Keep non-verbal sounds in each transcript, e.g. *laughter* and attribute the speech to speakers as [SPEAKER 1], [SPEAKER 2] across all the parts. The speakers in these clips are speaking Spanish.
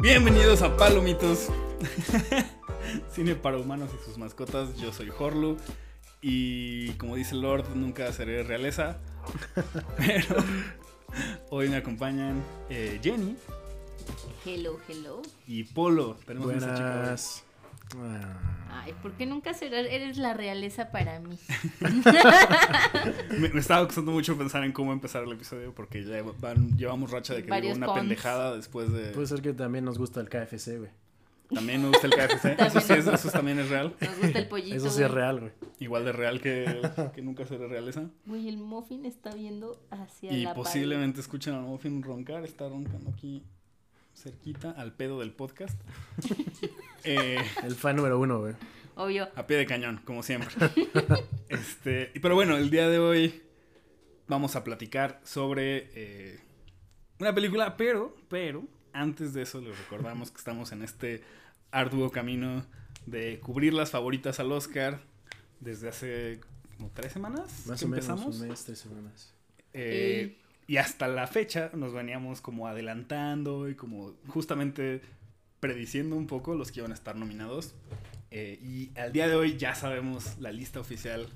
[SPEAKER 1] Bienvenidos a Palomitos, *laughs* cine para humanos y sus mascotas. Yo soy Horlu y como dice Lord, nunca seré realeza. Pero hoy me acompañan eh, Jenny
[SPEAKER 2] Hello, hello.
[SPEAKER 1] y Polo. Tenemos chica hoy.
[SPEAKER 3] Buenas. Ah,
[SPEAKER 2] Ay, ¿por qué nunca serás, eres la realeza para mí? *laughs*
[SPEAKER 1] Me, me estaba costando mucho pensar en cómo empezar el episodio porque ya van- llevamos racha de que digo una
[SPEAKER 2] cons.
[SPEAKER 1] pendejada después de...
[SPEAKER 3] Puede ser que también nos gusta el KFC, güey.
[SPEAKER 1] También me gusta el KFC. *laughs* Eso,
[SPEAKER 2] También.
[SPEAKER 1] sí es, eso también es real.
[SPEAKER 2] Nos gusta el pollito.
[SPEAKER 3] Eso sí es real, güey.
[SPEAKER 1] Igual de real que, que nunca seré realeza.
[SPEAKER 2] Güey, el muffin está viendo hacia
[SPEAKER 1] Y
[SPEAKER 2] la pared.
[SPEAKER 1] posiblemente escuchen al Muffin roncar. Está roncando aquí cerquita al pedo del podcast. *laughs* Eh,
[SPEAKER 3] El fan número uno, güey.
[SPEAKER 2] Obvio.
[SPEAKER 1] a pie de cañón, como siempre. *laughs* Este, pero bueno, el día de hoy vamos a platicar sobre eh, una película, pero, pero, antes de eso les recordamos que estamos en este arduo camino de cubrir las favoritas al Oscar desde hace como tres semanas
[SPEAKER 3] Más
[SPEAKER 1] que
[SPEAKER 3] o menos un mes, tres semanas.
[SPEAKER 1] Eh, y hasta la fecha nos veníamos como adelantando y como justamente prediciendo un poco los que iban a estar nominados. Eh, y al día de hoy ya sabemos la lista oficial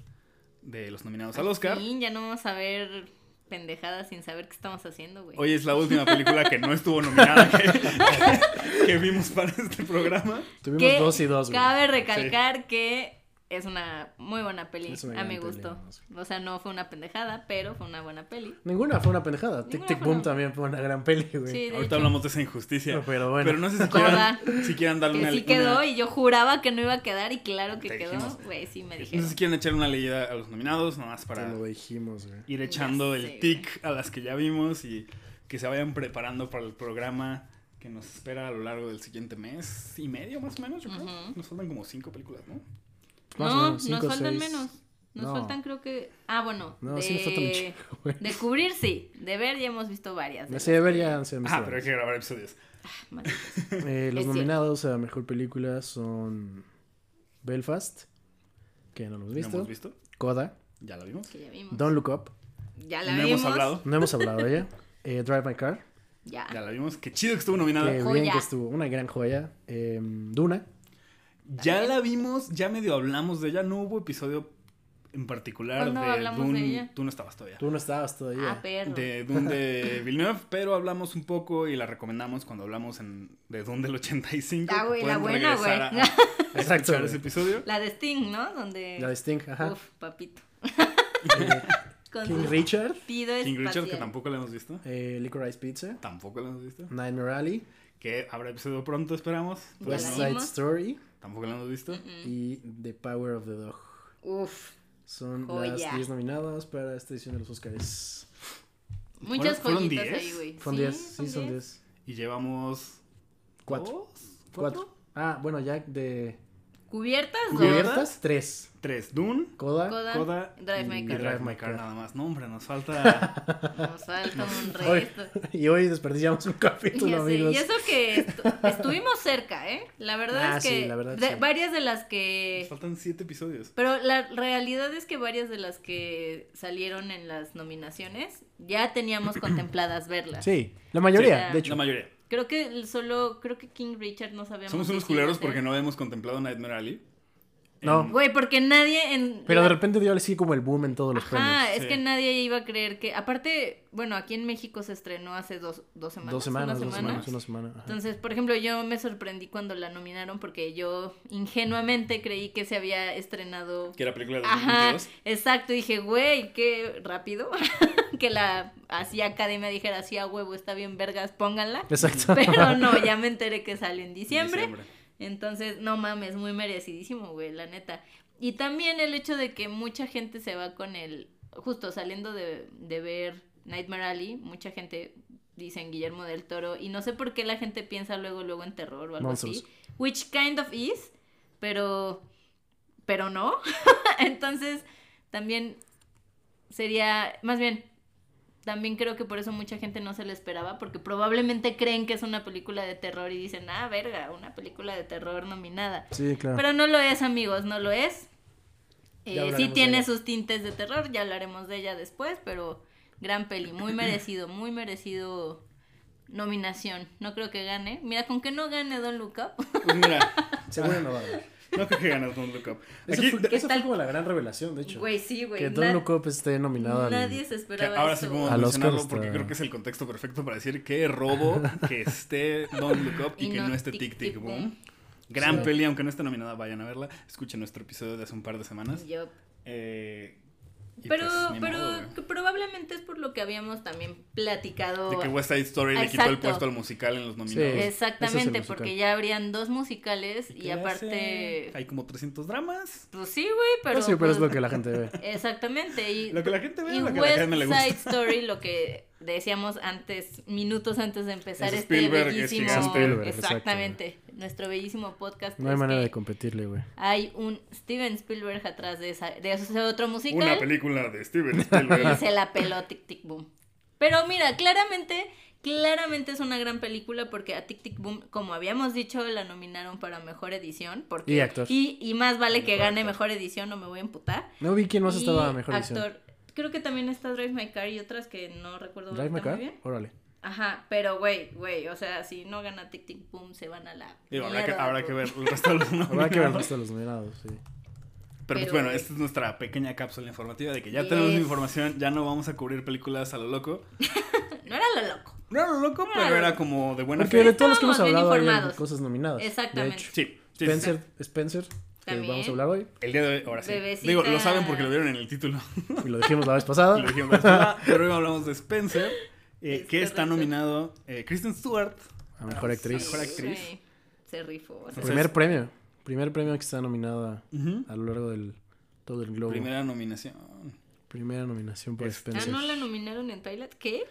[SPEAKER 1] de los nominados al Oscar.
[SPEAKER 2] Sí, ya no vamos a ver pendejadas sin saber qué estamos haciendo, güey.
[SPEAKER 1] Hoy es la última película que no estuvo nominada *laughs* que, que vimos para este programa.
[SPEAKER 3] Tuvimos
[SPEAKER 2] Que
[SPEAKER 3] dos y dos, güey.
[SPEAKER 2] Cabe recalcar que es una muy buena peli. A mi gusto. O sea, no fue una pendejada, pero fue una buena peli.
[SPEAKER 3] Ninguna fue una pendejada. Tic Tic Boom también fue una gran peli, güey.
[SPEAKER 2] Sí,
[SPEAKER 1] Ahorita
[SPEAKER 2] hecho,
[SPEAKER 1] hablamos de esa injusticia.
[SPEAKER 3] Pero bueno.
[SPEAKER 1] Pero no sé si quieran, si quieran darle
[SPEAKER 2] Que
[SPEAKER 1] una
[SPEAKER 2] sí quedó
[SPEAKER 1] una-
[SPEAKER 2] y yo juraba que no iba a quedar y claro que
[SPEAKER 1] Te
[SPEAKER 2] quedó. Güey, sí me
[SPEAKER 1] No
[SPEAKER 2] dijeron.
[SPEAKER 1] sé si quieren echar una leída a los nominados, nomás
[SPEAKER 3] Te
[SPEAKER 1] para
[SPEAKER 3] lo dijimos, güey.
[SPEAKER 1] ir echando el tic a las que ya vimos y que se vayan preparando para el programa que nos espera a lo largo del siguiente mes y medio más o menos, yo creo. Nos faltan como cinco películas, ¿no?
[SPEAKER 3] Más o
[SPEAKER 2] no,
[SPEAKER 3] menos, cinco,
[SPEAKER 2] nos faltan
[SPEAKER 3] seis.
[SPEAKER 2] menos. Nos
[SPEAKER 3] No.
[SPEAKER 2] faltan creo que... Ah, bueno.
[SPEAKER 3] No,
[SPEAKER 2] de...
[SPEAKER 3] sí nos faltan un chingo, güey.
[SPEAKER 2] De cubrir, sí. De ver ya hemos visto varias. de
[SPEAKER 3] Sí, de ver ya se han visto
[SPEAKER 1] Ah, pero hay que grabar episodios.
[SPEAKER 2] Malditos.
[SPEAKER 3] Eh, los
[SPEAKER 2] Es
[SPEAKER 3] nominados a mejor película son Belfast, que no lo hemos
[SPEAKER 1] ¿Lo
[SPEAKER 3] visto.
[SPEAKER 1] hemos visto?
[SPEAKER 3] Coda,
[SPEAKER 1] Ya la vimos.
[SPEAKER 2] Que ya vimos.
[SPEAKER 3] Don't Look Up,
[SPEAKER 2] Ya la
[SPEAKER 1] No
[SPEAKER 2] vimos.
[SPEAKER 1] hemos hablado.
[SPEAKER 3] no hemos hablado de ella. *laughs* Eh, Drive My Car,
[SPEAKER 2] Ya.
[SPEAKER 1] Ya la vimos. Qué chido que estuvo nominada.
[SPEAKER 3] que
[SPEAKER 2] Joya.
[SPEAKER 3] bien que estuvo, una gran joya. Eh, Duna,
[SPEAKER 1] Ya la vimos, ya medio hablamos de ella. No hubo episodio en particular
[SPEAKER 2] ¿Cuándo
[SPEAKER 1] de
[SPEAKER 2] hablamos
[SPEAKER 1] Dune.
[SPEAKER 2] de ella?
[SPEAKER 1] Tú no estabas todavía.
[SPEAKER 3] tú no estabas todavía.
[SPEAKER 2] Ah, perro.
[SPEAKER 1] de Dune de *laughs* Villeneuve, pero hablamos un poco y la recomendamos cuando hablamos en, de Dune del 85.
[SPEAKER 2] Ah, güey, la buena,
[SPEAKER 1] regresar
[SPEAKER 2] güey.
[SPEAKER 1] a- a *laughs*
[SPEAKER 3] Exacto,
[SPEAKER 1] escuchar
[SPEAKER 3] güey.
[SPEAKER 1] ese episodio.
[SPEAKER 2] La de Sting, ¿no? Donde...
[SPEAKER 3] La de Sting, ajá.
[SPEAKER 2] Uf, papito. *laughs*
[SPEAKER 3] King Richard,
[SPEAKER 2] pido
[SPEAKER 1] King Richard, que tampoco la hemos visto.
[SPEAKER 3] eh, Licorice Pizza,
[SPEAKER 1] Tampoco la hemos visto.
[SPEAKER 3] Nightmare Alley,
[SPEAKER 1] Que habrá episodio pronto, esperamos.
[SPEAKER 2] Ya
[SPEAKER 3] West Side. Story
[SPEAKER 1] Tampoco la hemos visto.
[SPEAKER 2] Mm,
[SPEAKER 3] y The Power of the Dog.
[SPEAKER 2] Uf.
[SPEAKER 3] Son
[SPEAKER 2] Joya.
[SPEAKER 3] las 10 nominadas para esta edición de los Oscars.
[SPEAKER 2] Muchas
[SPEAKER 1] ¿Fueron
[SPEAKER 2] joyitas
[SPEAKER 1] 10?
[SPEAKER 2] ahí, güey.
[SPEAKER 3] Son 10, sí, son 10.
[SPEAKER 1] Y llevamos.
[SPEAKER 3] Cuatro.
[SPEAKER 1] ¿Dos?
[SPEAKER 3] Cuatro. Ah, bueno, ya de
[SPEAKER 2] ¿Cubiertas? dos?
[SPEAKER 3] cubiertas, tres.
[SPEAKER 1] Tres. Dune,
[SPEAKER 3] Coda,
[SPEAKER 2] Coda,
[SPEAKER 1] Coda
[SPEAKER 2] Drive My
[SPEAKER 1] y
[SPEAKER 2] Car.
[SPEAKER 1] Drive My Car nada más. No, hombre, nos falta. *laughs*
[SPEAKER 2] Nos falta un
[SPEAKER 3] Hoy-
[SPEAKER 2] resto.
[SPEAKER 3] y hoy desperdiciamos un *laughs* capítulo, amigos.
[SPEAKER 2] Y eso que estu- *laughs* estuvimos cerca, ¿eh? La verdad
[SPEAKER 3] Ah,
[SPEAKER 2] es que
[SPEAKER 3] sí, la verdad,
[SPEAKER 2] de-
[SPEAKER 3] sí.
[SPEAKER 2] varias de las
[SPEAKER 1] Nos
[SPEAKER 2] que...
[SPEAKER 1] faltan siete episodios.
[SPEAKER 2] Pero la realidad es que varias de las que salieron en las nominaciones ya teníamos contempladas verlas.
[SPEAKER 3] Sí, la mayoría,
[SPEAKER 2] Sí.
[SPEAKER 3] de hecho.
[SPEAKER 1] La mayoría.
[SPEAKER 2] Creo que el solo, creo que King Richard no sabíamos.
[SPEAKER 1] Somos unos culeros porque no habíamos contemplado Nightmare Alley.
[SPEAKER 3] No.
[SPEAKER 1] En-
[SPEAKER 2] Güey, porque nadie en...
[SPEAKER 3] Pero de repente dio así como el boom en todos los
[SPEAKER 2] Ajá,
[SPEAKER 3] premios.
[SPEAKER 2] es
[SPEAKER 1] Sí.
[SPEAKER 2] que nadie iba a creer que... Aparte, bueno, aquí en México se estrenó hace dos, dos semanas.
[SPEAKER 3] Dos semanas,
[SPEAKER 2] una
[SPEAKER 3] dos
[SPEAKER 2] semana.
[SPEAKER 3] semanas, una semana. ajá.
[SPEAKER 2] Entonces, por ejemplo, yo me sorprendí cuando la nominaron porque yo ingenuamente creí que se había estrenado.
[SPEAKER 1] Que era película de
[SPEAKER 2] Ajá,
[SPEAKER 1] 2022.
[SPEAKER 2] exacto. Dije, güey, qué rápido. *laughs* *laughs* que la así academia dijera, así a huevo, está bien, vergas, pónganla.
[SPEAKER 3] Exacto. *laughs*
[SPEAKER 2] Pero no, *laughs* ya me enteré que sale en diciembre.
[SPEAKER 1] Diciembre.
[SPEAKER 2] Entonces, no mames, muy merecidísimo, güey, la neta. Y también el hecho de que mucha gente se va con el. Justo saliendo de, de ver Nightmare Alley, mucha gente dice en Guillermo del Toro. Y no sé por qué la gente piensa luego, luego en terror o algo así. Which kind of is, pero. Pero no. Entonces, también sería. Más bien, también creo que por eso mucha gente no se le esperaba, porque probablemente creen que es una película de terror y dicen, ah, verga, una película de terror nominada.
[SPEAKER 3] Sí, claro.
[SPEAKER 2] Pero no lo es, amigos, no lo es. Eh, sí tiene sus tintes de terror, ya hablaremos de ella después, pero gran peli, muy *clears throat* merecido, muy merecido nominación. No creo que gane. Mira, con que no gane Don Up.
[SPEAKER 1] Pues mira,
[SPEAKER 3] Seguro no va a haber.
[SPEAKER 1] No creo que ganas Don't Look Up.
[SPEAKER 3] Esa
[SPEAKER 1] Aquí,
[SPEAKER 3] fue, esa fue como la gran revelación, de hecho.
[SPEAKER 2] Güey, sí, güey.
[SPEAKER 3] que Don't Look Up esté nominado al...
[SPEAKER 2] Nadie se
[SPEAKER 1] que
[SPEAKER 2] esperaba
[SPEAKER 1] ahora sí
[SPEAKER 2] eso.
[SPEAKER 1] podemos
[SPEAKER 3] Al
[SPEAKER 1] mencionarlo
[SPEAKER 3] Oscar
[SPEAKER 1] porque
[SPEAKER 3] está-
[SPEAKER 1] creo que es el contexto perfecto para decir que robo que esté Don't Look Up y,
[SPEAKER 2] Y
[SPEAKER 1] que
[SPEAKER 2] no
[SPEAKER 1] no esté
[SPEAKER 2] Tic,
[SPEAKER 1] Tic Boom. Gran
[SPEAKER 3] Sí.
[SPEAKER 1] peli, aunque no esté nominada, vayan a verla. Escuchen nuestro episodio de hace un par de semanas.
[SPEAKER 2] Yup.
[SPEAKER 1] Eh,
[SPEAKER 2] Pero,
[SPEAKER 1] pues,
[SPEAKER 2] pero
[SPEAKER 1] modo,
[SPEAKER 2] que probablemente es por lo que habíamos también platicado.
[SPEAKER 1] De que West Side Story le quitó el
[SPEAKER 2] Exacto.
[SPEAKER 1] puesto al musical en los nominados.
[SPEAKER 3] Sí.
[SPEAKER 2] Exactamente,
[SPEAKER 3] es
[SPEAKER 2] porque ya habrían dos musicales
[SPEAKER 1] ¿Qué
[SPEAKER 2] y
[SPEAKER 1] le
[SPEAKER 2] aparte.
[SPEAKER 1] hace? Hay como 300 dramas.
[SPEAKER 2] Pues sí, güey, pero.
[SPEAKER 3] Pues sí, pero es
[SPEAKER 2] pues,
[SPEAKER 3] lo que la gente ve.
[SPEAKER 2] Exactamente. Y,
[SPEAKER 1] Lo que la gente ve,
[SPEAKER 2] y
[SPEAKER 1] lo que a la
[SPEAKER 2] West
[SPEAKER 1] gente le gusta.
[SPEAKER 2] Side Story, lo que decíamos antes, minutos antes de empezar
[SPEAKER 1] Es
[SPEAKER 2] este
[SPEAKER 1] Spielberg, es
[SPEAKER 2] bellísimo.
[SPEAKER 1] gigante.
[SPEAKER 3] Spielberg,
[SPEAKER 2] exactamente. Nuestro bellísimo podcast.
[SPEAKER 3] No hay manera de competirle, güey.
[SPEAKER 2] Hay un Steven Spielberg atrás de, esa, de ese otro musical.
[SPEAKER 1] Una película de Steven *laughs*
[SPEAKER 2] Y
[SPEAKER 1] Spielberg.
[SPEAKER 2] se la peló Tic Tic Boom. Pero mira, claramente, claramente es una gran película porque a Tic Tic Boom, como habíamos dicho, la nominaron para mejor edición. Porque,
[SPEAKER 3] Y actor.
[SPEAKER 2] Y, y más vale que gane
[SPEAKER 1] actor.
[SPEAKER 2] mejor edición, no me voy a emputar.
[SPEAKER 3] No vi quién más
[SPEAKER 2] Y
[SPEAKER 3] estaba mejor edición.
[SPEAKER 2] actor, Creo que también está Drive My Car y otras que no recuerdo
[SPEAKER 3] ¿Drive My Car?
[SPEAKER 2] muy bien.
[SPEAKER 3] Órale.
[SPEAKER 2] Ajá, pero güey, güey, o sea, si no gana Tic Tic Boom, se van a la.
[SPEAKER 1] Digo, habrá que, habrá que ver el resto de los *laughs*
[SPEAKER 3] Habrá que ver el
[SPEAKER 1] nominados.
[SPEAKER 3] resto de los nominados, sí.
[SPEAKER 1] Pero, pues
[SPEAKER 2] Pero-
[SPEAKER 1] bueno, esta es nuestra pequeña cápsula informativa de que ya
[SPEAKER 2] Yes.
[SPEAKER 1] tenemos información, ya no vamos a cubrir películas a lo loco. *laughs*
[SPEAKER 2] No era lo loco.
[SPEAKER 1] No era lo loco,
[SPEAKER 2] No
[SPEAKER 1] pero
[SPEAKER 2] era
[SPEAKER 1] como de buena
[SPEAKER 3] Porque
[SPEAKER 1] fe.
[SPEAKER 3] de todos los que hemos hablado hay cosas nominadas.
[SPEAKER 2] Exactamente.
[SPEAKER 3] De hecho,
[SPEAKER 1] Sí, sí, sí.
[SPEAKER 3] Spencer, Spencer, que
[SPEAKER 2] También.
[SPEAKER 3] vamos a hablar hoy,
[SPEAKER 1] El día de hoy, ahora sí.
[SPEAKER 2] Bebecita.
[SPEAKER 1] Digo, lo saben porque lo vieron en el título.
[SPEAKER 3] y lo dijimos la vez pasada. *laughs*
[SPEAKER 1] Lo dijimos la vez pasada, pero hoy hablamos de Spencer, eh,
[SPEAKER 2] Es
[SPEAKER 1] que está nominado eh, Kristen Stewart.
[SPEAKER 3] A mejor actriz.
[SPEAKER 1] Mejor actriz.
[SPEAKER 2] Sí, se rifó. o sea,
[SPEAKER 1] Entonces-
[SPEAKER 3] Primer premio. Primer premio que está nominada a lo largo del todo el globo. Primera,
[SPEAKER 1] Primera nominación.
[SPEAKER 3] nominación por
[SPEAKER 1] Este-
[SPEAKER 2] Ah,
[SPEAKER 3] Spencer.
[SPEAKER 2] ¿no la nominaron en Twilight? ¿Qué?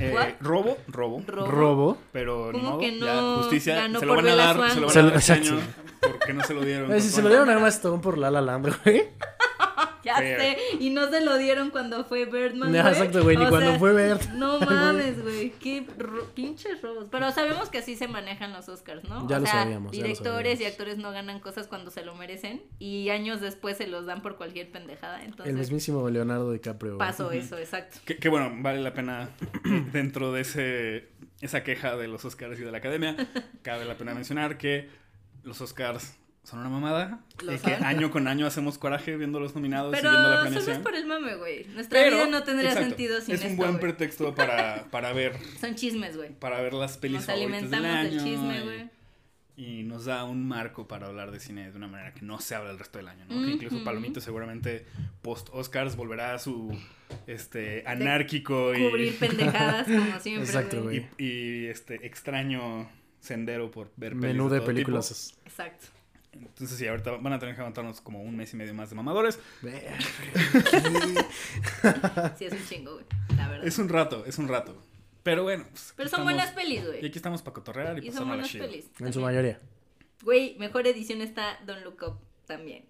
[SPEAKER 1] Eh, *laughs* robo, robo.
[SPEAKER 2] ¿Robo?
[SPEAKER 3] Robo.
[SPEAKER 1] Pero ni
[SPEAKER 2] ¿Cómo
[SPEAKER 1] modo,
[SPEAKER 2] que
[SPEAKER 1] ya
[SPEAKER 2] no
[SPEAKER 1] justicia,
[SPEAKER 2] ganó
[SPEAKER 1] se lo van a dar, se lo van a dar este
[SPEAKER 3] exacto.
[SPEAKER 1] año porque no se lo dieron.
[SPEAKER 3] Si se lo dieron a Emma Stone por La La Land, güey. *laughs*
[SPEAKER 2] Ya
[SPEAKER 1] Fair.
[SPEAKER 2] sé, y no se lo dieron cuando fue Birdman.
[SPEAKER 3] No, exacto, güey, ni
[SPEAKER 2] O
[SPEAKER 3] cuando
[SPEAKER 2] sea,
[SPEAKER 3] fue Bird.
[SPEAKER 2] No *laughs* mames, güey, qué ro- pinches robos. Pero sabemos que así se manejan los Oscars, ¿no?
[SPEAKER 3] Ya
[SPEAKER 2] o
[SPEAKER 3] lo
[SPEAKER 2] sea,
[SPEAKER 3] sabíamos, lo
[SPEAKER 2] directores y actores no ganan cosas cuando se lo merecen y años después se los dan por cualquier pendejada.
[SPEAKER 3] El
[SPEAKER 2] Entonces
[SPEAKER 3] mismísimo Leonardo DiCaprio.
[SPEAKER 2] pasó eso, exacto.
[SPEAKER 1] Que, que bueno, vale la pena *clears throat* dentro de ese esa queja de los Oscars y de la academia, *laughs* cabe la pena mencionar que los Oscars son una mamada,
[SPEAKER 2] Lo
[SPEAKER 1] y que año con año hacemos coraje viendo los nominados
[SPEAKER 2] Pero
[SPEAKER 1] y viendo la
[SPEAKER 2] solo es por el mame, güey. Nuestra
[SPEAKER 1] Pero,
[SPEAKER 2] vida no tendría
[SPEAKER 1] exacto,
[SPEAKER 2] sentido sin
[SPEAKER 1] Es un
[SPEAKER 2] esto,
[SPEAKER 1] buen pretexto para, para ver *laughs*
[SPEAKER 2] Son chismes, güey.
[SPEAKER 1] para ver las pelis
[SPEAKER 2] Nos
[SPEAKER 1] favoritas del
[SPEAKER 2] alimentamos del
[SPEAKER 1] año
[SPEAKER 2] chisme,
[SPEAKER 1] y-
[SPEAKER 2] güey.
[SPEAKER 1] Y nos da un marco para hablar de cine de una manera que no se habla el resto del año, ¿no? Que incluso. Palomito seguramente post Oscars volverá a su este anárquico y,
[SPEAKER 2] Cubrir pendejadas como *laughs* siempre,
[SPEAKER 3] Exacto,
[SPEAKER 2] güey.
[SPEAKER 1] y, y, este extraño sendero por ver
[SPEAKER 3] Menú de
[SPEAKER 1] todo
[SPEAKER 3] películas.
[SPEAKER 2] Exacto.
[SPEAKER 1] Entonces sí, ahorita van a tener que aguantarnos como un mes y medio más de mamadores.
[SPEAKER 2] Sí, es un chingo, güey. La verdad.
[SPEAKER 1] Es un rato, es un rato. Pero bueno, pues,
[SPEAKER 2] Pero son
[SPEAKER 1] estamos-
[SPEAKER 2] buenas pelis,
[SPEAKER 1] Y
[SPEAKER 2] güey.
[SPEAKER 1] aquí estamos para cotorrear y,
[SPEAKER 2] Y son buenas
[SPEAKER 1] chido.
[SPEAKER 2] pelis.
[SPEAKER 3] En su mayoría.
[SPEAKER 2] Güey, mejor edición está Don't Look Up también.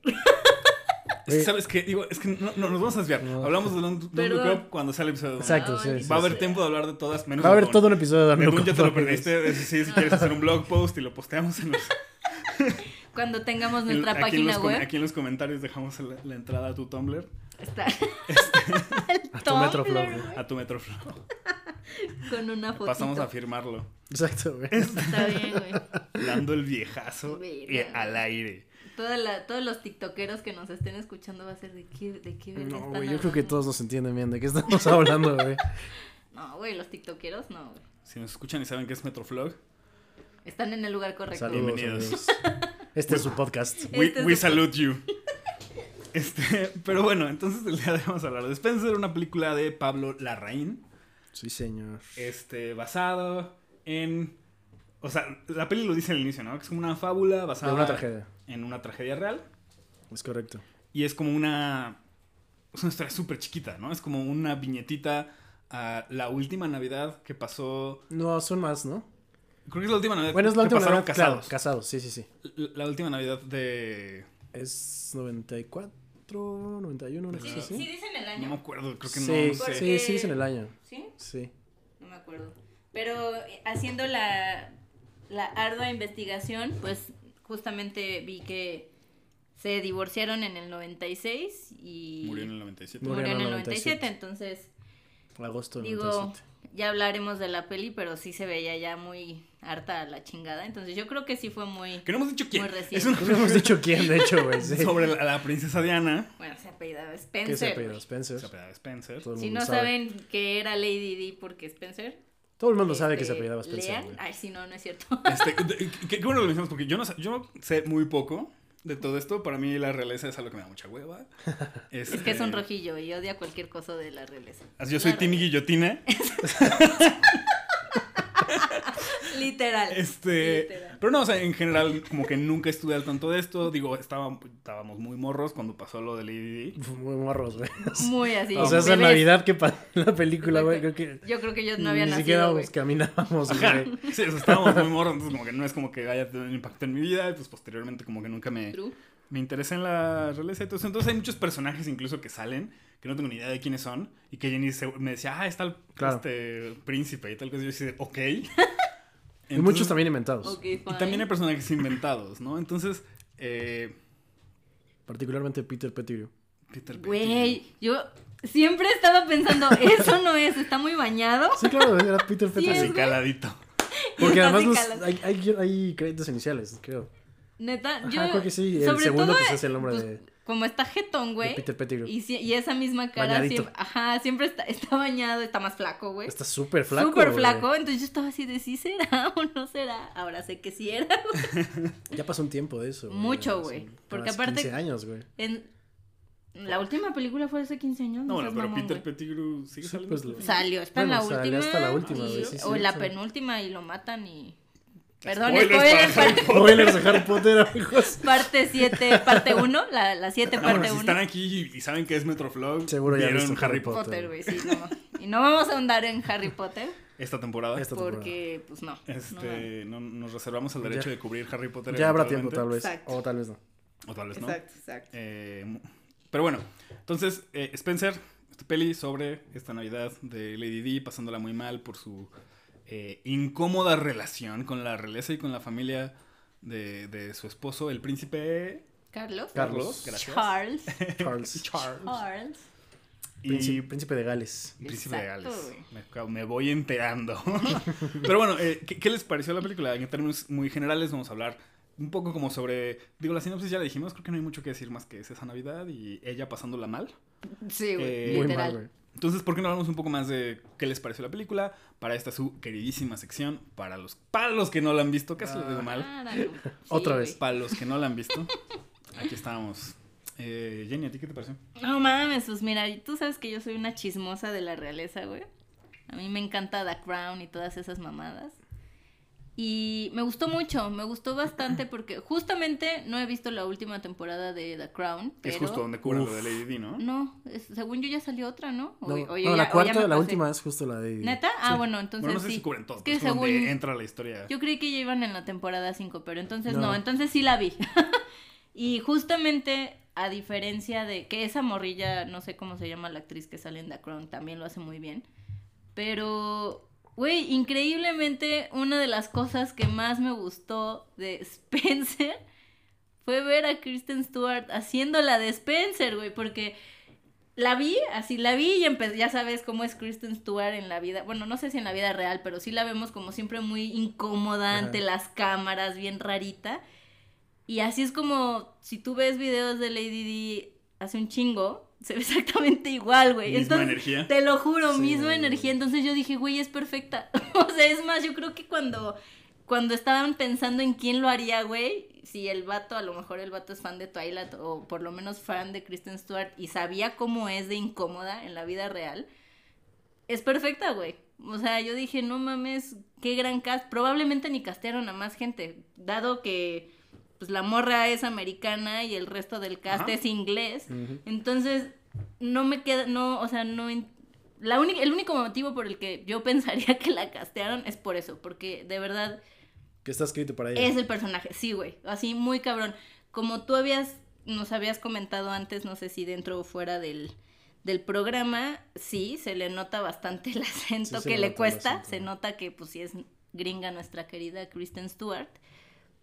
[SPEAKER 1] Es que, ¿Sabes qué? Digo, es que no, no, nos vamos a desviar.
[SPEAKER 3] No.
[SPEAKER 1] Hablamos de Don't, Don't
[SPEAKER 2] Perdón.
[SPEAKER 1] Look Up cuando sale el episodio.
[SPEAKER 3] Exacto, sí,
[SPEAKER 1] Va a haber
[SPEAKER 3] sí.
[SPEAKER 1] tiempo de hablar de todas, menos
[SPEAKER 3] Va a haber todo un episodio de
[SPEAKER 1] Dune
[SPEAKER 3] Look
[SPEAKER 1] ya te
[SPEAKER 3] Up,
[SPEAKER 1] lo perdiste. sí, si quieres hacer un blog post y lo posteamos en los, *laughs*
[SPEAKER 2] Cuando tengamos
[SPEAKER 1] en-
[SPEAKER 2] nuestra página
[SPEAKER 1] com-
[SPEAKER 2] web.
[SPEAKER 1] aquí en los comentarios dejamos la, la entrada a tu Tumblr,
[SPEAKER 2] Está *laughs*
[SPEAKER 3] A tu Metroflow,
[SPEAKER 1] a tu Metroflow. *laughs*
[SPEAKER 2] con una fotito.
[SPEAKER 1] Pasamos a firmarlo.
[SPEAKER 3] Exacto, güey.
[SPEAKER 2] Está bien, güey.
[SPEAKER 1] Dando el viejazo y
[SPEAKER 2] Verga.
[SPEAKER 1] al aire.
[SPEAKER 2] Toda la, todos los tiktokeros que nos estén escuchando va a ser de qué, de qué
[SPEAKER 3] No,
[SPEAKER 2] están
[SPEAKER 3] güey, yo creo que todos nos entienden bien de qué estamos hablando, güey. *laughs*
[SPEAKER 2] No, güey, los tiktokeros no, güey.
[SPEAKER 1] Si nos escuchan y saben que es Metroflog,
[SPEAKER 2] Están en el lugar correcto.
[SPEAKER 3] Saludos,
[SPEAKER 1] Bienvenidos.
[SPEAKER 3] amigos. Este es su podcast.
[SPEAKER 1] we,
[SPEAKER 2] Este es
[SPEAKER 1] we
[SPEAKER 2] su-
[SPEAKER 1] salute you. *laughs* Este, pero bueno, entonces el día de hoy vamos a hablar de Spencer, una película de Pablo Larraín.
[SPEAKER 3] Sí, señor.
[SPEAKER 1] este, basado en... O sea, la peli lo dice al inicio, ¿no? Que es como una fábula basada
[SPEAKER 3] De una tragedia.
[SPEAKER 1] en una tragedia real.
[SPEAKER 3] Es correcto.
[SPEAKER 1] Y es como una... Es una historia súper chiquita, ¿no? Es como una viñetita a la última Navidad que pasó...
[SPEAKER 3] No, son más, ¿no?
[SPEAKER 1] Creo que es la última Navidad
[SPEAKER 3] Bueno, es la
[SPEAKER 1] que
[SPEAKER 3] última
[SPEAKER 1] pasaron
[SPEAKER 3] Navidad, claro,
[SPEAKER 1] casados.
[SPEAKER 3] casados, sí, sí, sí.
[SPEAKER 1] La, la última Navidad de...
[SPEAKER 3] Es 94, 91, una
[SPEAKER 2] Sí,
[SPEAKER 3] cosa
[SPEAKER 2] sí
[SPEAKER 3] así.
[SPEAKER 2] dicen el
[SPEAKER 1] No me
[SPEAKER 2] año.
[SPEAKER 1] acuerdo, creo que
[SPEAKER 3] Sí,
[SPEAKER 1] no, no
[SPEAKER 2] Porque-
[SPEAKER 1] sé.
[SPEAKER 3] sí, sí, es en el año.
[SPEAKER 2] ¿Sí?
[SPEAKER 3] Sí.
[SPEAKER 2] No me acuerdo. Pero eh, haciendo la, la ardua investigación, pues justamente vi que se divorciaron en el 96 y
[SPEAKER 1] Murió en el 97.
[SPEAKER 3] Murió
[SPEAKER 2] en el
[SPEAKER 3] 97.
[SPEAKER 2] 97. Entonces,
[SPEAKER 3] Agosto del
[SPEAKER 2] digo,
[SPEAKER 3] 97.
[SPEAKER 2] Ya hablaremos de la peli, pero sí se veía ya muy harta la chingada. Entonces yo creo que sí fue muy...
[SPEAKER 1] Que no hemos dicho quién. Es una
[SPEAKER 3] No hemos dicho quién, de hecho, güey. Sí.
[SPEAKER 1] sobre la, la princesa Diana.
[SPEAKER 2] Bueno, se apellidaba
[SPEAKER 3] ¿Qué se
[SPEAKER 2] Spencer.
[SPEAKER 3] apellida?
[SPEAKER 2] güey.
[SPEAKER 3] Spencer.
[SPEAKER 1] Se apellidaba Spencer.
[SPEAKER 3] Todo el
[SPEAKER 2] Si no
[SPEAKER 3] sabe.
[SPEAKER 2] saben que era Lady Di porque Spencer.
[SPEAKER 3] Todo el mundo sabe que se
[SPEAKER 2] este,
[SPEAKER 3] apellidaba Spencer.
[SPEAKER 2] Lean. Ay, sí, no, no es cierto.
[SPEAKER 1] Este, qué, bueno que lo mencionas porque yo no sé, yo sé muy poco de todo esto. Para mí la realeza es algo que me da mucha hueva. *laughs*
[SPEAKER 2] Es que es un rojillo y odia cualquier cosa de la realeza.
[SPEAKER 1] Así yo soy
[SPEAKER 2] La
[SPEAKER 1] Timmy. Guillotina. *laughs* *laughs*
[SPEAKER 2] Literal.
[SPEAKER 1] Este,
[SPEAKER 2] Literal.
[SPEAKER 1] pero no, o sea, en general como que nunca estuve al tanto de esto. Digo, estaba- estábamos muy morros cuando pasó lo de Lady Di.
[SPEAKER 3] Muy morros, güey.
[SPEAKER 2] Muy así.
[SPEAKER 3] o sea, esa
[SPEAKER 2] bebés.
[SPEAKER 3] Navidad que pasó en la película, güey, creo que
[SPEAKER 2] Yo creo que yo no había
[SPEAKER 3] ni
[SPEAKER 2] nacido,
[SPEAKER 3] siquiera
[SPEAKER 2] güey.
[SPEAKER 3] nos caminábamos, güey.
[SPEAKER 1] Sí, estábamos muy morros, entonces como que no es como que haya tenido un impacto en mi vida. Y pues posteriormente como que nunca me,
[SPEAKER 2] True.
[SPEAKER 1] me interesé en la realeza. Entonces, entonces hay muchos personajes incluso que salen que no tengo ni idea de quiénes son. Y que Jenny se- me decía, ah, está el
[SPEAKER 3] Claro.
[SPEAKER 1] este, príncipe y tal cosa. Y yo decía, ok. *laughs*
[SPEAKER 3] Y muchos también inventados.
[SPEAKER 1] Y también hay personajes inventados, ¿no? Entonces, eh,
[SPEAKER 3] Particularmente Peter Pettigrew.
[SPEAKER 1] Peter
[SPEAKER 2] Güey, yo siempre estaba pensando, *laughs* eso no es, está muy bañado.
[SPEAKER 3] Sí, claro, era Peter
[SPEAKER 2] Sí,
[SPEAKER 3] Pettigrew.
[SPEAKER 2] es, güey.
[SPEAKER 1] caladito. *laughs*
[SPEAKER 3] Porque
[SPEAKER 2] Está
[SPEAKER 3] además hay, hay, hay créditos iniciales, creo.
[SPEAKER 2] Neta,
[SPEAKER 3] Ajá,
[SPEAKER 2] yo.
[SPEAKER 3] creo que sí. El
[SPEAKER 2] sobre
[SPEAKER 3] segundo,
[SPEAKER 2] todo,
[SPEAKER 3] pues, es el nombre
[SPEAKER 2] pues,
[SPEAKER 3] de,
[SPEAKER 2] Como está jetón, güey.
[SPEAKER 3] Peter Pettigrew.
[SPEAKER 2] Y, si- y esa misma cara
[SPEAKER 3] Bañadito.
[SPEAKER 2] siempre, ajá, siempre está, está bañado, está más flaco, güey.
[SPEAKER 3] Está súper flaco.
[SPEAKER 2] Súper
[SPEAKER 3] güey.
[SPEAKER 2] flaco, entonces yo estaba así de sí será *laughs* o no será. Ahora sé que sí era. *laughs*
[SPEAKER 3] Ya pasó un tiempo de eso.
[SPEAKER 2] Mucho,
[SPEAKER 3] hace-
[SPEAKER 2] güey. Porque
[SPEAKER 3] hace
[SPEAKER 2] aparte-
[SPEAKER 3] 15 años, güey.
[SPEAKER 2] En... La última película fue hace 15 años.
[SPEAKER 1] No,
[SPEAKER 2] No,
[SPEAKER 1] pero
[SPEAKER 2] mamón,
[SPEAKER 1] Peter
[SPEAKER 2] güey.
[SPEAKER 1] Pettigrew sigue
[SPEAKER 3] Sí,
[SPEAKER 1] saliendo.
[SPEAKER 3] pues.
[SPEAKER 2] Salió, está en
[SPEAKER 3] Bueno,
[SPEAKER 2] la
[SPEAKER 3] salió
[SPEAKER 2] última.
[SPEAKER 3] hasta la última,
[SPEAKER 2] y-
[SPEAKER 3] güey, sí,
[SPEAKER 2] o en la
[SPEAKER 3] sí.
[SPEAKER 2] penúltima y lo matan y. Perdón,
[SPEAKER 1] Spoilers Harry
[SPEAKER 2] parte-
[SPEAKER 3] Spoilers de Harry Potter, amigos.
[SPEAKER 2] parte 7, parte 1, la, la 7,
[SPEAKER 1] Ah, bueno,
[SPEAKER 2] parte
[SPEAKER 1] si
[SPEAKER 2] 1.
[SPEAKER 1] están aquí y saben que es Metroflog,
[SPEAKER 3] Seguro ya
[SPEAKER 1] vieron Harry Potter
[SPEAKER 2] Potter, güey, sí, no. Y no vamos a ahondar en Harry Potter
[SPEAKER 1] esta temporada.
[SPEAKER 3] Esta temporada.
[SPEAKER 2] porque, pues no.
[SPEAKER 1] Este, no, nos reservamos el derecho
[SPEAKER 3] Ya.
[SPEAKER 1] de cubrir Harry Potter.
[SPEAKER 3] Ya habrá tiempo, tal vez.
[SPEAKER 2] Exacto.
[SPEAKER 3] O tal vez no.
[SPEAKER 1] O tal vez no.
[SPEAKER 2] Exacto, exacto.
[SPEAKER 1] Eh, pero bueno, entonces, eh, Spencer, esta peli sobre esta Navidad de Lady Di, pasándola muy mal por su eh, incómoda relación con la realeza y con la familia de, de su esposo, el príncipe
[SPEAKER 2] Carlos.
[SPEAKER 1] Carlos. Gracias.
[SPEAKER 2] Charles.
[SPEAKER 3] Charles. *laughs*
[SPEAKER 1] Charles.
[SPEAKER 2] Charles.
[SPEAKER 1] Y
[SPEAKER 3] Príncipe, de Gales.
[SPEAKER 1] Príncipe de Gales. Me, voy enterando. *laughs* Pero bueno, eh, ¿qué, qué les pareció la película? En términos muy generales vamos a hablar un poco como sobre... Digo, la sinopsis ya la dijimos, creo que no hay mucho que decir más que es esa Navidad y ella pasándola mal.
[SPEAKER 2] Sí, güey,
[SPEAKER 1] Eh,
[SPEAKER 3] Muy
[SPEAKER 2] literal.
[SPEAKER 3] mal, güey.
[SPEAKER 1] Entonces, ¿por qué no hablamos un poco más de qué les pareció la película? Para esta su queridísima sección, para los, para los que no la han visto, casi lo digo mal.
[SPEAKER 2] Claro. *laughs* Sí,
[SPEAKER 3] Otra vez.
[SPEAKER 1] Para los que no la han visto, aquí estamos. Eh, Jenny, ¿a ti qué te pareció?
[SPEAKER 2] No mames, pues mira, tú sabes que yo soy una chismosa de la realeza, güey. A mí me encanta The Crown y todas esas mamadas. Y me gustó mucho, me gustó bastante porque justamente no he visto la última temporada de The Crown. Pero...
[SPEAKER 1] es justo donde cubren lo de Lady Di, ¿no?
[SPEAKER 2] No, es- según yo ya salió otra, ¿no? O-
[SPEAKER 3] No,
[SPEAKER 2] o yo
[SPEAKER 3] no,
[SPEAKER 2] ya- o
[SPEAKER 3] la
[SPEAKER 2] ya
[SPEAKER 3] cuarta, la
[SPEAKER 2] pasé.
[SPEAKER 3] última es justo la de.
[SPEAKER 2] ¿Neta? Ah,
[SPEAKER 3] Sí.
[SPEAKER 2] bueno, entonces
[SPEAKER 1] bueno, no sé
[SPEAKER 2] sí.
[SPEAKER 1] si cubren todo,
[SPEAKER 2] Es que
[SPEAKER 1] pero es donde
[SPEAKER 2] según-
[SPEAKER 1] entra la historia.
[SPEAKER 2] Yo creí que ya iban en la temporada 5, pero entonces no.
[SPEAKER 3] No.
[SPEAKER 2] entonces sí la vi. *laughs* y justamente, a diferencia de que esa morrilla, no sé cómo se llama la actriz que sale en The Crown, también lo hace muy bien. Pero, güey, increíblemente una de las cosas que más me gustó de *laughs* Spencer fue ver a Kristen Stewart haciendo la de Spencer, güey, porque la vi, así la vi y ya sabes cómo es Kristen Stewart en la vida, bueno, no sé si en la vida real, pero sí la vemos como siempre muy incómoda ante
[SPEAKER 3] Ajá.
[SPEAKER 2] las cámaras, bien rarita. Y así es como si tú ves videos de Lady Di hace un chingo, se ve exactamente igual, güey.
[SPEAKER 1] Misma
[SPEAKER 2] Entonces,
[SPEAKER 1] energía.
[SPEAKER 2] te lo juro,
[SPEAKER 3] Sí.
[SPEAKER 2] misma energía. Entonces yo dije, güey, es perfecta. *laughs* o sea, es más, yo creo que cuando, cuando estaban pensando en quién lo haría, güey, si el vato, a lo mejor el vato es fan de Twilight o por lo menos fan de Kristen Stewart y sabía cómo es de incómoda en la vida real, es perfecta, güey. O sea, yo dije, no mames, qué gran cast. Probablemente ni castearon a más gente, dado que pues la morra es americana y el resto del cast
[SPEAKER 1] Ajá.
[SPEAKER 2] es inglés. Entonces, no me queda, no, o sea, no... La única, el único motivo por el que yo *laughs* pensaría que la castearon es por eso, porque de verdad
[SPEAKER 3] Que está escrito para ella.
[SPEAKER 2] es el personaje, sí, güey, así muy cabrón. Como tú habías, nos habías comentado antes, no sé si dentro o fuera del, del programa, sí, se le nota bastante el *laughs* acento
[SPEAKER 3] Sí,
[SPEAKER 2] que
[SPEAKER 3] le
[SPEAKER 2] cuesta, se nota que pues sí es gringa nuestra querida Kristen Stewart.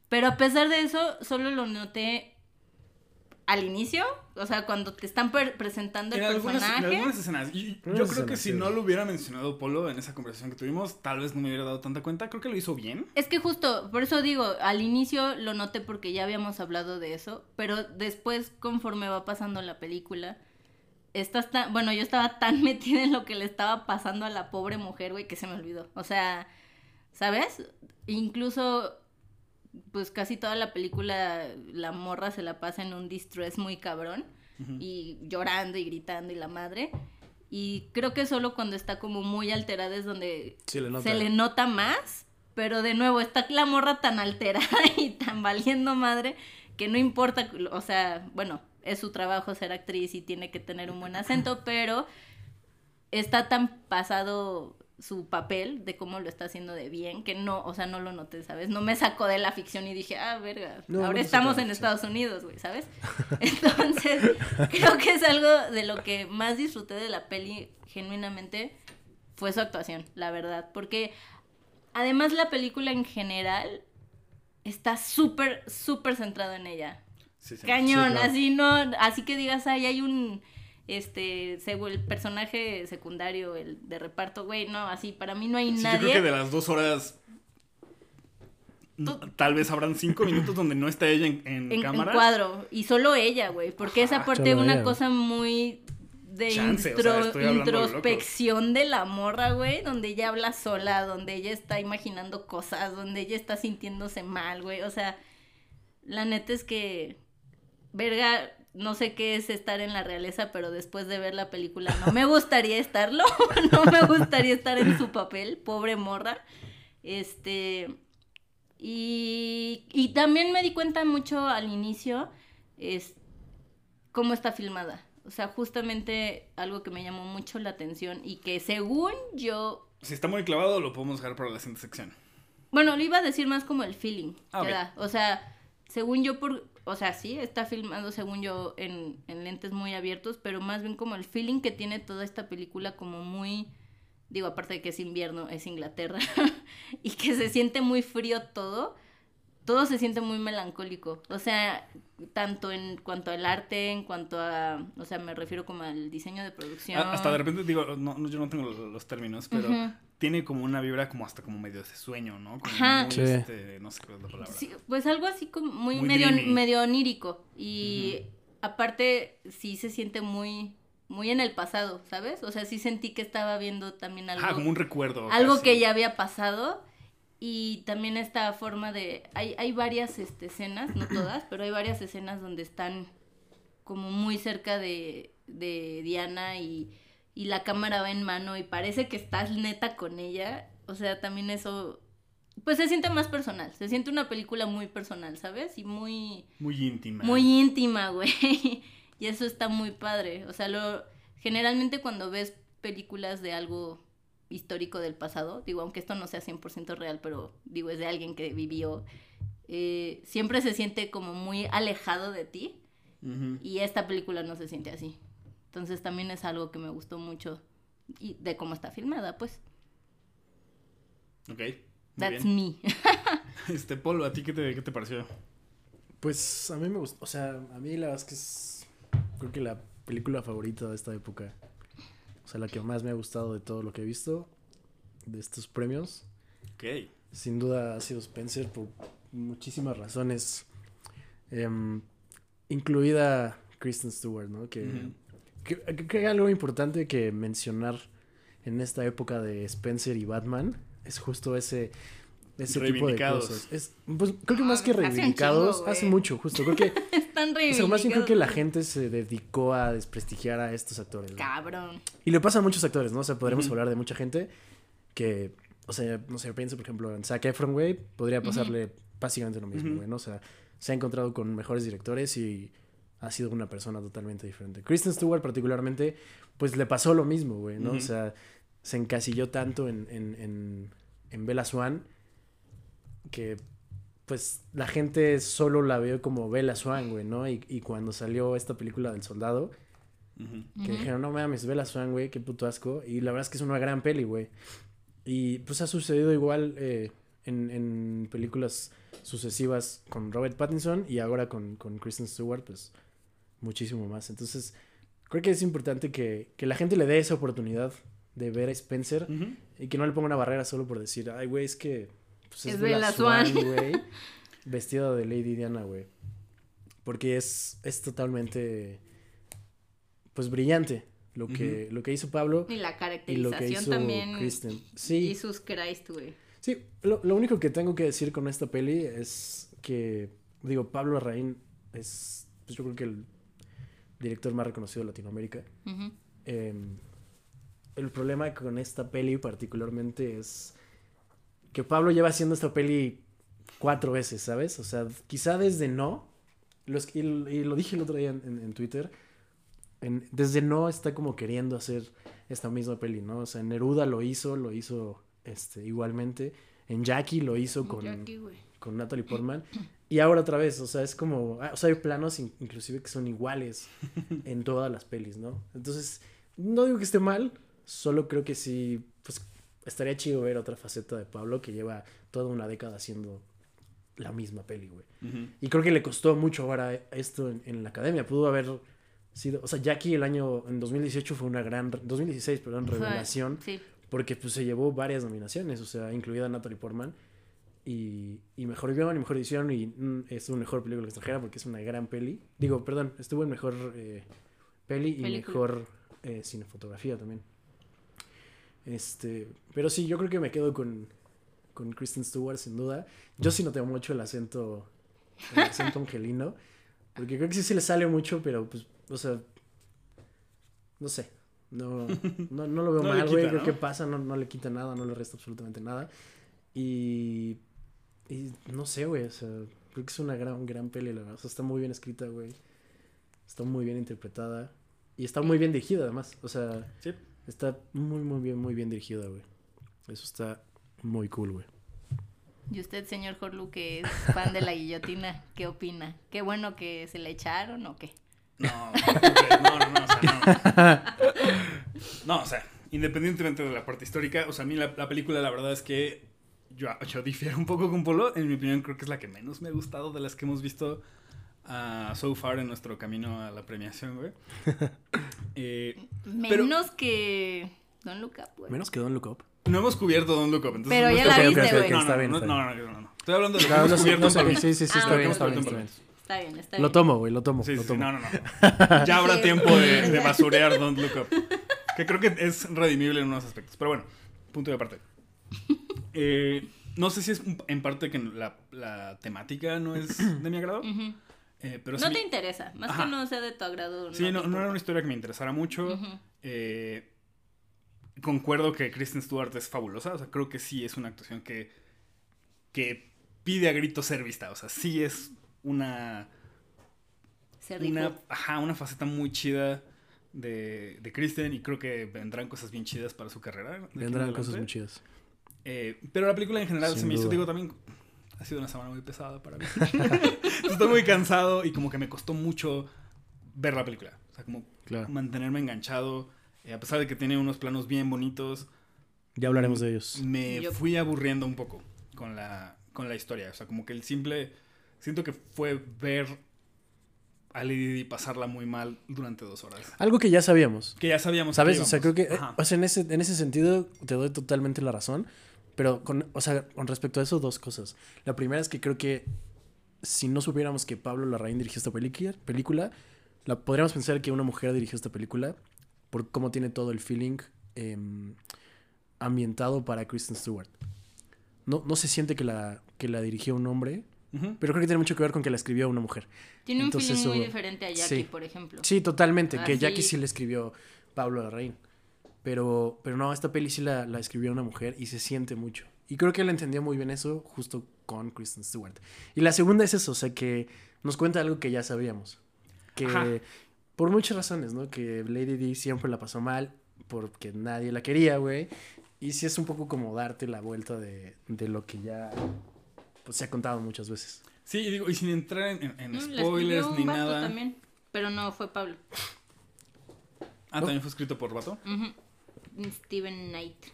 [SPEAKER 2] Pero a pesar de eso, solo lo noté al inicio, o sea, cuando te están per- presentando el
[SPEAKER 1] En algunas, en
[SPEAKER 2] personaje.
[SPEAKER 1] algunas escenas. Yo creo que si
[SPEAKER 3] sí.
[SPEAKER 1] no lo hubiera mencionado Polo en esa conversación que tuvimos, tal vez no me hubiera dado tanta cuenta. Creo que lo hizo bien.
[SPEAKER 2] Es que justo, por eso digo, al inicio lo noté porque ya habíamos hablado de eso, pero después, conforme va pasando la película, estás tan, bueno, yo estaba tan *laughs* metida en lo que le estaba pasando a la pobre mujer, güey, que se me olvidó. O sea, ¿sabes? Incluso, pues casi toda la película, la morra se la pasa en un distress muy cabrón, y llorando y gritando y la madre. Y creo que solo cuando está como muy alterada es donde
[SPEAKER 3] Sí, le nota.
[SPEAKER 2] se le nota más, pero de nuevo está la morra tan alterada *laughs* y tan valiendo madre que no importa, o sea, bueno, es su trabajo ser actriz y tiene que tener un buen acento, pero está tan pasado su papel de cómo lo está haciendo de bien que no, o sea, no lo noté, ¿sabes? No me sacó de la ficción y dije, ah, verga,
[SPEAKER 3] No,
[SPEAKER 2] ahora estamos en. Estados Unidos, güey, ¿sabes? *laughs* Entonces, creo que es algo de lo que más disfruté de la peli, genuinamente, fue su actuación, la verdad. Porque además la película en general está súper, súper centrado en ella.
[SPEAKER 1] Sí, sí.
[SPEAKER 2] Cañón,
[SPEAKER 3] Sí, claro.
[SPEAKER 2] así no, así que digas, ay, hay un, este, el personaje secundario, el de reparto, güey, no, así, para mí no hay
[SPEAKER 1] Sí, yo
[SPEAKER 2] nadie.
[SPEAKER 1] creo que de las dos horas. Tal vez habrán cinco minutos donde no está ella en, en
[SPEAKER 2] en, en
[SPEAKER 1] cámara.
[SPEAKER 2] cuadro y solo ella, güey, porque esa
[SPEAKER 1] Ajá,
[SPEAKER 2] parte
[SPEAKER 3] solo
[SPEAKER 2] una
[SPEAKER 3] ella.
[SPEAKER 2] cosa muy de
[SPEAKER 1] Chance, o sea, de
[SPEAKER 2] introspección de la morra, güey, donde ella habla sola, donde ella está imaginando cosas, donde ella está sintiéndose mal, güey, o sea, la neta es que verga, no sé qué es estar en la realeza, pero después de ver la película no me gustaría estarlo, *laughs* no me gustaría estar en su papel, pobre morra. Este, y, y también me di cuenta mucho al inicio, es cómo está filmada. O sea, justamente algo que me llamó mucho la atención y que según yo,
[SPEAKER 1] Si está muy clavado, lo podemos dejar para la siguiente sección.
[SPEAKER 2] bueno, lo iba a decir más como el feeling
[SPEAKER 1] Ah,
[SPEAKER 2] que da. O sea, según yo, por, o sea, sí, está filmado según yo en, en lentes muy abiertos, pero más bien como el feeling que tiene toda esta película como muy, digo, aparte de que es invierno, es Inglaterra, *laughs* y que se siente muy frío todo, todo se siente muy melancólico. O sea, tanto en cuanto al arte, en cuanto a, o sea, me refiero como al diseño de producción.
[SPEAKER 1] A- Hasta de repente digo, no, no, yo no tengo los, términos, pero. Tiene como una vibra como hasta como medio de sueño, ¿no? Como
[SPEAKER 2] Ajá.
[SPEAKER 1] muy,
[SPEAKER 3] Sí.
[SPEAKER 1] este, no sé cuál es la palabra.
[SPEAKER 2] Sí, pues algo así como muy,
[SPEAKER 1] Muy
[SPEAKER 2] medio,
[SPEAKER 1] dreamy.
[SPEAKER 2] medio onírico. Y aparte, sí se siente muy, muy en el pasado, ¿sabes? O sea, sí sentí que estaba viendo también algo,
[SPEAKER 1] Ajá, como un recuerdo.
[SPEAKER 2] algo
[SPEAKER 1] casi.
[SPEAKER 2] que ya había pasado. Y también esta forma de. Hay, hay varias este, escenas, no todas, pero hay varias escenas donde están como muy cerca de, de Diana y, y la cámara va en mano y parece que estás neta con ella. O sea, también eso. Pues se siente más personal. Se siente una película muy personal, ¿sabes? Y muy.
[SPEAKER 1] Muy íntima.
[SPEAKER 2] Muy íntima, *laughs* güey. y eso está muy padre. O sea, lo. Generalmente cuando ves películas de algo histórico del pasado, digo, aunque esto no sea 100% real, pero digo, es de alguien que vivió, eh, siempre se siente como muy alejado de ti y esta película no se siente así. Entonces también es algo que me gustó mucho y de cómo está filmada, pues.
[SPEAKER 1] Ok. Muy
[SPEAKER 2] That's
[SPEAKER 1] bien.
[SPEAKER 2] me. *laughs*
[SPEAKER 1] Este, Polo, ¿a ti qué te, qué te pareció?
[SPEAKER 3] Pues a mí me gustó, o sea, a mí la verdad es que es creo que la película favorita de esta época. O sea, la que más me ha gustado de todo lo que he visto de estos premios.
[SPEAKER 1] Ok.
[SPEAKER 3] Sin duda ha sido Spencer por muchísimas razones. Em, incluida Kristen Stewart, ¿no? Que, que- que algo importante que mencionar en esta época de Spencer y Batman es justo ese, ese tipo de
[SPEAKER 1] Reivindicados.
[SPEAKER 3] cosas. Es, pues, creo que más que
[SPEAKER 2] Hace un
[SPEAKER 3] reivindicados,
[SPEAKER 2] chingo,
[SPEAKER 3] hace mucho, justo. Creo que,
[SPEAKER 2] Están *laughs*
[SPEAKER 3] o sea, más bien creo que la
[SPEAKER 2] reivindicados.
[SPEAKER 3] gente se dedicó a desprestigiar a estos actores. ¿no?
[SPEAKER 2] Cabrón.
[SPEAKER 3] Y le pasa a muchos actores, ¿no? O sea, podremos hablar de mucha gente que, o sea, no sé, pienso, por ejemplo, en Zac Efron, güey, podría pasarle básicamente lo mismo, güey, ¿no? O sea, se ha encontrado con mejores directores y ha sido una persona totalmente diferente. Kristen Stewart, particularmente, pues le pasó lo mismo, güey, ¿no? O sea, se encasilló tanto en, en, en, en Bella Swan que, pues, la gente solo la vio como Bella Swan, güey, ¿no? Y, y cuando salió esta película del soldado, que dijeron, no mames, Bella Swan, güey, qué puto asco. Y la verdad es que es una gran peli, güey. Y pues ha sucedido igual eh, en, en películas sucesivas con Robert Pattinson y ahora con, con Kristen Stewart, pues muchísimo más. Entonces, creo que es importante que, que la gente le dé esa oportunidad de ver a Spencer y que no le ponga una barrera solo por decir, ay, güey, es que pues,
[SPEAKER 2] Es
[SPEAKER 3] Bella
[SPEAKER 2] Bella Swan".
[SPEAKER 3] güey, *laughs* vestida de Lady Diana, güey. Porque es, es totalmente, pues, brillante lo que, lo que hizo Pablo
[SPEAKER 2] Y la
[SPEAKER 3] y lo que
[SPEAKER 2] caracterización
[SPEAKER 3] hizo
[SPEAKER 2] también.
[SPEAKER 3] Kristen. Sí,
[SPEAKER 2] Jesus Christ, güey.
[SPEAKER 3] Sí, lo, lo único que tengo que decir con esta peli es que, digo, Pablo Larraín es, pues yo creo que el director más reconocido de Latinoamérica. Eh, el problema con esta peli particularmente es que Pablo lleva haciendo esta peli cuatro veces, ¿sabes? O sea, quizá desde no, los, y, y lo dije el otro día en, en- en Twitter, en- desde no está como queriendo hacer esta misma peli, ¿no? O sea, Neruda lo hizo, lo hizo este, igualmente, en Jackie lo hizo con,
[SPEAKER 2] Jackie, güey.
[SPEAKER 3] con Natalie Portman. Y ahora otra vez, o sea, es como, ah, o sea, hay planos in- inclusive que son iguales *laughs* en todas las pelis, ¿no? Entonces, no digo que esté mal, solo creo que sí, pues estaría chido ver otra faceta de Pablo que lleva toda una década haciendo la misma peli, güey. Y creo que le costó mucho ahora esto en, en la academia. Pudo haber sido, o sea, Jackie el año, en 2018 fue una gran, 2016, perdón, revelación.
[SPEAKER 2] Sí.
[SPEAKER 3] Porque pues se llevó varias nominaciones, o sea, incluida Natalie Portman. Y, y mejor guion y mejor edición y mm, estuvo en mejor película extranjera porque es una gran peli. Digo, perdón, estuvo en mejor eh, peli y
[SPEAKER 2] Película.
[SPEAKER 3] mejor eh, cinefotografía también. Este, pero sí, yo creo que me quedo con, con Kristen Stewart sin duda. Yo sí noté mucho el acento, el acento *laughs* angelino, porque creo que sí se le sale mucho, pero pues, o sea, no sé, no, no, no lo veo *laughs*
[SPEAKER 1] No le
[SPEAKER 3] mal, güey,
[SPEAKER 1] quita,
[SPEAKER 3] creo
[SPEAKER 1] ¿no?
[SPEAKER 3] que pasa, no, no le quita nada, no le resta absolutamente nada. Y, y no sé, güey, o sea, creo que es una gran, gran peli, la verdad. O sea, está muy bien escrita, güey. Está muy bien interpretada. Y está muy bien dirigida, además. O sea,
[SPEAKER 1] Sí.
[SPEAKER 3] está muy, muy bien, muy bien dirigida, güey. Eso está muy cool, güey.
[SPEAKER 2] Y usted, señor Horlu, que es fan de la guillotina, *laughs* ¿qué opina? ¿Qué bueno que se le echaron o qué?
[SPEAKER 1] No, no, no, no, o sea, no. No, o sea, independientemente de la parte histórica, o sea, a mí la, la película la verdad es que yo, yo difiero un poco con Polo. En mi opinión creo que es la que menos me ha gustado de las que hemos visto ah, so far en nuestro camino a la premiación, güey. *laughs* Eh, Pero-
[SPEAKER 2] Menos que Don't Look Up, güey.
[SPEAKER 3] Menos que Don't Look Up.
[SPEAKER 1] no hemos cubierto Don't Look Up, entonces
[SPEAKER 2] Pero
[SPEAKER 1] no
[SPEAKER 2] ya
[SPEAKER 1] está-
[SPEAKER 2] la viste, güey.
[SPEAKER 1] No,
[SPEAKER 3] está
[SPEAKER 1] no,
[SPEAKER 3] bien,
[SPEAKER 1] no,
[SPEAKER 3] está
[SPEAKER 1] no, no, no, no. Estoy hablando de lo que hemos cubierto
[SPEAKER 3] sí, sí, sí,
[SPEAKER 2] Ah,
[SPEAKER 3] está bien, está bien, está bien.
[SPEAKER 2] Está bien, está bien.
[SPEAKER 3] Lo tomo, güey, lo tomo,
[SPEAKER 1] Sí,
[SPEAKER 3] lo
[SPEAKER 1] sí, sí,
[SPEAKER 3] tomo.
[SPEAKER 1] no, no, no. *laughs* Ya habrá tiempo de, de *laughs* basurear Don't Look Up. Que creo que es redimible en unos aspectos. Pero bueno, punto de aparte. *laughs* Eh, no sé si es en parte que la, la temática no es de mi agrado. Eh, pero sí,
[SPEAKER 2] No
[SPEAKER 1] me-
[SPEAKER 2] te interesa, más
[SPEAKER 1] Ajá.
[SPEAKER 2] que no sea de tu agrado.
[SPEAKER 1] sí, no, no era una historia que me interesara mucho. Eh, concuerdo que Kristen Stewart es fabulosa. O sea, creo que sí es una actuación que, que pide a gritos ser vista. O sea, sí es una, una, ajá, una faceta muy chida de, de Kristen y creo que vendrán cosas bien chidas para su carrera.
[SPEAKER 3] Vendrán cosas muy chidas.
[SPEAKER 1] Eh, pero la película en general
[SPEAKER 3] Sin
[SPEAKER 1] se me hizo,
[SPEAKER 3] duda.
[SPEAKER 1] digo, también ha sido una semana muy pesada para mí. *laughs* Estoy muy cansado y como que me costó mucho ver la película. O sea, como
[SPEAKER 3] Claro.
[SPEAKER 1] mantenerme enganchado. eh, a pesar de que tiene unos planos bien bonitos,
[SPEAKER 3] Ya hablaremos de ellos.
[SPEAKER 1] me
[SPEAKER 2] Yo-
[SPEAKER 1] fui aburriendo un poco con la, con la historia. O sea, como que el simple... Siento que fue ver a Lady Di pasarla muy mal durante dos horas.
[SPEAKER 3] Algo que ya sabíamos.
[SPEAKER 1] Que ya sabíamos
[SPEAKER 3] ¿Sabes?
[SPEAKER 1] que
[SPEAKER 3] O sea, creo que, eh, o sea, en ese, en ese sentido te doy totalmente la razón. Pero, con, o sea, con respecto a eso, dos cosas. La primera es que creo que si no supiéramos que Pablo Larraín dirigió esta película, película la, podríamos pensar que una mujer dirigió esta película por cómo tiene todo el feeling em, ambientado para Kristen Stewart. No, no se siente que la, que la dirigió un hombre, pero creo que tiene mucho que ver con que la escribió una mujer.
[SPEAKER 2] Tiene un feeling muy diferente a Jackie,
[SPEAKER 3] sí.
[SPEAKER 2] por ejemplo.
[SPEAKER 3] Sí, totalmente. Que Jackie sí le escribió Pablo Larraín. Pero, pero no, esta peli sí la, la escribió una mujer y se siente mucho. Y creo que él entendió muy bien eso justo con Kristen Stewart. Y la segunda es eso, o sea, que nos cuenta algo que ya sabíamos. Que
[SPEAKER 1] Ajá.
[SPEAKER 3] por muchas razones, ¿no? Que Lady Di siempre la pasó mal porque nadie la quería, güey. Y sí es un poco como darte la vuelta de, de lo que ya pues, se ha contado muchas veces.
[SPEAKER 1] Sí, y digo, y sin entrar en, en- en
[SPEAKER 2] Mm, le
[SPEAKER 1] spoilers ni nada.
[SPEAKER 2] también, pero no fue Pablo.
[SPEAKER 1] Ah, también fue escrito por Vato.
[SPEAKER 2] Ujú. Steven Knight.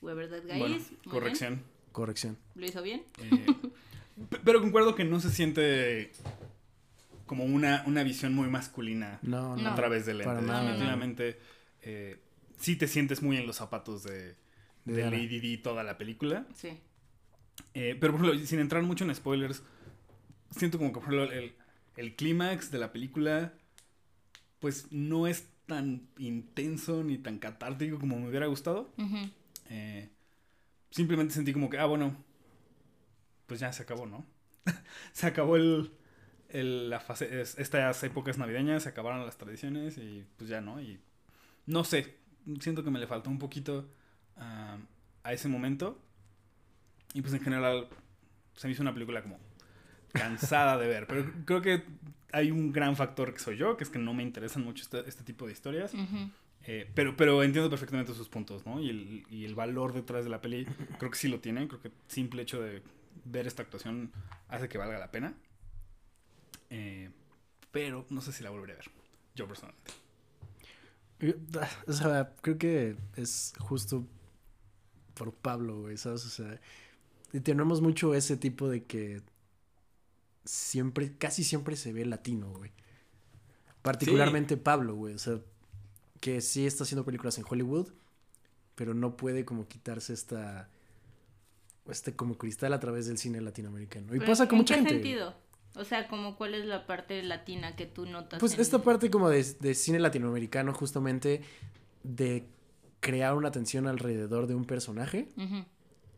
[SPEAKER 2] Whoever that guy
[SPEAKER 1] Bueno,
[SPEAKER 2] is. Muy bien.
[SPEAKER 1] corrección.
[SPEAKER 3] Corrección.
[SPEAKER 2] ¿Lo hizo bien?
[SPEAKER 1] Eh, pero concuerdo que no se siente como una, una visión muy masculina
[SPEAKER 3] No, no.
[SPEAKER 2] No.
[SPEAKER 1] a través del lente. Definitivamente, eh, sí te sientes muy en los zapatos de,
[SPEAKER 3] De
[SPEAKER 1] de. Lady Di toda la película.
[SPEAKER 2] Sí.
[SPEAKER 1] Eh, pero, por ejemplo, sin entrar mucho en spoilers, siento como que, por ejemplo, el, el clímax de la película, pues no es tan intenso ni tan catártico como me hubiera gustado. Eh, simplemente sentí como que, ah, bueno, pues ya se acabó, ¿no? *laughs* se acabó el, el- la fase, es- estas épocas navideñas, se acabaron las tradiciones y pues ya, ¿no? Y no sé, siento que me le faltó un poquito ah, a ese momento. Y pues en general se me hizo una película como cansada de ver, pero creo que hay un gran factor que soy yo, que es que no me interesan mucho este, este tipo de historias. Eh, pero, pero entiendo perfectamente sus puntos, ¿no? Y el, y el valor detrás de la peli, creo que sí lo tiene. Creo que el simple hecho de ver esta actuación hace que valga la pena. Eh, pero no sé si la volveré a ver. Yo personalmente.
[SPEAKER 3] O sea, creo que es justo por Pablo, güey, ¿sabes? O sea, y tenemos mucho ese tipo de que siempre, casi siempre se ve latino, güey. Particularmente Pablo, güey. O sea, que sí está haciendo películas en Hollywood, pero no puede como quitarse esta este como cristal a través del cine latinoamericano. Y
[SPEAKER 2] Pero,
[SPEAKER 3] pasa con
[SPEAKER 2] ¿en
[SPEAKER 3] mucha
[SPEAKER 2] qué
[SPEAKER 3] gente.
[SPEAKER 2] sentido? O sea, como cuál es la parte latina que tú notas.
[SPEAKER 3] Pues
[SPEAKER 2] en-
[SPEAKER 3] esta parte como de, de cine latinoamericano, justamente de crear una tensión alrededor de un personaje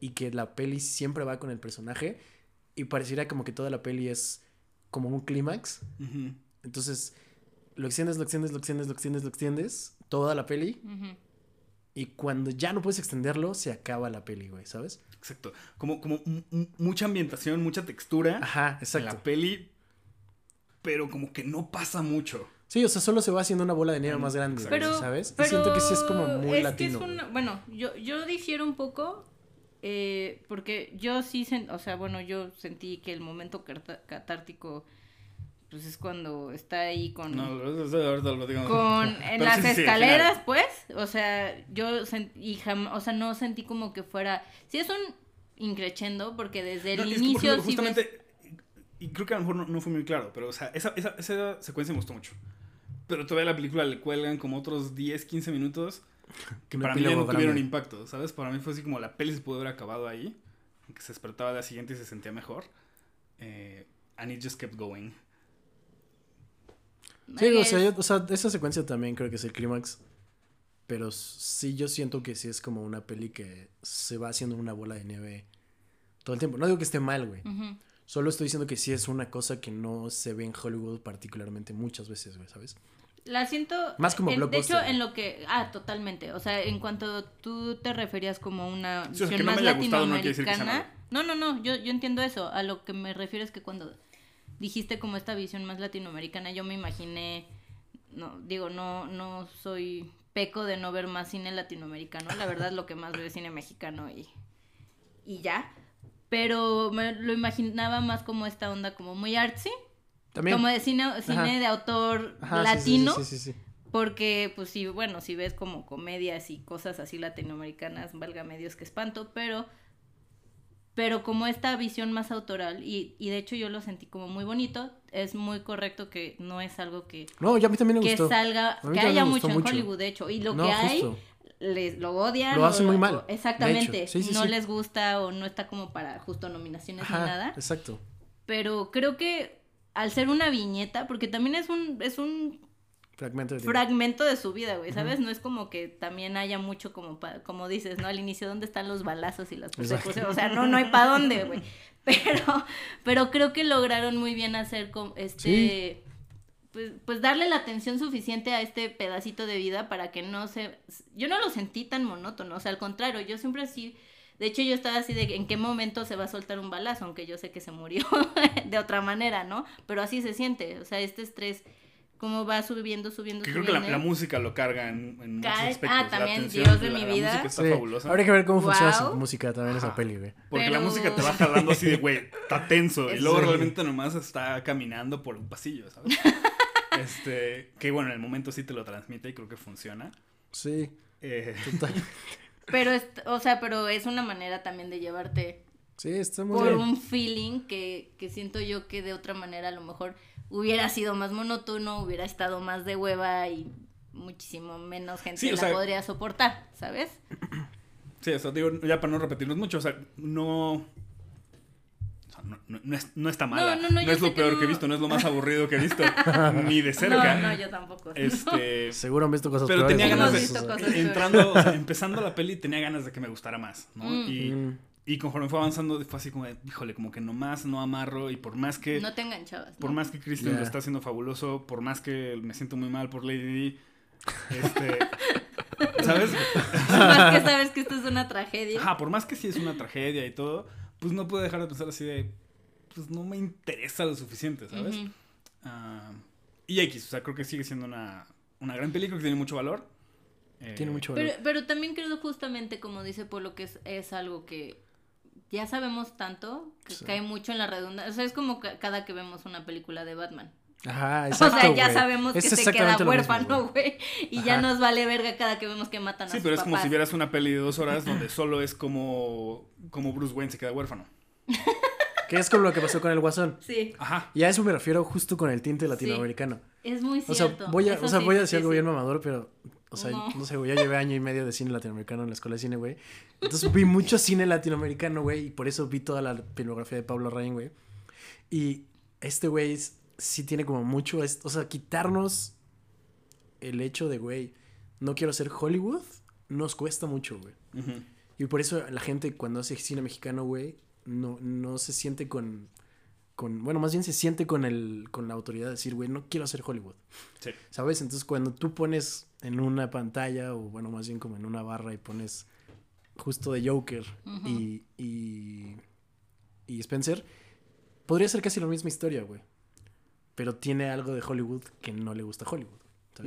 [SPEAKER 3] y que la peli siempre va con el personaje y pareciera como que toda la peli es como un clímax. Entonces, lo extiendes, lo extiendes, lo extiendes, lo extiendes, lo extiendes, toda la peli y cuando ya no puedes extenderlo, se acaba la peli, güey, ¿sabes?
[SPEAKER 1] Exacto. Como, como mucha ambientación, mucha textura
[SPEAKER 3] Ajá,
[SPEAKER 1] en
[SPEAKER 3] exacto.
[SPEAKER 1] la peli, pero como que no pasa mucho.
[SPEAKER 3] Sí, o sea, solo se va haciendo una bola de nieve
[SPEAKER 1] Mm,
[SPEAKER 3] más grande,
[SPEAKER 2] Pero,
[SPEAKER 3] ¿sabes? Y siento que sí es como muy
[SPEAKER 2] es
[SPEAKER 3] latino.
[SPEAKER 2] Que es
[SPEAKER 3] güey.
[SPEAKER 2] una- bueno, yo, yo difiero un poco. Eh, porque yo sí, sen- o sea, bueno, yo sentí que el momento catártico, pues es cuando está ahí con...
[SPEAKER 1] No, ahorita lo digo.
[SPEAKER 2] con *laughs* en
[SPEAKER 1] Pero
[SPEAKER 2] las
[SPEAKER 1] sí,
[SPEAKER 2] escaleras, pues, o sea, yo sentí, o sea, no sentí como que fuera, sí es un increchendo, porque desde el
[SPEAKER 1] No, es que, por
[SPEAKER 2] inicio sí ves-
[SPEAKER 1] justamente, y creo que a lo mejor no, no fue muy claro, pero, o sea, esa, esa, esa secuencia me gustó mucho. Pero todavía la película le cuelgan como otros 10, 15 minutos que para mí ya no
[SPEAKER 3] epílogo
[SPEAKER 1] tuvieron impacto, ¿sabes? Para mí fue así como la peli se pudo haber acabado ahí, que se despertaba al día siguiente y se sentía mejor. Eh, and it just kept going.
[SPEAKER 3] Sí,
[SPEAKER 2] I
[SPEAKER 3] o sea, yo- o sea, esa secuencia también creo que es el clímax. Pero sí, yo siento que sí es como una peli que se va haciendo una bola de nieve todo el tiempo. No digo que esté mal, güey. Solo estoy diciendo que sí es una cosa que no se ve en Hollywood particularmente muchas veces, güey, ¿sabes?
[SPEAKER 2] La siento.
[SPEAKER 3] Más como
[SPEAKER 2] en- De hecho, en lo que. Ah, totalmente. O sea, en cuanto tú te referías como una
[SPEAKER 1] Sí,
[SPEAKER 2] visión
[SPEAKER 1] que no
[SPEAKER 2] más
[SPEAKER 1] me haya gustado no quiere decir que sea
[SPEAKER 2] latinoamericana. No, no, no. Yo, yo entiendo eso. A lo que me refiero es que cuando dijiste como esta visión más latinoamericana, yo me imaginé. No, digo, no, no soy peco de no ver más cine latinoamericano. La verdad, lo que más veo es cine mexicano y. Y ya. Pero me lo imaginaba más como esta onda como muy artsy.
[SPEAKER 3] También.
[SPEAKER 2] Como de cine, cine de autor
[SPEAKER 3] Ajá,
[SPEAKER 2] latino.
[SPEAKER 3] Sí, sí, sí.
[SPEAKER 2] Porque, pues sí, bueno, si ves como comedias y cosas así latinoamericanas, válgame Dios que espanto, pero, pero como esta visión más autoral, y, y de hecho yo lo sentí como muy bonito, es muy correcto que no es algo que,
[SPEAKER 3] No, ya a mí también me
[SPEAKER 2] que
[SPEAKER 3] gustó.
[SPEAKER 2] salga,
[SPEAKER 3] A mí
[SPEAKER 2] que haya mucho en
[SPEAKER 3] mucho.
[SPEAKER 2] Hollywood, de hecho, y lo
[SPEAKER 3] No,
[SPEAKER 2] que hay,
[SPEAKER 3] justo.
[SPEAKER 2] les lo odian.
[SPEAKER 3] Lo
[SPEAKER 2] o
[SPEAKER 3] hacen muy mal,
[SPEAKER 2] Exactamente.
[SPEAKER 3] Sí, sí,
[SPEAKER 2] no
[SPEAKER 3] sí.
[SPEAKER 2] les gusta o no está como para justo nominaciones
[SPEAKER 3] Ajá,
[SPEAKER 2] ni nada
[SPEAKER 3] exacto.
[SPEAKER 2] pero creo que al ser una viñeta, porque también es un, es un
[SPEAKER 3] Fragmento de tiempo.
[SPEAKER 2] fragmento de su vida, güey, ¿sabes? No es como que también haya mucho como pa- como dices, ¿no? Al inicio, ¿dónde están los balazos y las persecuciones? O sea, no, no hay para dónde, güey. *laughs* Pero, pero creo que lograron muy bien hacer como este... Pues, pues darle la atención suficiente a este pedacito de vida para que no se... Yo no lo sentí tan monótono, o sea, al contrario, yo siempre sí... De hecho, yo estaba así de en qué momento se va a soltar un balazo, aunque yo sé que se murió *laughs* de otra manera, ¿no? Pero así se siente, o sea, este estrés, cómo va subiendo, subiendo,
[SPEAKER 1] Que creo
[SPEAKER 2] subiendo.
[SPEAKER 1] que la, la música lo carga en, en muchos
[SPEAKER 2] Cae-
[SPEAKER 1] aspectos.
[SPEAKER 2] ah,
[SPEAKER 1] La
[SPEAKER 2] también,
[SPEAKER 1] atención
[SPEAKER 2] Dios de
[SPEAKER 1] la-
[SPEAKER 2] mi
[SPEAKER 1] la
[SPEAKER 2] vida.
[SPEAKER 1] música está
[SPEAKER 3] Sí,
[SPEAKER 1] fabulosa.
[SPEAKER 3] Habría que ver cómo funciona
[SPEAKER 2] Wow.
[SPEAKER 3] su música también esa peli, güey.
[SPEAKER 1] Porque
[SPEAKER 2] Pero-
[SPEAKER 1] la música te va jalando así de, güey, está tenso. *laughs* Y luego
[SPEAKER 3] Sí.
[SPEAKER 1] realmente nomás está caminando por un pasillo, ¿sabes? *laughs* este, que bueno, en el momento sí te lo transmite y creo que funciona.
[SPEAKER 3] Sí,
[SPEAKER 1] Eh,
[SPEAKER 3] total.
[SPEAKER 2] Pero, es, o sea, pero es una manera también de llevarte
[SPEAKER 3] Sí, está muy
[SPEAKER 2] por
[SPEAKER 3] bien.
[SPEAKER 2] un feeling que, que siento yo que de otra manera a lo mejor hubiera sido más monótono, hubiera estado más de hueva y muchísimo menos gente
[SPEAKER 1] Sí,
[SPEAKER 2] la
[SPEAKER 1] sea-
[SPEAKER 2] podría soportar, ¿sabes?
[SPEAKER 1] Sí, o sea, digo, ya para no repetirnos mucho, o sea, no. No, no- no es- no está mala.
[SPEAKER 2] No,
[SPEAKER 1] No,
[SPEAKER 2] no, no, yo
[SPEAKER 1] es lo peor que he visto, no es lo más aburrido que he visto. *laughs* ni de cerca.
[SPEAKER 2] No, no, yo tampoco.
[SPEAKER 1] Este. *laughs*
[SPEAKER 3] Seguro han visto cosas
[SPEAKER 1] Pero
[SPEAKER 3] peores,
[SPEAKER 1] tenía ganas de.
[SPEAKER 2] cosas.
[SPEAKER 1] Entrando, o sea, *laughs* empezando la peli, tenía ganas de que me gustara más, ¿no?
[SPEAKER 2] Mm.
[SPEAKER 1] Y,
[SPEAKER 3] Mm.
[SPEAKER 1] y conforme fue avanzando, fue así como de, híjole, como que nomás no amarro. Y por más que.
[SPEAKER 2] No te enganchabas.
[SPEAKER 1] Por
[SPEAKER 2] ¿no?
[SPEAKER 1] más que Kristen
[SPEAKER 3] Ya.
[SPEAKER 1] lo está haciendo fabuloso, por más que me siento muy mal por Lady D, este, ¿sabes?
[SPEAKER 2] Más que sabes que esto es una tragedia.
[SPEAKER 1] Ajá, por más que sí es una tragedia y todo, pues no puedo dejar de pensar así de, pues no me interesa lo suficiente, ¿sabes? Ah, y X, o sea, creo que sigue siendo una, una gran película que tiene mucho valor. Eh,
[SPEAKER 3] Tiene mucho valor.
[SPEAKER 2] Pero, pero también creo justamente, como dice Polo, que es, es algo que ya sabemos tanto, que
[SPEAKER 3] Sí.
[SPEAKER 2] cae mucho en la redundancia. O sea, es como ca- cada que vemos una película de Batman.
[SPEAKER 3] Ajá,
[SPEAKER 2] o
[SPEAKER 3] exacto,
[SPEAKER 2] sea, ya sabemos
[SPEAKER 3] Es
[SPEAKER 2] que se queda huérfano, güey. Y ya nos vale verga cada que vemos que matan a
[SPEAKER 1] Sí,
[SPEAKER 2] sus
[SPEAKER 1] pero es como si vieras una peli de dos horas donde *clears throat* solo es como, como Bruce Wayne se queda huérfano. *laughs*
[SPEAKER 3] Que es como lo que pasó con el Guasón.
[SPEAKER 2] Sí,
[SPEAKER 1] Ajá.
[SPEAKER 3] Y a eso me refiero justo con el tinte latinoamericano.
[SPEAKER 2] es muy
[SPEAKER 3] O sea,
[SPEAKER 2] cierto.
[SPEAKER 3] voy a,
[SPEAKER 2] Eso
[SPEAKER 3] o sea,
[SPEAKER 2] sí,
[SPEAKER 3] voy a
[SPEAKER 2] sí,
[SPEAKER 3] decir algo
[SPEAKER 2] sí.
[SPEAKER 3] bien mamador, pero, o sea,
[SPEAKER 2] No.
[SPEAKER 3] no, sé, güey, ya llevé año y medio de cine latinoamericano en la escuela de cine, güey. Entonces vi mucho cine latinoamericano, güey, y por eso vi toda la filmografía de Pablo Rain, güey. Y este güey es- sí tiene como mucho, es- o sea, quitarnos el hecho de, güey, no quiero ser Hollywood, nos cuesta mucho, güey. Y por eso la gente cuando hace cine mexicano, güey, no, no se siente con, con, bueno, más bien se siente con el, con la autoridad de decir, güey, no quiero hacer Hollywood.
[SPEAKER 1] Sí.
[SPEAKER 3] ¿Sabes? Entonces cuando tú pones en una pantalla, o bueno, más bien como en una barra y pones justo de Joker y, y, y Spencer, podría ser casi la misma historia, güey. Pero tiene algo de Hollywood que no le gusta a Hollywood.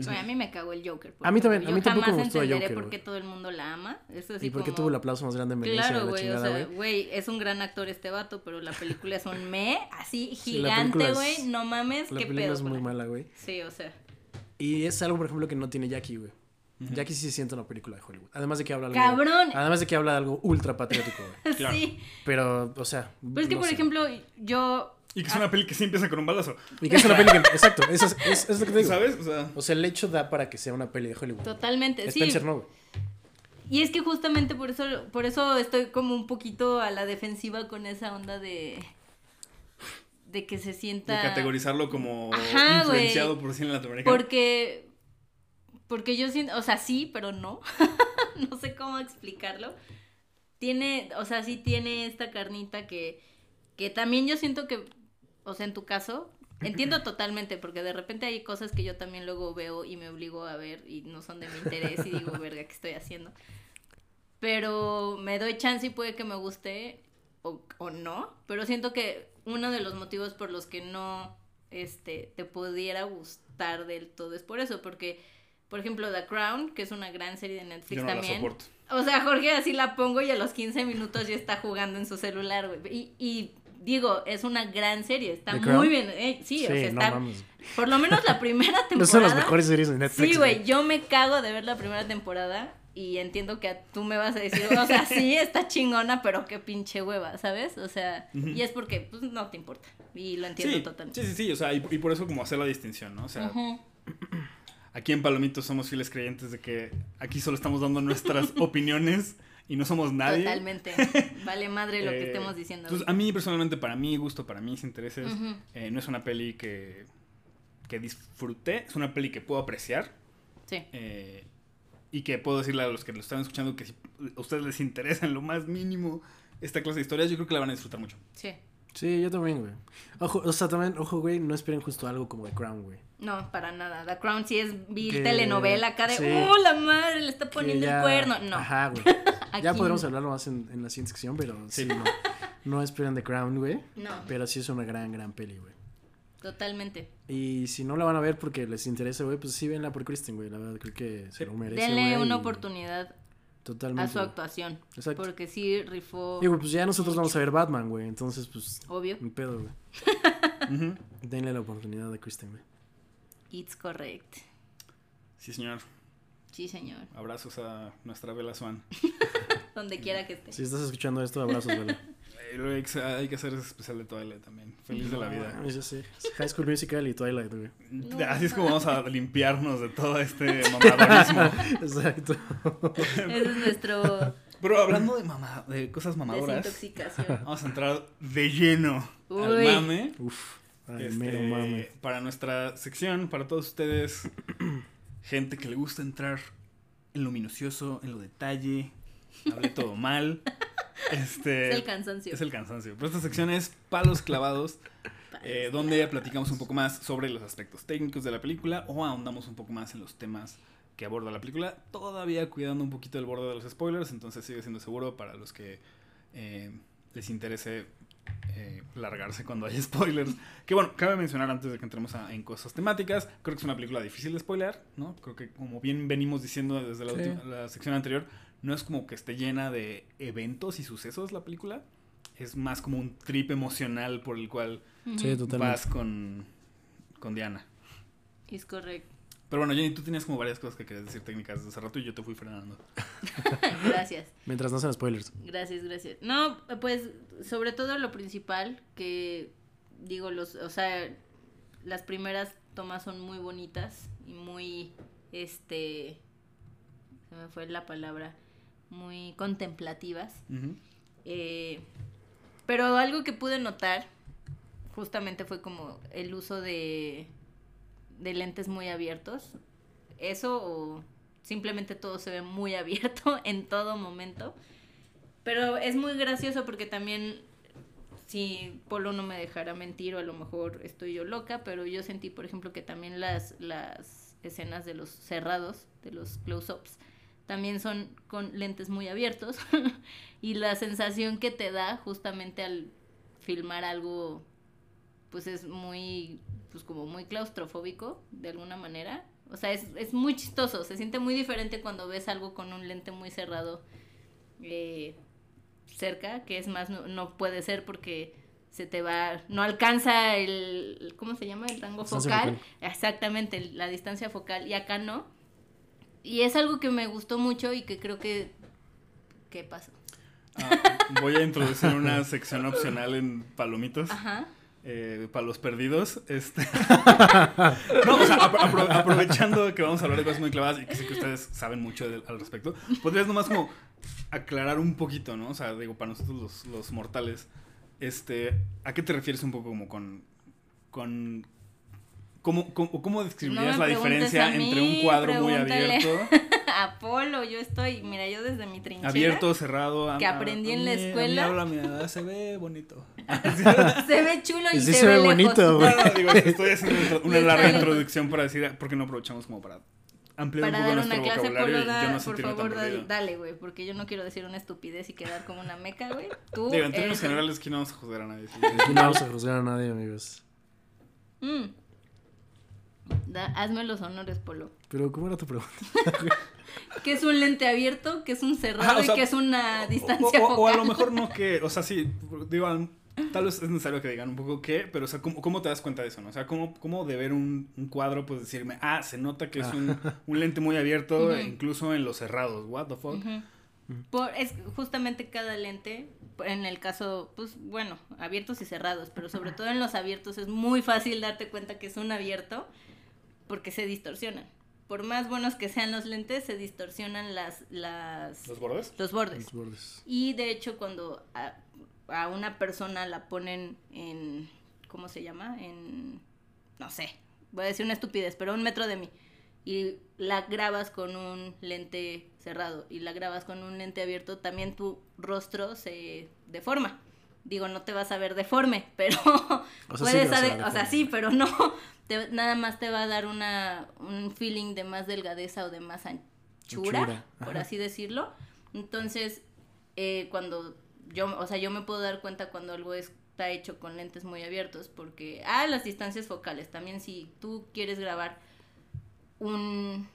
[SPEAKER 2] a mí me cagó el Joker.
[SPEAKER 3] A mí también, a mí tampoco
[SPEAKER 2] jamás
[SPEAKER 3] me gustó
[SPEAKER 2] entenderé
[SPEAKER 3] Joker,
[SPEAKER 2] por qué todo el mundo la ama. Eso así
[SPEAKER 3] ¿Y por qué
[SPEAKER 2] como-
[SPEAKER 3] tuvo el aplauso más grande en Venecia?
[SPEAKER 2] Claro,
[SPEAKER 3] la
[SPEAKER 2] güey, o sea,
[SPEAKER 3] güey?
[SPEAKER 2] güey, es un gran actor este vato, pero la película es un me, así *laughs*
[SPEAKER 3] Sí, la
[SPEAKER 2] gigante,
[SPEAKER 3] película
[SPEAKER 2] güey,
[SPEAKER 3] es-
[SPEAKER 2] no mames,
[SPEAKER 3] La
[SPEAKER 2] qué
[SPEAKER 3] película
[SPEAKER 2] pedo.
[SPEAKER 3] es
[SPEAKER 2] con
[SPEAKER 3] muy
[SPEAKER 2] él?
[SPEAKER 3] mala, güey.
[SPEAKER 2] Sí, o sea,
[SPEAKER 3] Y es algo, por ejemplo, que no tiene Jackie, güey. Jackie sí se siente una película de Hollywood. Además de que habla algo.
[SPEAKER 2] cabrón.
[SPEAKER 3] Además de que habla de algo ultra patriótico, güey. *laughs*
[SPEAKER 1] claro.
[SPEAKER 2] Sí,
[SPEAKER 3] Pero, o sea.
[SPEAKER 2] pero es que
[SPEAKER 3] no
[SPEAKER 2] por
[SPEAKER 3] sé.
[SPEAKER 2] ejemplo, yo
[SPEAKER 1] Y que es una peli que sí empieza con un balazo.
[SPEAKER 3] Y que es una peli que. Exacto, eso es, es, es lo que te digo.
[SPEAKER 1] ¿Sabes? O sea,
[SPEAKER 3] O sea, el hecho da para que sea una peli de Hollywood.
[SPEAKER 2] totalmente, sí.
[SPEAKER 3] Spencer no, güey.
[SPEAKER 2] Y es que justamente por eso por eso estoy como un poquito a la defensiva con esa onda de de que se
[SPEAKER 1] de
[SPEAKER 2] sienta
[SPEAKER 1] categorizarlo como
[SPEAKER 2] Ajá,
[SPEAKER 1] influenciado por cine latinoamericano.
[SPEAKER 2] Porque. Porque yo siento. O sea, sí, pero no. *laughs* no sé cómo explicarlo. Tiene. O sea, sí tiene esta carnita que. Que también yo siento que. O sea, en tu caso. Entiendo *laughs* totalmente, porque de repente hay cosas que yo también luego veo y me obligo a ver y no son de mi interés y digo, verga, ¿qué estoy haciendo? Pero me doy chance y puede que me guste o, o no, pero siento que uno de los motivos por los que no este, te pudiera gustar del todo es por eso, porque, por ejemplo, The Crown, que es una gran serie de Netflix
[SPEAKER 1] Yo no la
[SPEAKER 2] también.
[SPEAKER 1] soporto.
[SPEAKER 2] O sea, Jorge así la pongo y a los 15 minutos ya está jugando en su celular, güey. Y, y digo, es una gran serie, está
[SPEAKER 3] ¿The
[SPEAKER 2] muy
[SPEAKER 3] Crown?
[SPEAKER 2] bien. eh, sí, o sea, está. Por lo menos la *laughs* primera temporada.
[SPEAKER 3] No son las mejores series de Netflix.
[SPEAKER 2] Sí, güey, yo me cago de ver la primera temporada y entiendo que tú me vas a decir, o sea, *laughs* sí, está chingona, pero qué pinche hueva, ¿sabes? O sea, y es porque, pues, no te importa. Y lo entiendo
[SPEAKER 1] Sí,
[SPEAKER 2] totalmente.
[SPEAKER 1] sí, sí, sí, o sea, y, y por eso como hacer la distinción, ¿no? O sea, aquí en Palomitos somos fieles creyentes de que aquí solo estamos dando nuestras *laughs* opiniones y no somos nadie.
[SPEAKER 2] Totalmente. *laughs* Vale madre lo que
[SPEAKER 1] Eh,
[SPEAKER 2] estemos diciendo.
[SPEAKER 1] Entonces, a mí personalmente, para mi gusto, para mis intereses, eh, no es una peli que, que disfruté, es una peli que puedo apreciar
[SPEAKER 2] Sí.
[SPEAKER 1] eh, y que puedo decirle a los que lo están escuchando que si a ustedes les interesa en lo más mínimo esta clase de historias, yo creo que la van a disfrutar mucho.
[SPEAKER 2] Sí.
[SPEAKER 3] Sí, yo también, güey. Ojo, o sea, también, ojo, güey, no esperen justo algo como The Crown, güey.
[SPEAKER 2] No, para nada. The Crown sí es vil
[SPEAKER 3] Que-
[SPEAKER 2] telenovela acá de,
[SPEAKER 3] sí.
[SPEAKER 2] ¡oh, la madre! Le está poniendo
[SPEAKER 3] ya-
[SPEAKER 2] el cuerno. No.
[SPEAKER 3] Ajá, güey. *laughs* Ya podremos
[SPEAKER 2] no.
[SPEAKER 3] hablarlo más en, en la siguiente sección, pero sí,
[SPEAKER 1] Sí.
[SPEAKER 3] no. No esperen The Crown, güey.
[SPEAKER 2] No,
[SPEAKER 3] Pero sí es una gran, gran peli, güey.
[SPEAKER 2] totalmente.
[SPEAKER 3] Y si no la van a ver porque les interesa, güey, pues sí, venla por Kristen, güey. La verdad, creo que se lo merece,
[SPEAKER 2] Denle
[SPEAKER 3] güey,
[SPEAKER 2] una
[SPEAKER 3] y-
[SPEAKER 2] oportunidad
[SPEAKER 3] Totalmente.
[SPEAKER 2] a su actuación.
[SPEAKER 3] Exacto.
[SPEAKER 2] Porque sí rifó.
[SPEAKER 3] Y, güey, pues ya nosotros vamos a ver Batman, güey. Entonces, pues,
[SPEAKER 2] Obvio.
[SPEAKER 3] un pedo, güey. *laughs* Denle la oportunidad a Kristen, güey.
[SPEAKER 2] It's correct.
[SPEAKER 1] Sí, señor.
[SPEAKER 2] Sí, señor.
[SPEAKER 1] Abrazos a nuestra Bella Swan. *laughs*
[SPEAKER 2] Donde quiera que esté.
[SPEAKER 3] Si estás escuchando esto, abrazos.
[SPEAKER 1] Y luego hay que, hay que hacer ese especial de Twilight también. Feliz de la vida.
[SPEAKER 3] Ah, sí, sí. High School Musical y Twilight, güey.
[SPEAKER 2] No, *laughs*
[SPEAKER 1] Así es como vamos a limpiarnos de todo este *laughs* mamadorismo.
[SPEAKER 3] Exacto.
[SPEAKER 2] Ese es nuestro
[SPEAKER 1] Pero hablando de, mama, de cosas mamadoras,
[SPEAKER 2] desintoxicación.
[SPEAKER 1] vamos a entrar de lleno al
[SPEAKER 2] Uy.
[SPEAKER 1] mame.
[SPEAKER 3] Uf. Ay,
[SPEAKER 1] Este,
[SPEAKER 3] mero mame.
[SPEAKER 1] Para nuestra sección, para todos ustedes, gente que le gusta entrar en lo minucioso, en lo detalle, hable todo mal. *laughs* Este,
[SPEAKER 2] Es el cansancio.
[SPEAKER 1] es el cansancio. Pero esta sección es palos clavados, eh, donde platicamos un poco más sobre los aspectos técnicos de la película o ahondamos un poco más en los temas que aborda la película, todavía cuidando un poquito el borde de los spoilers, entonces sigue siendo seguro para los que eh, les interese eh, largarse cuando hay *laughs* spoilers. Que bueno, cabe mencionar antes de que entremos a- en cosas temáticas, creo que es una película difícil de spoiler, ¿no? Creo que como bien venimos diciendo desde la,
[SPEAKER 3] Sí.
[SPEAKER 1] última- la sección anterior, no es como que esté llena de eventos y sucesos la película, es más como un trip emocional por el cual.
[SPEAKER 3] Sí,
[SPEAKER 1] vas con, con Diana.
[SPEAKER 2] Es correcto.
[SPEAKER 1] Pero bueno, Jenny, tú tenías como varias cosas que querías decir técnicas de hace rato y yo te fui frenando. *laughs*
[SPEAKER 2] Gracias.
[SPEAKER 3] Mientras no sean spoilers.
[SPEAKER 2] Gracias, gracias. No, pues sobre todo lo principal que digo los, o sea, las primeras tomas son muy bonitas y muy este se me fue la palabra, muy contemplativas. Eh, pero algo que pude notar justamente fue como el uso de, de lentes muy abiertos. Eso o simplemente todo se ve muy *laughs* abierto en todo momento. Pero es muy gracioso porque también, si Polo no me dejara mentir o a lo mejor estoy yo loca, pero yo sentí, por ejemplo, que también las, las escenas de los cerrados, de los close-ups, también son con lentes muy abiertos *laughs* y la sensación que te da justamente al filmar algo pues es muy pues como muy claustrofóbico de alguna manera. O sea es, es muy chistoso se siente muy diferente cuando ves algo con un lente muy cerrado eh, cerca que es más no, no puede ser porque se te va no alcanza el cómo se llama el rango focal.
[SPEAKER 3] focal.
[SPEAKER 2] exactamente la distancia focal y acá no. Y es algo que me gustó mucho y que creo que qué pasó
[SPEAKER 1] Ah, voy a introducir una sección opcional en palomitos.
[SPEAKER 2] ajá
[SPEAKER 1] eh, para los perdidos. Este. *laughs* no, o sea, apro- apro- aprovechando que vamos a hablar de cosas muy clavadas y que sé que ustedes saben mucho al respecto, podrías nomás como aclarar un poquito, ¿no? O sea, digo, para nosotros los, los mortales, este, ¿a qué te refieres un poco como con. con ¿Cómo, cómo, cómo describirías
[SPEAKER 2] No
[SPEAKER 1] la diferencia
[SPEAKER 2] a mí,
[SPEAKER 1] entre un cuadro muy abierto, *laughs*
[SPEAKER 2] Apolo, yo estoy, mira, yo desde mi trinchera
[SPEAKER 1] abierto, cerrado? a-
[SPEAKER 2] que aprendí
[SPEAKER 1] a-
[SPEAKER 2] en la
[SPEAKER 1] mí- a mí
[SPEAKER 2] escuela.
[SPEAKER 1] háblame, ah, se ve bonito. *laughs*
[SPEAKER 2] se ve chulo y
[SPEAKER 3] Sí
[SPEAKER 2] se,
[SPEAKER 3] se ve
[SPEAKER 2] ve,
[SPEAKER 3] bonito,
[SPEAKER 2] lejos.
[SPEAKER 3] güey.
[SPEAKER 1] No, no, digo, estoy haciendo una- *laughs* larga introducción para decir, porque no aprovechamos como para ampliar
[SPEAKER 2] Para
[SPEAKER 1] un poco
[SPEAKER 2] dar
[SPEAKER 1] nuestro
[SPEAKER 2] una clase,
[SPEAKER 1] vocabulario
[SPEAKER 2] Polo,
[SPEAKER 1] yo
[SPEAKER 2] da-
[SPEAKER 1] no
[SPEAKER 2] por favor,
[SPEAKER 1] tan
[SPEAKER 2] dale, güey, porque yo no quiero decir una estupidez y quedar como una meca, güey. Tú
[SPEAKER 1] Digo, en términos generales, aquí no vamos a juzgar a nadie.
[SPEAKER 3] Aquí no vamos a juzgar a nadie, amigos.
[SPEAKER 2] Mm. Da- hazme los honores, Polo.
[SPEAKER 3] Pero, ¿cómo era tu pregunta? *laughs*
[SPEAKER 2] ¿Qué es un lente abierto? ¿Qué es un cerrado?
[SPEAKER 1] Ajá, o sea,
[SPEAKER 2] ¿Y qué es una
[SPEAKER 1] O,
[SPEAKER 2] distancia
[SPEAKER 1] o- o a
[SPEAKER 2] focal?
[SPEAKER 1] lo mejor no *laughs* que, o sea, sí, digo, al- tal vez es necesario que digan un poco qué, pero o sea, ¿cómo, cómo te das cuenta de eso, no? O sea, ¿cómo, cómo de ver un, un cuadro, pues decirme, ah, se nota que es un, *laughs* un lente muy abierto, incluso en los cerrados, what the fuck?
[SPEAKER 2] Ujú. Por, es justamente cada lente, en el caso, pues bueno, abiertos y cerrados, pero sobre todo en los abiertos es muy fácil darte cuenta que es un abierto porque se distorsionan. Por más buenos que sean los lentes, se distorsionan las, las,
[SPEAKER 1] ¿Los bordes?
[SPEAKER 2] los bordes.
[SPEAKER 3] Los bordes.
[SPEAKER 2] Y de hecho cuando a, a una persona la ponen en, ¿cómo se llama? En, no sé, voy a decir una estupidez, pero un metro de mí. Y la grabas con un lente cerrado y la grabas con un lente abierto, también tu rostro se deforma. Digo, no te vas a ver deforme, *laughs* pero
[SPEAKER 3] O sea, sí
[SPEAKER 2] puedes
[SPEAKER 3] a ver
[SPEAKER 2] o sea, sí, pero no, te- nada más te va a dar una, un feeling de más delgadeza o de más anchura, por así decirlo. Entonces, eh, cuando yo, o sea, yo me puedo dar cuenta cuando algo está hecho con lentes muy abiertos, porque, ah, las distancias focales, también si tú quieres grabar un,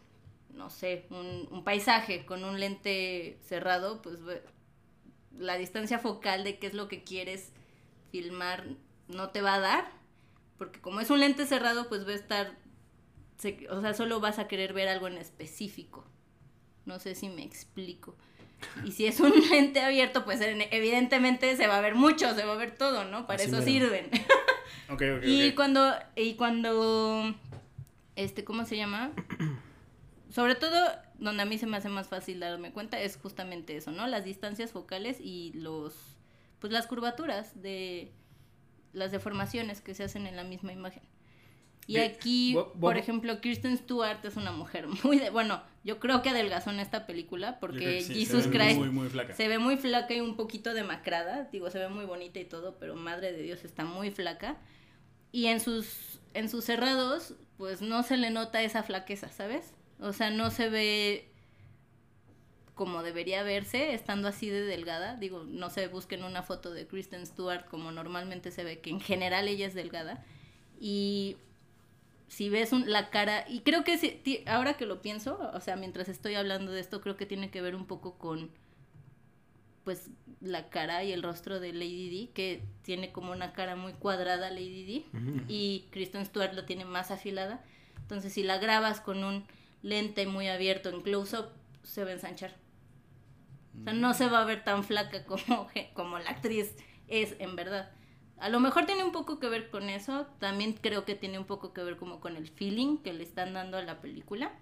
[SPEAKER 2] no sé, un, un paisaje con un lente cerrado, pues la distancia focal de qué es lo que quieres filmar no te va a dar, porque como es un lente cerrado, pues va a estar, se- o sea, solo vas a querer ver algo en específico. No sé si me explico. Y si es un *laughs* lente abierto, pues en- evidentemente se va a ver mucho, se va a ver todo, ¿no? Para
[SPEAKER 3] Así
[SPEAKER 2] eso
[SPEAKER 3] mero.
[SPEAKER 2] sirven.
[SPEAKER 1] Ok, ok, *laughs*
[SPEAKER 2] Y cuando, y cuando, este, ¿cómo se llama? *clears throat* Sobre todo, donde a mí se me hace más fácil darme cuenta es justamente eso, ¿no? Las distancias focales y los, pues las curvaturas de las deformaciones que se hacen en la misma imagen. Y aquí, por ejemplo, Kirsten Stewart es una mujer muy de, bueno, yo creo que adelgazó en esta película porque
[SPEAKER 1] que sí,
[SPEAKER 2] Jesus
[SPEAKER 1] se ve
[SPEAKER 2] Christ
[SPEAKER 1] Muy, muy flaca.
[SPEAKER 2] se ve muy flaca y un poquito demacrada. Digo, se ve muy bonita y todo, pero madre de Dios está muy flaca. Y en sus, en sus cerrados, pues no se le nota esa flaqueza, ¿sabes? O sea, no se ve como debería verse, estando así de delgada. Digo, no se busquen una foto de Kristen Stewart como normalmente se ve, que en general ella es delgada. Y si ves un- la cara, y creo que si- ahora que lo pienso, o sea, mientras estoy hablando de esto, creo que tiene que ver un poco con, pues, la cara y el rostro de Lady D, que tiene como una cara muy cuadrada Lady D, y Kristen Stewart lo tiene más afilada. Entonces, si la grabas con un lente muy abierto en close-up, se va a ensanchar. O sea, no se va a ver tan flaca como, *laughs* como la actriz es en verdad. A lo mejor tiene un poco que ver con eso. También creo que tiene un poco que ver como con el feeling que le están dando a la película.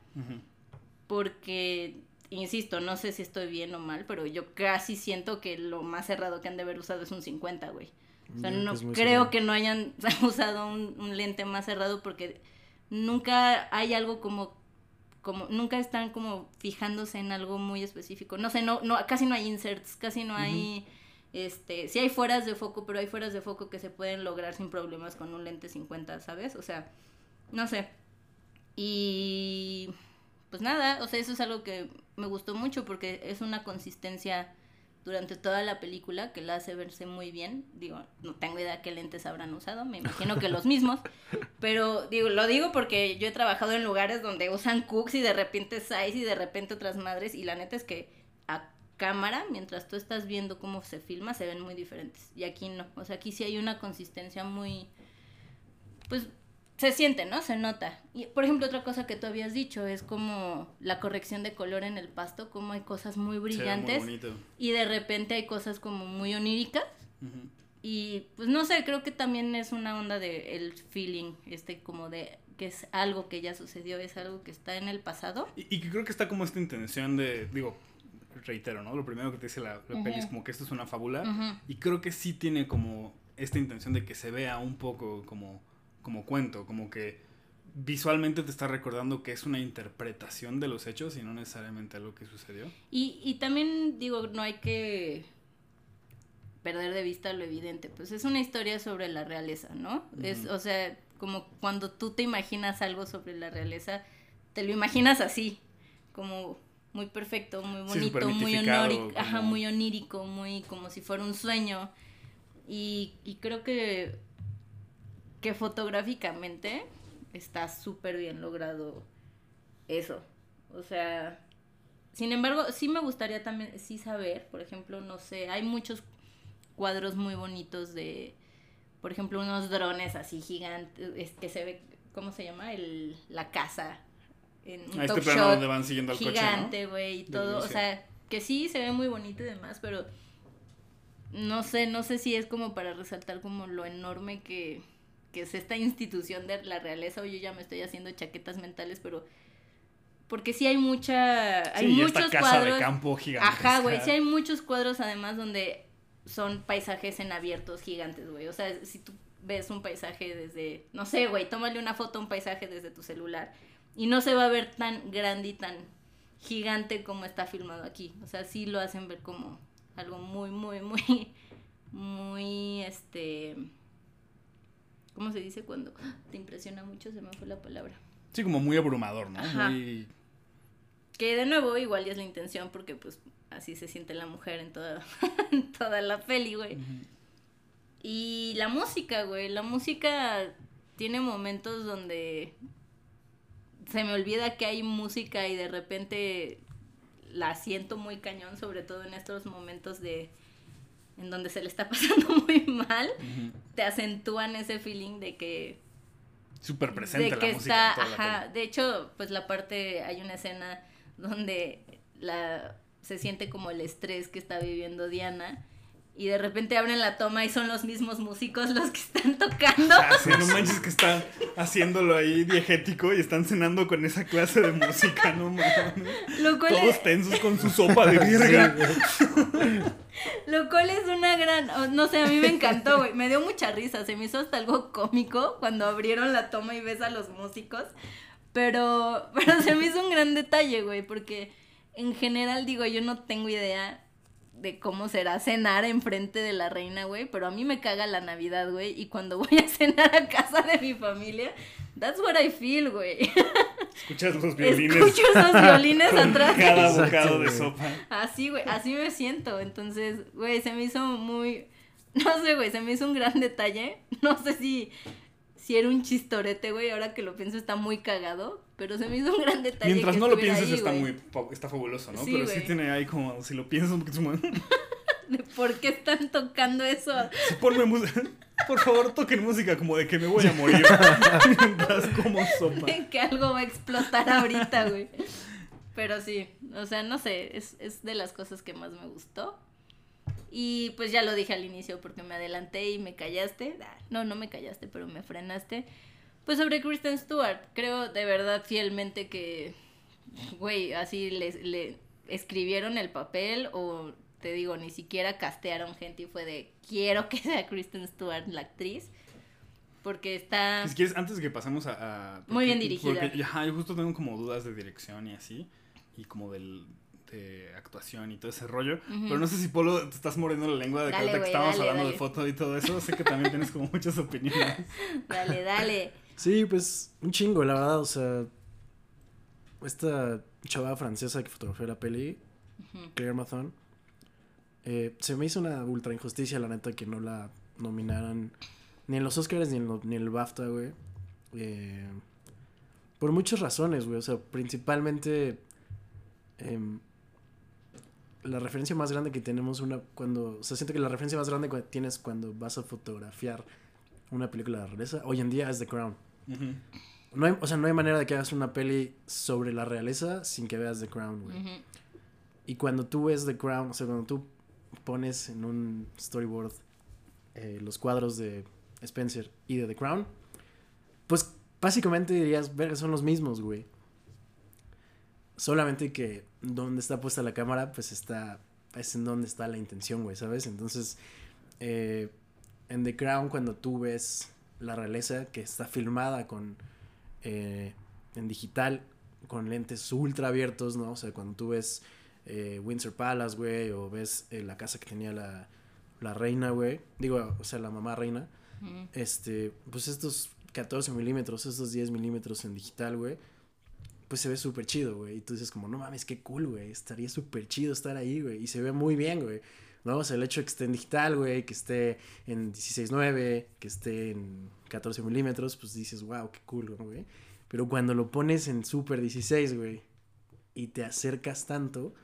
[SPEAKER 2] Porque, insisto, no sé si estoy bien o mal, pero yo casi siento que lo más cerrado que han de haber usado es un 50, güey. O sea, no creo
[SPEAKER 3] cerrado.
[SPEAKER 2] que no hayan *laughs* usado un, un lente más cerrado porque nunca hay algo como como nunca están como fijándose en algo muy específico. No sé, no no casi no hay inserts, casi no hay este, sí hay fueras de foco, pero hay fueras de foco que se pueden lograr sin problemas con un lente 50, ¿sabes? O sea, no sé. Y pues nada, o sea, eso es algo que me gustó mucho porque es una consistencia durante toda la película que la hace verse muy bien. Digo, no tengo idea qué lentes habrán usado, me imagino que los mismos, pero digo, lo digo porque yo he trabajado en lugares donde usan Cooks y de repente Zeiss y de repente otras madres y la neta es que a cámara, mientras tú estás viendo cómo se filma, se ven muy diferentes. Y aquí no, o sea, aquí sí hay una consistencia muy pues se siente, ¿no? Se nota. Y, por ejemplo, otra cosa que tú habías dicho es como la corrección de color en el pasto, como hay cosas muy
[SPEAKER 1] muy
[SPEAKER 2] brillantes
[SPEAKER 1] bonito.
[SPEAKER 2] y de repente hay cosas como muy oníricas. Y pues no sé, creo que también es una onda de el feeling, este como de que es algo que ya sucedió, es algo que está en el pasado.
[SPEAKER 1] Y, que creo que está como esta intención de, digo, reitero, ¿no? Lo primero que te dice la, la peli es como que esto es una fábula. Y creo que sí tiene como esta intención de que se vea un poco como, como cuento, como que visualmente te está recordando que es una interpretación de los hechos y no necesariamente algo que sucedió.
[SPEAKER 2] Y, y también digo, no hay que perder de vista lo evidente, pues es una historia sobre la realeza, ¿no? Es, o sea, como cuando tú te imaginas algo sobre la realeza, te lo imaginas así, como muy perfecto, muy bonito, muy onírico, ajá,
[SPEAKER 1] como-
[SPEAKER 2] muy onírico, muy como si fuera un sueño. Y, y creo que, que fotográficamente está súper bien logrado eso. O sea, sin embargo, sí me gustaría también, sí saber, por ejemplo, no sé, hay muchos cuadros muy bonitos de, por ejemplo, unos drones así gigantes, es que se ve, ¿cómo se llama? El, la casa. En un
[SPEAKER 1] A este
[SPEAKER 2] top
[SPEAKER 1] plano
[SPEAKER 2] shot
[SPEAKER 1] donde van siguiendo al
[SPEAKER 2] gigante, güey, y todo, o sea, que sí se ve muy bonito y demás, pero no sé, no sé si es como para resaltar como lo enorme que, que es esta institución de la realeza, o yo ya me estoy haciendo chaquetas mentales, pero porque sí hay mucha, hay
[SPEAKER 1] Sí, y
[SPEAKER 2] muchos
[SPEAKER 1] esta casa
[SPEAKER 2] cuadros,
[SPEAKER 1] de campo gigante.
[SPEAKER 2] ajá, güey, sí hay muchos cuadros además donde son paisajes en abiertos gigantes, güey, o sea, si tú ves un paisaje desde, no sé, güey, tómale una foto a un paisaje desde tu celular y no se va a ver tan grande y tan gigante como está filmado aquí. O sea, sí lo hacen ver como algo muy, muy, muy, muy, este, ¿cómo se dice cuando te impresiona mucho? Se me fue la palabra.
[SPEAKER 1] Sí, como muy abrumador, ¿no?
[SPEAKER 2] Ajá.
[SPEAKER 1] Muy...
[SPEAKER 2] Que de nuevo igual ya es la intención porque pues así se siente la mujer en toda, *laughs* en toda la peli, güey. Y la música, güey, la música tiene momentos donde se me olvida que hay música y de repente la siento muy cañón, sobre todo en estos momentos de en donde se le está *laughs* pasando muy mal, te acentúan ese feeling de que
[SPEAKER 1] Súper presente
[SPEAKER 2] de
[SPEAKER 1] la
[SPEAKER 2] que
[SPEAKER 1] música.
[SPEAKER 2] está,
[SPEAKER 1] la
[SPEAKER 2] ajá, de hecho, pues la parte, hay una escena donde la se siente como el estrés que está viviendo Diana. Y de repente abren la toma y son los mismos músicos los que están tocando.
[SPEAKER 1] Así, no manches que están haciéndolo ahí diegético y están cenando con esa clase de música, no mames.
[SPEAKER 2] Lo cual, es,
[SPEAKER 1] Todos tensos con su sopa de virga. *laughs*
[SPEAKER 2] lo cual es una gran... No sé, a mí me encantó, güey. Me dio mucha risa. Se me hizo hasta algo cómico cuando abrieron la toma y ves a los músicos. Pero, *laughs* pero se me hizo un gran detalle, güey. Porque en general, digo, yo no tengo idea de cómo será cenar enfrente de la reina, güey. Pero a mí me caga la Navidad, güey. Y cuando *laughs* voy a cenar a casa de mi familia, that's what I feel, güey.
[SPEAKER 1] Escuchas los violines.
[SPEAKER 2] Escucho esos violines *laughs* atrás.
[SPEAKER 1] Cada bocado de sopa.
[SPEAKER 2] Así, güey, así me siento. Entonces, güey, se me hizo muy. *laughs* No sé, güey, se me hizo un gran detalle. No sé si, si era un chistorete, güey. Ahora que lo pienso está muy cagado. Pero se me hizo un gran detalle.
[SPEAKER 1] Mientras
[SPEAKER 2] que
[SPEAKER 1] no lo pienses
[SPEAKER 2] ahí,
[SPEAKER 1] está
[SPEAKER 2] güey.
[SPEAKER 1] muy está fabuloso, ¿no?
[SPEAKER 2] Sí,
[SPEAKER 1] Pero sí
[SPEAKER 2] güey.
[SPEAKER 1] tiene ahí como, si lo piensas un poquito como, *laughs*
[SPEAKER 2] De ¿Por qué están tocando eso?
[SPEAKER 1] sí, ponme música. *laughs* Por favor, toquen música como de que me voy a morir. *laughs* Mientras como sopa.
[SPEAKER 2] que algo va a explotar ahorita, güey. Pero sí, o sea, no sé, es, es de las cosas que más me gustó. Y pues ya lo dije al inicio porque me adelanté y me callaste. Ah, No, no me callaste, pero me frenaste. Pues sobre Kristen Stewart, creo de verdad fielmente que, güey, así le, le escribieron el papel o te digo, ni siquiera castearon gente y fue de, quiero que sea Kristen Stewart la actriz. Porque está...
[SPEAKER 1] Si quieres, antes de que pasemos a... a-
[SPEAKER 2] Muy bien dirigida.
[SPEAKER 1] Porque ajá, yo justo tengo como dudas de dirección y así. Y como del, de actuación y todo ese rollo. Pero no sé si Polo te estás mordiendo la lengua de que estábamos hablando
[SPEAKER 2] dale.
[SPEAKER 1] de foto y todo eso. Sé que también tienes como muchas opiniones. *laughs*
[SPEAKER 2] Dale, dale.
[SPEAKER 3] Sí, pues un chingo, la verdad, o sea, esta chava francesa que fotografió la peli,
[SPEAKER 2] Ujú.
[SPEAKER 3] Claire Mathon, eh, se me hizo una ultra injusticia, la neta, que no la nominaran ni en los Oscars ni en, lo- ni en el BAFTA, güey. Eh, por muchas razones, güey, o sea, principalmente em, la referencia más grande que tenemos una cuando, o sea, siento que la referencia más grande que tienes cuando vas a fotografiar una película de realeza hoy en día es The Crown. No hay, o sea, no hay manera de que hagas una peli sobre la realeza sin que veas The Crown, güey. Y cuando tú ves The Crown, o sea, cuando tú pones en un storyboard eh, los cuadros de Spencer y de The Crown, pues básicamente dirías, ver, son los mismos, güey. Solamente que donde está puesta la cámara, pues está, es en donde está la intención, güey, ¿sabes? Entonces, eh, en The Crown, cuando tú ves la realeza que está filmada con, eh, en digital, con lentes ultra abiertos, ¿no? O sea, cuando tú ves eh, Windsor Palace, güey, o ves eh, la casa que tenía la, la reina, güey, digo, o sea, la mamá reina, este, pues estos 14 milímetros, estos 10 milímetros en digital, güey, pues se ve súper chido, güey. Y tú dices como, no mames, qué cool, güey. Estaría súper chido estar ahí, güey. Y se ve muy bien, güey. ¿No? O sea, el hecho de que esté en digital, güey, que esté en 16.9, que esté en 14 milímetros, pues dices, wow, qué cool, güey. Pero cuando lo pones en super 16, güey, y te acercas tanto,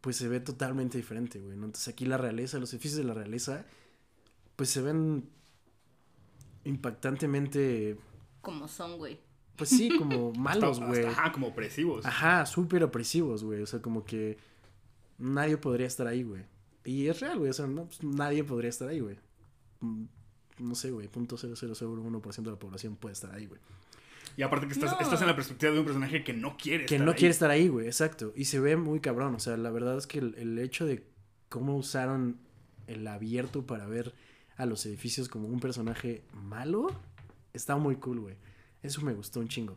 [SPEAKER 3] pues se ve totalmente diferente, güey. ¿no? Entonces aquí la realeza, los edificios de la realeza, pues se ven impactantemente,
[SPEAKER 2] Como son, güey.
[SPEAKER 3] pues sí, como *laughs* malos, güey.
[SPEAKER 1] Ajá, como opresivos.
[SPEAKER 3] Ajá, súper opresivos, güey. O sea, como que nadie podría estar ahí, güey. Y es real, güey. O sea, no, pues, nadie podría estar ahí, güey. Mm, No sé, güey. Punto cero cero cero uno por ciento de la población puede estar ahí, güey.
[SPEAKER 1] Y aparte que estás,
[SPEAKER 2] No.
[SPEAKER 1] estás en la perspectiva de un personaje que no quiere
[SPEAKER 3] Que
[SPEAKER 1] estar
[SPEAKER 3] no
[SPEAKER 1] ahí.
[SPEAKER 3] quiere estar ahí, güey. Exacto. Y se ve muy cabrón. O sea, la verdad es que el, el hecho de cómo usaron el abierto para ver a los edificios como un personaje malo está muy cool, güey. Eso me gustó un chingo.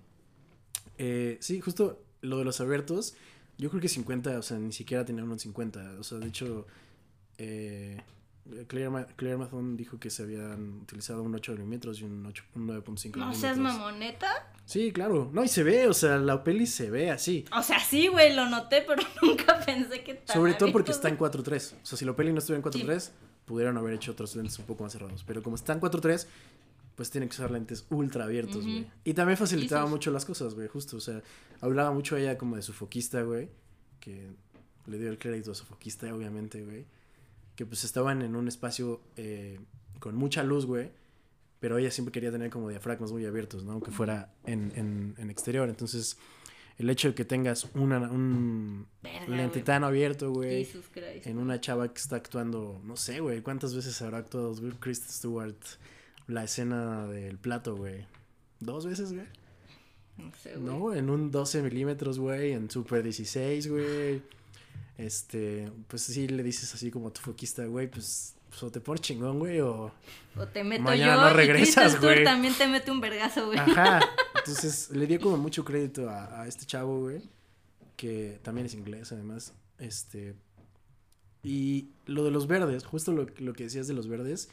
[SPEAKER 3] Eh, sí, justo lo de los abiertos, yo creo que 50, o sea, ni siquiera tenían un 50. O sea, de hecho, eh, Claire, Ma- Claire Mathon dijo que se habían utilizado un 8 milímetros y un, 8 un 9.5
[SPEAKER 2] No seas mamoneta.
[SPEAKER 3] Sí, claro. No, y se ve, o sea, la peli se ve así.
[SPEAKER 2] O sea, sí, güey, lo noté, *laughs* pero nunca pensé que tan
[SPEAKER 3] Sobre todo porque está en
[SPEAKER 2] güey.
[SPEAKER 3] 4.3. O sea, si la peli no estuviera en 4.3, pudieran haber hecho otros lentes un poco más cerrados. Pero como está en 4.3, pues tiene que usar lentes ultra abiertos, güey. Y también facilitaba
[SPEAKER 2] Sí, sí.
[SPEAKER 3] mucho las cosas, güey, justo. O sea, hablaba mucho ella como de su foquista, güey. Que le dio el crédito a su foquista, obviamente, güey. Que pues estaban en un espacio eh, con mucha luz, güey. Pero ella siempre quería tener como diafragmas muy abiertos, ¿no? Aunque fuera en, en, en exterior. Entonces, el hecho de que tengas una, un
[SPEAKER 2] Verga,
[SPEAKER 3] lente tan abierto, güey, en una chava que está actuando, no sé, güey, ¿cuántas veces habrá actuado Kristen Stewart la escena del plato, güey? ¿Dos veces, güey?
[SPEAKER 2] No sé, güey.
[SPEAKER 3] No, en un 12 milímetros, güey, en Super 16, güey. Este, pues sí le dices así como tu foquista, güey, pues, pues o te pones chingón, güey, o...
[SPEAKER 2] O te meto
[SPEAKER 3] Mañana
[SPEAKER 2] yo
[SPEAKER 3] no
[SPEAKER 2] y
[SPEAKER 3] regresas,
[SPEAKER 2] Stewart
[SPEAKER 3] güey.
[SPEAKER 2] también te mete un vergazo, güey.
[SPEAKER 3] Ajá. *laughs* Entonces le dio como mucho crédito a, a este chavo, güey, que también es inglés, además. Este, y lo de los verdes, justo lo, lo que decías de los verdes,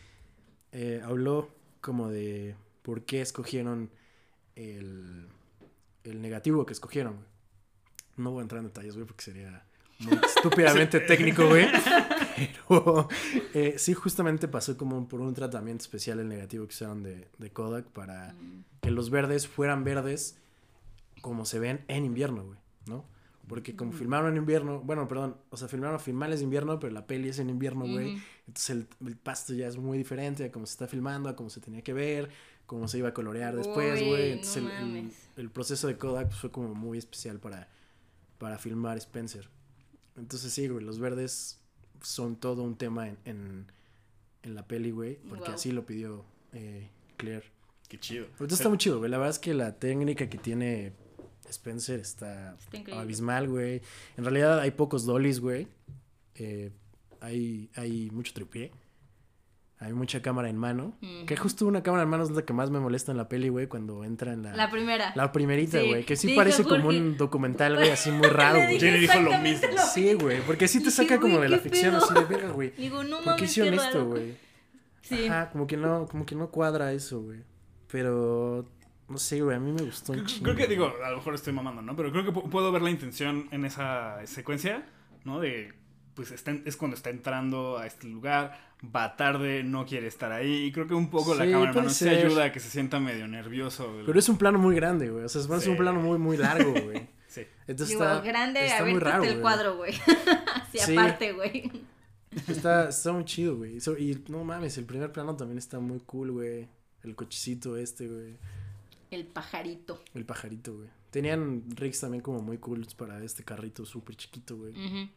[SPEAKER 3] eh, habló como de por qué escogieron el, el negativo que escogieron, güey. No voy a entrar en detalles, güey, porque sería muy estúpidamente *laughs* técnico, güey. Pero eh, sí, justamente pasó como por un tratamiento especial el negativo que usaron de, de Kodak para
[SPEAKER 2] Mm.
[SPEAKER 3] que los verdes fueran verdes como se ven en invierno, güey, ¿no? Porque como filmaron en invierno, bueno, perdón, o sea, filmaron a finales de invierno, pero la peli es en invierno, güey. Entonces el, el pasto ya es muy diferente a cómo se está filmando, a cómo se tenía que ver, cómo se iba a colorear después, güey.
[SPEAKER 2] no
[SPEAKER 3] Entonces el- el,
[SPEAKER 2] mames.
[SPEAKER 3] el proceso de Kodak pues, fue como muy especial para, para filmar Spencer. Entonces sí, güey, los verdes son todo un tema en, en, en la peli, güey, porque
[SPEAKER 2] Wow.
[SPEAKER 3] así lo pidió eh, Claire.
[SPEAKER 1] Qué chido.
[SPEAKER 3] Ahorita está muy chido, güey. La verdad es que la técnica que tiene Spencer está, abismal, güey. En realidad hay pocos dollies, güey. Eh, hay, hay mucho tripié. Hay mucha cámara en mano. Que justo una cámara en mano es la que más me molesta en la peli, güey, cuando entra en la...
[SPEAKER 2] La primera.
[SPEAKER 3] la primerita,
[SPEAKER 2] Sí,
[SPEAKER 3] güey. Que sí
[SPEAKER 2] dijo
[SPEAKER 3] parece como un documental, güey, así muy *laughs* raro,
[SPEAKER 2] Le
[SPEAKER 3] güey.
[SPEAKER 2] dije
[SPEAKER 1] Jenny dijo lo mismo.
[SPEAKER 3] Sí, güey. Porque sí te
[SPEAKER 2] Dije,
[SPEAKER 3] saca como de la
[SPEAKER 2] ¿qué
[SPEAKER 3] ficción
[SPEAKER 2] pedo?
[SPEAKER 3] así de verga, güey.
[SPEAKER 2] Digo, no
[SPEAKER 3] ¿Por qué
[SPEAKER 2] mames,
[SPEAKER 3] hicieron
[SPEAKER 2] qué
[SPEAKER 3] esto,
[SPEAKER 2] raro.
[SPEAKER 3] güey?
[SPEAKER 2] Sí.
[SPEAKER 3] Ajá, como que no, como que no cuadra eso, güey. Pero no sé, güey, a mí me gustó un
[SPEAKER 1] Creo,
[SPEAKER 3] chingo.
[SPEAKER 1] creo que digo, a lo mejor estoy mamando, ¿no? Pero creo que pu- puedo ver la intención en esa secuencia, ¿no? De, pues está es cuando está entrando a este lugar, va tarde, no quiere estar ahí. Y creo que un poco la
[SPEAKER 3] Sí,
[SPEAKER 1] cámara
[SPEAKER 3] puede
[SPEAKER 1] mano sí
[SPEAKER 3] ser.
[SPEAKER 1] ayuda a que se sienta medio nervioso. güey.
[SPEAKER 3] Pero es un plano muy grande, güey. O sea, es
[SPEAKER 1] Sí.
[SPEAKER 3] un plano muy, muy largo, güey. *laughs*
[SPEAKER 1] Sí.
[SPEAKER 3] Entonces
[SPEAKER 2] Digo,
[SPEAKER 3] está,
[SPEAKER 2] grande,
[SPEAKER 3] está
[SPEAKER 2] a ver,
[SPEAKER 3] muy raro,
[SPEAKER 2] quita el
[SPEAKER 3] güey.
[SPEAKER 2] cuadro, güey. *laughs* Así
[SPEAKER 3] Sí.
[SPEAKER 2] aparte, güey.
[SPEAKER 3] Está, está muy chido, güey. So- Y no mames, el primer plano también está muy cool, güey. El cochecito este, güey.
[SPEAKER 2] El pajarito.
[SPEAKER 3] El pajarito, güey. Tenían rigs también como muy cool para este carrito súper chiquito, güey.
[SPEAKER 2] Ujú.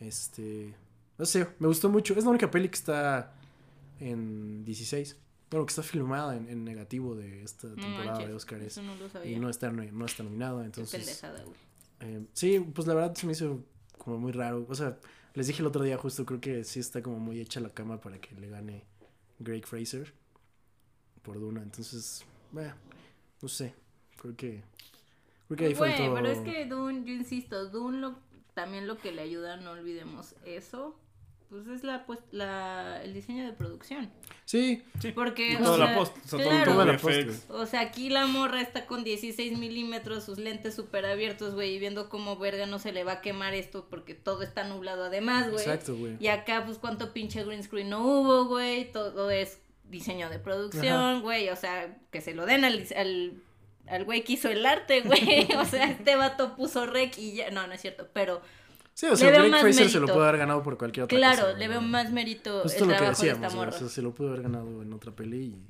[SPEAKER 3] Este. No sé, me gustó mucho. Es la única peli que está en 16. Bueno, que está filmada en, en negativo de esta temporada
[SPEAKER 2] manches,
[SPEAKER 3] de Oscars.
[SPEAKER 2] Eso no lo sabía.
[SPEAKER 3] Y no está, no está nominada,
[SPEAKER 2] Qué
[SPEAKER 3] entonces.
[SPEAKER 2] pendejada, güey.
[SPEAKER 3] eh, sí, pues la verdad se me hizo como muy raro. O sea, les dije el otro día justo, creo que sí está como muy hecha la cama para que le gane Greg Fraser por Duna. Entonces, bueno, no sé. Creo que. Creo que ahí
[SPEAKER 2] Güey,
[SPEAKER 3] faltó.
[SPEAKER 2] pero es que Dune, yo insisto, Dune lo, también lo que le ayuda, no olvidemos eso, pues es la, pues, la, el diseño de producción.
[SPEAKER 3] Sí,
[SPEAKER 1] Sí.
[SPEAKER 2] Porque, o
[SPEAKER 1] toda la
[SPEAKER 2] sea,
[SPEAKER 1] post, o sea, todo-
[SPEAKER 2] claro.
[SPEAKER 1] todo
[SPEAKER 3] Toda la
[SPEAKER 1] el
[SPEAKER 3] post.
[SPEAKER 2] O sea, aquí la morra está con 16 milímetros, sus lentes súper abiertos, güey, y viendo cómo verga no se le va a quemar esto porque todo está nublado además, güey.
[SPEAKER 3] exacto, güey.
[SPEAKER 2] Y acá, pues, cuánto pinche green screen no hubo, güey. Todo es diseño de producción, güey. O sea, que se lo den al, al, al güey que hizo el arte, *laughs* güey. O sea, este vato puso rec y ya. No, no es cierto. Pero,
[SPEAKER 3] Sí, o sea,
[SPEAKER 2] más
[SPEAKER 3] Fraser se lo
[SPEAKER 2] mérito.
[SPEAKER 3] puede haber ganado por cualquier otra
[SPEAKER 2] claro,
[SPEAKER 3] cosa.
[SPEAKER 2] le veo más mérito
[SPEAKER 3] Justo
[SPEAKER 2] el
[SPEAKER 3] lo que
[SPEAKER 2] trabajo de
[SPEAKER 3] decíamos,
[SPEAKER 2] esta morra.
[SPEAKER 3] o sea, se lo pudo haber ganado en otra peli y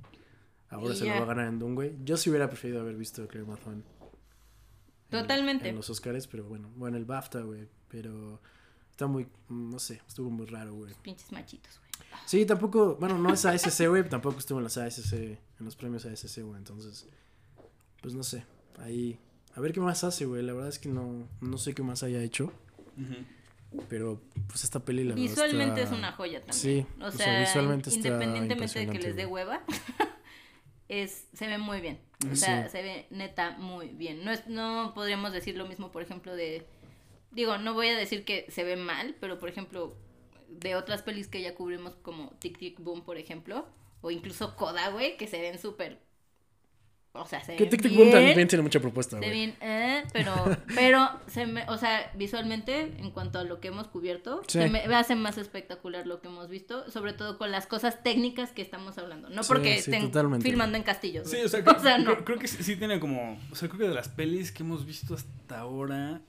[SPEAKER 3] ahora
[SPEAKER 2] Y
[SPEAKER 3] se
[SPEAKER 2] ya.
[SPEAKER 3] lo va a ganar en Dune, güey. Yo sí hubiera preferido haber visto Claire Mathon. en-
[SPEAKER 2] Totalmente.
[SPEAKER 3] En, los Oscars, pero bueno, bueno, el BAFTA, güey, pero está muy, no sé, estuvo muy raro, güey.
[SPEAKER 2] Pinches machitos, güey.
[SPEAKER 3] Sí, tampoco, bueno, no es ASC, güey, tampoco estuvo en las ASC, en los premios ASC, güey, entonces, pues no sé, ahí, a ver qué más hace, güey, la verdad es que no, no sé qué más haya hecho, pero pues esta peli, la verdad
[SPEAKER 2] Visualmente
[SPEAKER 3] está-
[SPEAKER 2] es una joya también.
[SPEAKER 3] Sí,
[SPEAKER 2] o
[SPEAKER 3] o
[SPEAKER 2] sea,
[SPEAKER 3] sea, visualmente está
[SPEAKER 2] independientemente de que les dé hueva, *laughs* es, se ve muy bien. O sea,
[SPEAKER 3] Sí.
[SPEAKER 2] se ve neta muy bien. No, es, no podríamos decir lo mismo, por ejemplo, de... Digo, no voy a decir que se ve mal, pero por ejemplo, de otras pelis que ya cubrimos como Tic Tic Boom, por ejemplo, o incluso Coda, güey, que se ven súper... O sea, se
[SPEAKER 3] Que
[SPEAKER 2] ven
[SPEAKER 3] Tic Tic Boom también tiene mucha propuesta,
[SPEAKER 2] se ven, eh, pero, *laughs* pero, se me, o sea, visualmente, en cuanto a lo que hemos cubierto,
[SPEAKER 3] Sí.
[SPEAKER 2] se me hace más espectacular lo que hemos visto, sobre todo con las cosas técnicas que estamos hablando. No
[SPEAKER 3] Sí,
[SPEAKER 2] porque
[SPEAKER 3] sí,
[SPEAKER 2] estén
[SPEAKER 3] totalmente.
[SPEAKER 2] filmando en castillos.
[SPEAKER 1] Sí, o sea, *laughs*
[SPEAKER 2] o
[SPEAKER 1] creo,
[SPEAKER 2] sea, no.
[SPEAKER 1] creo- creo que sí, sí tiene como. O sea, creo que de las pelis que hemos visto hasta ahora.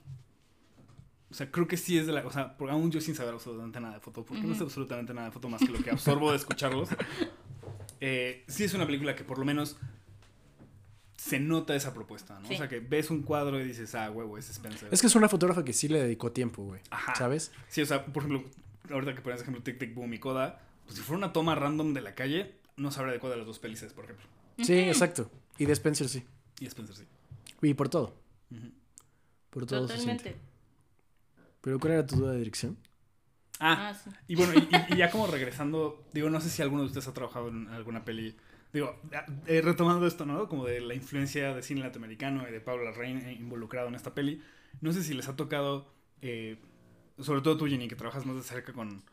[SPEAKER 1] O sea, creo que sí es de la. O sea, por, aún yo sin saber absolutamente nada de foto, porque no sé absolutamente nada de foto más que lo que absorbo de escucharlos. *laughs* eh, sí es una película que por lo menos se nota esa propuesta, ¿no?
[SPEAKER 2] Sí.
[SPEAKER 1] O sea, que ves un cuadro y dices, ah, huevo, es Spencer.
[SPEAKER 3] Es que es una fotógrafa que sí le dedicó tiempo, güey.
[SPEAKER 1] Ajá.
[SPEAKER 3] ¿Sabes?
[SPEAKER 1] Sí, o sea, por ejemplo, ahorita que pones ejemplo Tic Tic Boom y Coda, pues si fuera una toma random de la calle, no sabría de cuál de las dos pelis es, por ejemplo.
[SPEAKER 3] Sí, exacto. Y de Spencer sí.
[SPEAKER 1] Y Spencer sí.
[SPEAKER 3] Y por todo. Por todo se siente.
[SPEAKER 2] Totalmente.
[SPEAKER 3] Pero ¿cuál era tu duda de dirección?
[SPEAKER 1] Ah,
[SPEAKER 2] Ah, sí.
[SPEAKER 1] y bueno, y, y- y ya como regresando, digo, no sé si alguno de ustedes ha trabajado en alguna peli. Digo, eh, retomando esto, ¿no? Como de la influencia de cine latinoamericano y de Pablo Larraín eh, involucrado en esta peli. No sé si les ha tocado, eh, sobre todo tú, Jenny, que trabajas más de cerca con,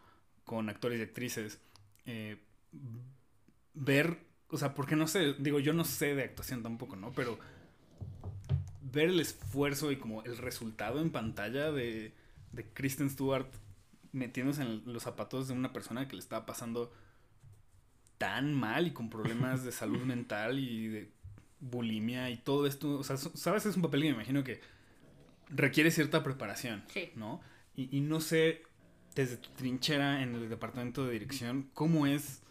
[SPEAKER 1] con actores y actrices, eh, ver, o sea, porque no sé, digo, yo no sé de actuación tampoco, ¿no? Pero ver el esfuerzo y como el resultado en pantalla de, de Kristen Stewart metiéndose en los zapatos de una persona que le estaba pasando tan mal y con problemas de salud *laughs* mental y de bulimia y todo esto. O sea, sabes, es un papel que me imagino que requiere cierta preparación,
[SPEAKER 2] Sí.
[SPEAKER 1] ¿no? Y, y no sé, desde tu trinchera en el departamento de dirección, ¿cómo es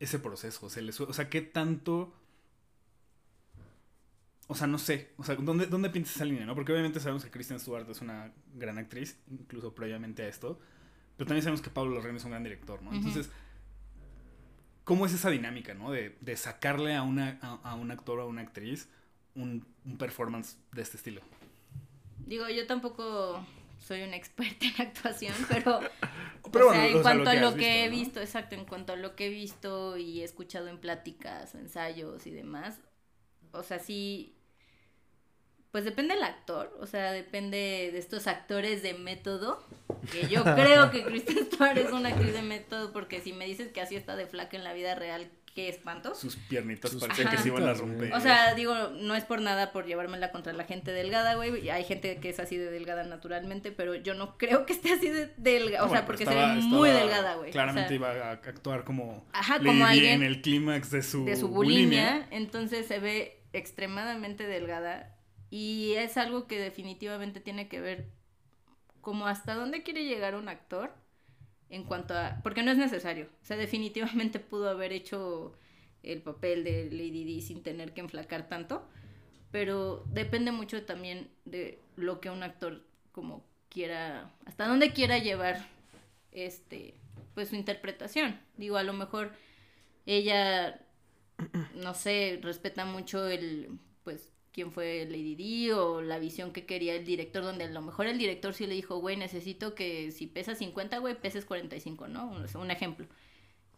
[SPEAKER 1] ese proceso? O sea, o ¿qué tanto... O sea, no sé. O sea, ¿dónde, ¿dónde pintas esa línea, no? Porque obviamente sabemos que Kristen Stewart es una gran actriz, incluso previamente a esto. Pero también sabemos que Pablo Larraín es un gran director, ¿no? Entonces, ¿cómo es esa dinámica, no? De, de sacarle a, una, a, a un actor o a una actriz un, un performance de este estilo.
[SPEAKER 2] Digo, yo tampoco soy una experta en *laughs* actuación, pero, *laughs*
[SPEAKER 1] Pero
[SPEAKER 2] o sea,
[SPEAKER 1] bueno,
[SPEAKER 2] en
[SPEAKER 1] o sea,
[SPEAKER 2] cuanto
[SPEAKER 1] lo
[SPEAKER 2] a lo que he
[SPEAKER 1] visto,
[SPEAKER 2] exacto, en cuanto a lo que he visto y he escuchado en pláticas, ensayos y demás, o sea, sí, pues depende del actor, o sea, depende de estos actores de método, que yo *laughs* creo que Kristen Stewart es una actriz de método, porque si me dices que así está de flaca en la vida real, qué espanto.
[SPEAKER 1] Sus piernitas
[SPEAKER 3] Sus
[SPEAKER 1] parecían que se iban a romper.
[SPEAKER 2] O sea, digo, no es por nada por llevármela contra la gente delgada, güey. Hay gente que es así de delgada naturalmente, pero yo no creo que esté así de delgada. O sea, porque se ve muy
[SPEAKER 1] estaba-
[SPEAKER 2] delgada, güey.
[SPEAKER 1] Claramente
[SPEAKER 2] O sea,
[SPEAKER 1] iba a actuar como
[SPEAKER 2] Ajá, como alguien
[SPEAKER 1] en el clímax de su,
[SPEAKER 2] de su bulimia, entonces se ve extremadamente delgada y es algo que definitivamente tiene que ver como hasta dónde quiere llegar un actor en cuanto a porque no es necesario, o sea, definitivamente *laughs* pudo haber hecho el papel de Lady Di sin tener que enflacar tanto, pero depende mucho también de lo que un actor como quiera, hasta dónde quiera llevar este pues su interpretación. Digo, a lo mejor ella no sé, respeta mucho el, quién fue Lady Di o la visión que quería el director, donde a lo mejor el director sí le dijo, güey, necesito que si pesas 50, güey, peses 45, ¿no? Un, un ejemplo.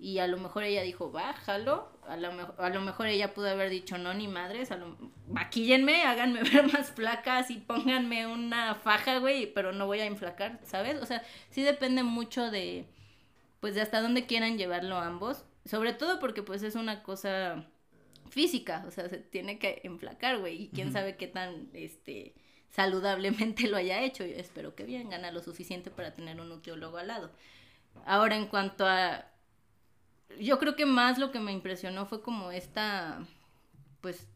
[SPEAKER 2] Y a lo mejor ella dijo, bájalo. A lo, a lo mejor ella pudo haber dicho, no, ni madres. A lo, maquíllenme, háganme *laughs* ver más flaca, y pónganme una faja, güey, pero no voy a inflacar, ¿sabes? O sea, sí depende mucho de, pues, de hasta dónde quieran llevarlo ambos. Sobre todo porque, pues, es una cosa física. O sea, se tiene que enflacar, güey. Y quién sabe qué tan, este saludablemente *laughs* lo haya hecho. Yo espero que bien, gana lo suficiente para tener un nutriólogo al lado. Ahora, en cuanto a yo creo que más lo que me impresionó fue como esta, pues,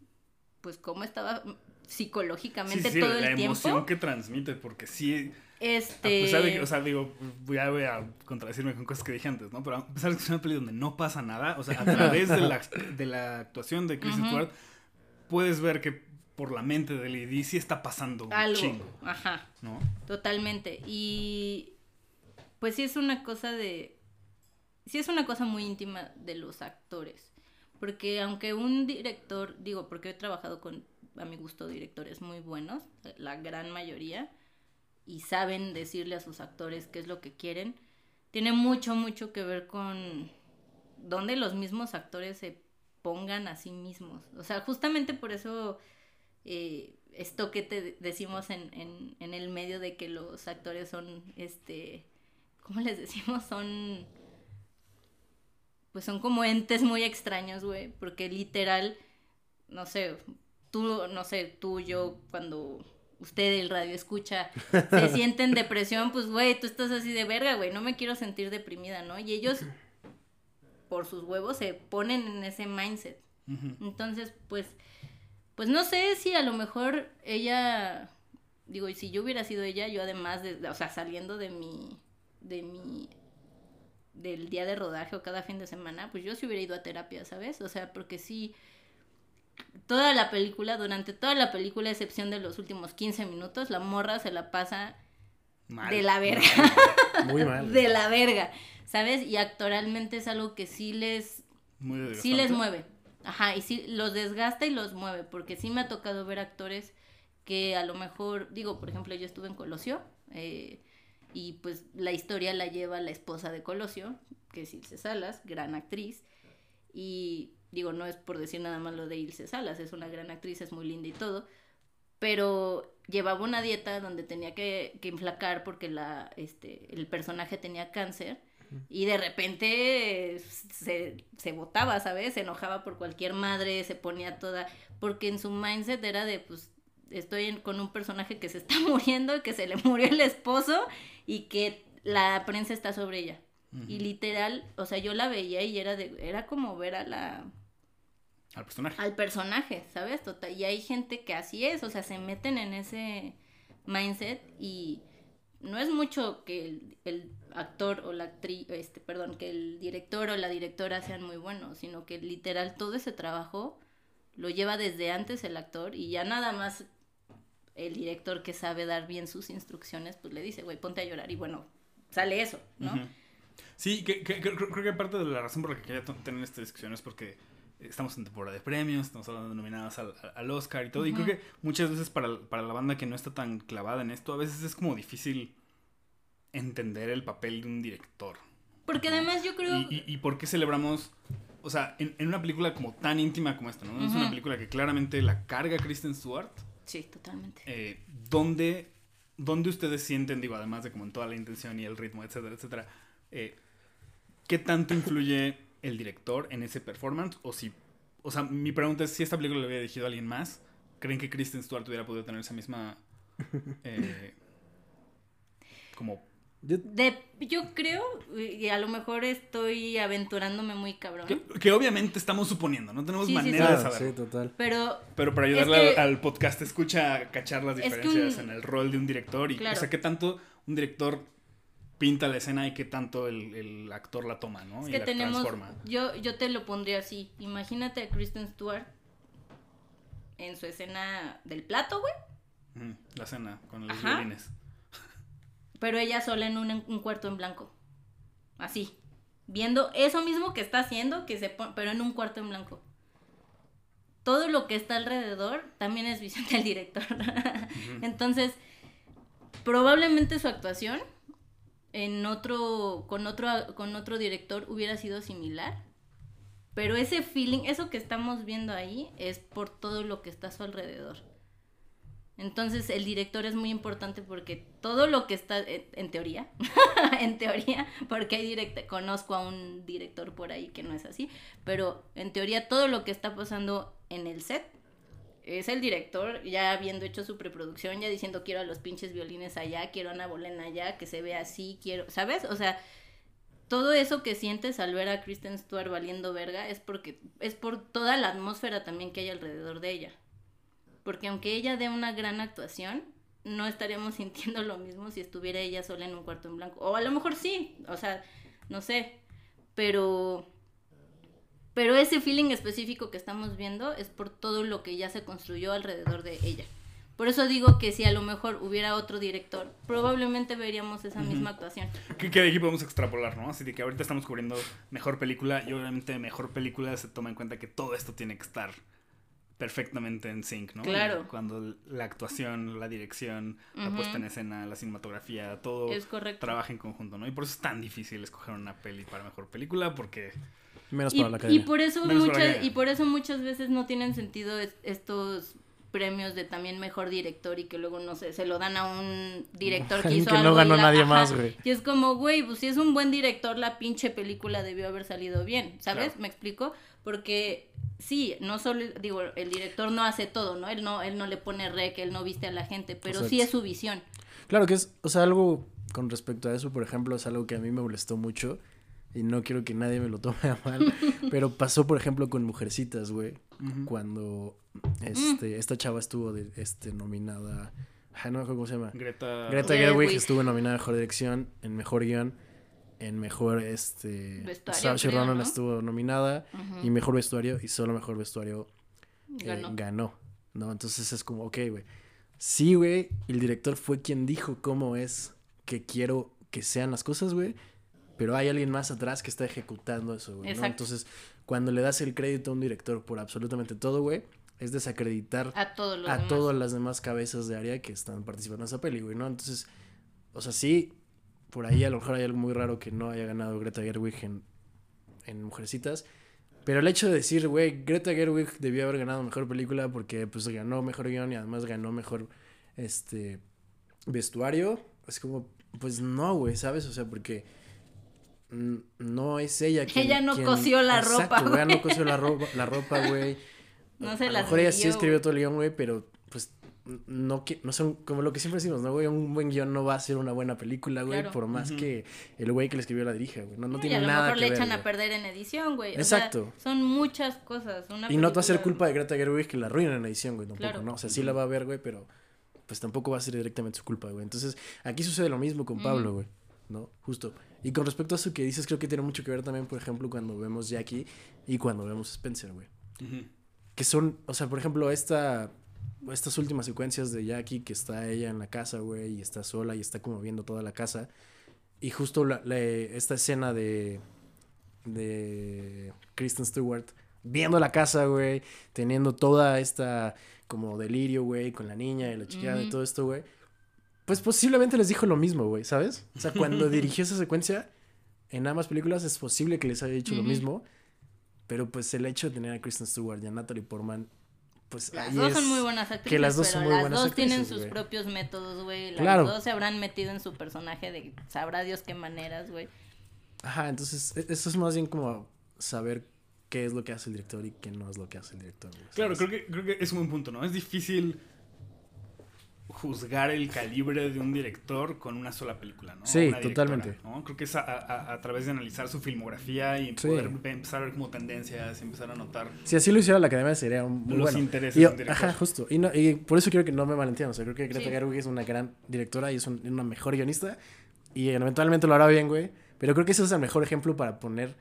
[SPEAKER 2] pues cómo estaba psicológicamente
[SPEAKER 1] Sí, sí,
[SPEAKER 2] todo
[SPEAKER 1] la
[SPEAKER 2] el
[SPEAKER 1] emoción
[SPEAKER 2] tiempo.
[SPEAKER 1] que transmite, porque sí, a
[SPEAKER 2] Este,
[SPEAKER 1] pesar de que, o sea, digo, voy a, voy a contradecirme con cosas que dije antes, ¿no? Pero a pesar de que es una peli donde no pasa nada, o sea, a través de la, de la actuación de Kristen
[SPEAKER 2] Ujú.
[SPEAKER 1] Stewart, puedes ver que por la mente de Lady sí está pasando un
[SPEAKER 2] algo,
[SPEAKER 1] chingo,
[SPEAKER 2] ajá,
[SPEAKER 1] ¿no?
[SPEAKER 2] totalmente. Y pues sí es una cosa de, sí es una cosa muy íntima de los actores, porque aunque un director, digo, porque he trabajado con, a mi gusto, directores muy buenos, la gran mayoría, y saben decirle a sus actores qué es lo que quieren, tiene mucho, mucho que ver con dónde los mismos actores se pongan a sí mismos. O sea, justamente por eso eh, esto que te decimos en, en, en el medio de que los actores son, este, ¿cómo les decimos? Son, pues son como entes muy extraños, güey, porque literal, no sé, tú, no sé, tú, yo, cuando usted el radio escucha, se *laughs* siente en depresión, pues, güey, tú estás así de verga, güey, no me quiero sentir deprimida, ¿no? Y ellos, por sus huevos, se ponen en ese mindset. Entonces, pues, pues no sé si a lo mejor ella, digo, y si yo hubiera sido ella, yo además de, o sea, saliendo de mi, de mi, del día de rodaje o cada fin de semana, pues yo sí hubiera ido a terapia, ¿sabes? O sea, porque sí, toda la película, durante toda la película, a excepción de los últimos 15 minutos, la morra se la pasa
[SPEAKER 1] Mal.
[SPEAKER 2] de la verga. *laughs*
[SPEAKER 3] Muy mal.
[SPEAKER 2] de la verga, ¿sabes? Y actoralmente es algo que sí les,
[SPEAKER 1] Muy
[SPEAKER 2] sí les mueve. Ajá, y sí los desgasta y los mueve, porque sí me ha tocado ver actores que a lo mejor, digo, por ejemplo, yo estuve en Colosio, eh, y pues la historia la lleva la esposa de Colosio, que es Ilse Salas, gran actriz, y digo, no es por decir nada malo de Ilse Salas, es una gran actriz, es muy linda y todo, pero llevaba una dieta donde tenía que, que inflacar porque la, este, el personaje tenía cáncer y de repente se, se botaba, ¿sabes? Se enojaba por cualquier madre, se ponía toda, porque en su mindset era de, pues, estoy en- con un personaje que se está *laughs* muriendo, que se le murió el esposo y que la prensa está sobre ella. Y literal, o sea, yo la veía y era de, era como ver a la,
[SPEAKER 1] Al personaje.
[SPEAKER 2] al personaje, ¿sabes? Total, y hay gente que así es, o sea, se meten en ese mindset y no es mucho que el, el actor o la actriz, este, perdón, que el director o la directora sean muy buenos, sino que literal todo ese trabajo lo lleva desde antes el actor y ya nada más el director que sabe dar bien sus instrucciones, pues le dice, güey, ponte a llorar y bueno, sale eso, ¿no?
[SPEAKER 1] Sí, que, que- que- creo, creo que parte de la razón por la que quería tener esta discusión es porque estamos en temporada de premios, estamos hablando de nominadas al, al Oscar y todo, y creo que muchas veces para, para la banda que no está tan clavada en esto, a veces es como difícil entender el papel de un director.
[SPEAKER 2] Porque además yo creo...
[SPEAKER 1] Y, y, y por qué celebramos, o sea, en, en una película como tan íntima como esta, ¿no? Es una película que claramente la carga Kristen Stewart.
[SPEAKER 2] Sí, totalmente.
[SPEAKER 1] Eh, ¿dónde, dónde ustedes sienten, digo, además de como en toda la intención y el ritmo, etcétera, etcétera, eh, qué tanto influye el director en ese performance? O si, o sea, mi pregunta es si esta película le hubiera dirigido a alguien más, ¿creen que Kristen Stewart hubiera podido tener esa misma, *laughs* eh, como,
[SPEAKER 3] Yo-
[SPEAKER 2] De, yo creo, y a lo mejor estoy aventurándome muy cabrón,
[SPEAKER 1] que, que obviamente estamos suponiendo, no tenemos
[SPEAKER 2] Sí, sí,
[SPEAKER 1] manera de saberlo.
[SPEAKER 3] sí, total.
[SPEAKER 2] pero
[SPEAKER 1] Pero para ayudarle
[SPEAKER 2] Es que-
[SPEAKER 1] al, podcast, escucha a cachar las
[SPEAKER 2] Es que
[SPEAKER 1] diferencias
[SPEAKER 2] un-
[SPEAKER 1] en el rol de un director y
[SPEAKER 2] Claro.
[SPEAKER 1] o sea, qué tanto un director pinta la escena y qué tanto el, el actor la toma, ¿no?
[SPEAKER 2] es
[SPEAKER 1] y la
[SPEAKER 2] tenemos,
[SPEAKER 1] transforma.
[SPEAKER 2] yo, yo te lo pondría así, imagínate a Kristen Stewart en su escena del plato, güey,
[SPEAKER 1] La escena con los
[SPEAKER 2] Ajá.
[SPEAKER 1] violines. *laughs*
[SPEAKER 2] pero ella sola en un, un cuarto en blanco, así, viendo eso mismo que está haciendo, que se pon- pero en un cuarto en blanco. Todo lo que está alrededor también es visión del director. *laughs* Entonces, probablemente su actuación en otro con otro con otro director hubiera sido similar, pero ese feeling, eso que estamos viendo ahí es por todo lo que está a su alrededor. Entonces, el director es muy importante porque todo lo que está en, teoría, *laughs* en teoría, porque hay conozco a un director por ahí que no es así, pero en teoría todo lo que está pasando en el set es el director ya habiendo hecho su preproducción, ya diciendo quiero a los pinches violines allá, quiero a Ana Bolena allá, que se vea así, quiero, ¿sabes? O sea, todo eso que sientes al ver a Kristen Stewart valiendo verga es porque es por toda la atmósfera también que hay alrededor de ella. Porque aunque ella dé una gran actuación, no estaríamos *laughs* sintiendo lo mismo si estuviera ella sola en un cuarto en blanco. O a lo mejor sí, o sea, no sé, pero pero ese feeling específico que estamos viendo es por todo lo que ya se construyó alrededor de ella. Por eso digo que si a lo mejor hubiera otro director, probablemente veríamos esa misma actuación.
[SPEAKER 1] Que, que de aquí podemos extrapolar, ¿no? Así de que ahorita estamos cubriendo mejor película y obviamente mejor película se toma en cuenta que todo esto tiene que estar perfectamente en sync, ¿no?
[SPEAKER 2] Claro.
[SPEAKER 1] Cuando la actuación, la dirección, la
[SPEAKER 2] Ujú.
[SPEAKER 1] puesta en escena, la cinematografía, todo
[SPEAKER 2] Es correcto.
[SPEAKER 1] trabaja en conjunto, ¿no? Y por eso es tan difícil escoger una peli para mejor película porque
[SPEAKER 3] Menos
[SPEAKER 2] Y,
[SPEAKER 3] para la
[SPEAKER 2] y
[SPEAKER 3] academia.
[SPEAKER 2] por eso
[SPEAKER 1] Menos para la
[SPEAKER 2] muchas y por eso muchas veces no tienen sentido es- estos premios de también mejor director y que luego no sé, se lo dan a un director que hizo
[SPEAKER 3] que no
[SPEAKER 2] algo y
[SPEAKER 3] ganó
[SPEAKER 2] la-
[SPEAKER 3] nadie
[SPEAKER 2] ajá.
[SPEAKER 3] más, güey.
[SPEAKER 2] Y es como, güey, pues si es un buen director, la pinche película debió haber salido bien, ¿sabes?
[SPEAKER 1] Claro.
[SPEAKER 2] ¿Me explico? Porque sí, no solo digo, el director no hace todo, ¿no? Él no él no le pone rec, él no viste a la gente, pero sí
[SPEAKER 3] Exacto.
[SPEAKER 2] es su visión.
[SPEAKER 3] Claro que es, o sea, algo con respecto a eso, por ejemplo, es algo que a mí me molestó mucho y no quiero que nadie me lo tome a mal, *laughs* pero pasó, por ejemplo, con Mujercitas, güey, cuando este, esta chava estuvo de, este, nominada, ay, no me acuerdo cómo se llama,
[SPEAKER 1] Greta...
[SPEAKER 3] Greta
[SPEAKER 2] Gerwig.
[SPEAKER 3] Estuvo nominada a Mejor Dirección, en Mejor Guión, en Mejor, este,
[SPEAKER 2] Vestuario, creo,
[SPEAKER 3] Ronan
[SPEAKER 2] ¿no?
[SPEAKER 3] estuvo nominada, y Mejor Vestuario, y solo Mejor Vestuario eh,
[SPEAKER 2] Ganó.
[SPEAKER 3] ganó, ¿no? Entonces es como, ok, güey. Sí, güey, el director fue quien dijo cómo es que quiero que sean las cosas, güey. Pero hay alguien más atrás que está ejecutando eso, güey. Entonces, cuando le das el crédito a un director por absolutamente todo, güey, es desacreditar
[SPEAKER 2] A todos los
[SPEAKER 3] a
[SPEAKER 2] demás.
[SPEAKER 3] todas las demás cabezas de área que están participando en esa peli, güey, ¿no? Entonces, o sea, sí, por ahí a lo mejor hay algo muy raro que no haya ganado Greta Gerwig en, en Mujercitas. Pero el hecho de decir, güey, Greta Gerwig debió haber ganado mejor película porque pues ganó mejor guion y además ganó mejor este vestuario, es como, pues no, güey, ¿sabes? O sea, porque no es ella *laughs* quien...
[SPEAKER 2] Ella no
[SPEAKER 3] quien-
[SPEAKER 2] cosió la
[SPEAKER 3] Exacto,
[SPEAKER 2] ropa,
[SPEAKER 3] güey. Ella no cosió la ropa, la ropa, güey. *laughs*
[SPEAKER 2] No se
[SPEAKER 3] a lo mejor ella sí escribió todo el guion, güey, pero pues no, que- no son como lo que siempre decimos, ¿no, güey? Un buen guion no va a ser una buena película, güey,
[SPEAKER 2] Claro.
[SPEAKER 3] por más
[SPEAKER 1] Ujú.
[SPEAKER 3] que el güey que le escribió la dirija, güey. No, no
[SPEAKER 2] y
[SPEAKER 3] tiene
[SPEAKER 2] a lo
[SPEAKER 3] nada
[SPEAKER 2] mejor
[SPEAKER 3] que
[SPEAKER 2] le
[SPEAKER 3] ver,
[SPEAKER 2] echan a
[SPEAKER 3] güey.
[SPEAKER 2] perder en edición, güey. O
[SPEAKER 3] Exacto.
[SPEAKER 2] sea, son muchas cosas. Una
[SPEAKER 3] Y no te va a ser culpa de Greta Gerwig que la arruinen en edición, güey, tampoco,
[SPEAKER 2] Claro.
[SPEAKER 3] ¿no? O sea, sí la va a ver, güey, pero pues tampoco va a ser directamente su culpa, güey. Entonces, aquí sucede lo mismo con Pablo,
[SPEAKER 2] Ujú.
[SPEAKER 3] güey, ¿no? Justo. Y con respecto a eso que dices, creo que tiene mucho que ver también, por ejemplo, cuando vemos Jackie y cuando vemos Spencer, güey. Que son, o sea, por ejemplo, esta, estas últimas secuencias de Jackie que está ella en la casa, güey, y está sola y está como viendo toda la casa. Y justo la, la- esta escena de, de Kristen Stewart viendo la casa, güey, teniendo toda esta como delirio, güey, con la niña y la chiquilla y
[SPEAKER 2] Ujú.
[SPEAKER 3] todo esto, güey. Pues posiblemente les dijo lo mismo, güey, ¿sabes? O sea, cuando *laughs* dirigió esa secuencia, en ambas películas es posible que les haya dicho lo mismo. Pero pues el hecho de tener a Kristen Stewart y a Natalie Portman, pues
[SPEAKER 2] Las
[SPEAKER 3] ahí
[SPEAKER 2] dos
[SPEAKER 3] es-
[SPEAKER 2] son muy buenas actrices,
[SPEAKER 3] que las dos
[SPEAKER 2] pero
[SPEAKER 3] son muy
[SPEAKER 2] las
[SPEAKER 3] buenas
[SPEAKER 2] dos tienen sus propios métodos, güey. Las
[SPEAKER 3] Claro.
[SPEAKER 2] dos se habrán metido en su personaje de sabrá Dios qué maneras, güey.
[SPEAKER 3] Ajá, entonces e- eso es más bien como saber qué es lo que hace el director y qué no es lo que hace el director. güey,
[SPEAKER 1] Claro, creo que, creo que es un buen punto, ¿no? Es difícil juzgar el calibre de un director con una sola película, ¿no?
[SPEAKER 3] Sí, totalmente.
[SPEAKER 1] ¿no? Creo que es a, a- a través de analizar su filmografía y
[SPEAKER 3] Sí.
[SPEAKER 1] poder empezar a ver como tendencias, empezar a notar.
[SPEAKER 3] Si así lo hiciera la academia sería un muy
[SPEAKER 1] Los
[SPEAKER 3] bueno.
[SPEAKER 1] intereses
[SPEAKER 3] Y
[SPEAKER 1] de
[SPEAKER 3] yo-
[SPEAKER 1] un director.
[SPEAKER 3] ajá, justo. Y, no- y por eso quiero que no me malentiendan. O sea, creo que Greta
[SPEAKER 2] Sí.
[SPEAKER 3] Gerwig es una gran directora y es un- una mejor guionista. Y eventualmente lo hará bien, güey. Pero creo que ese es el mejor ejemplo para poner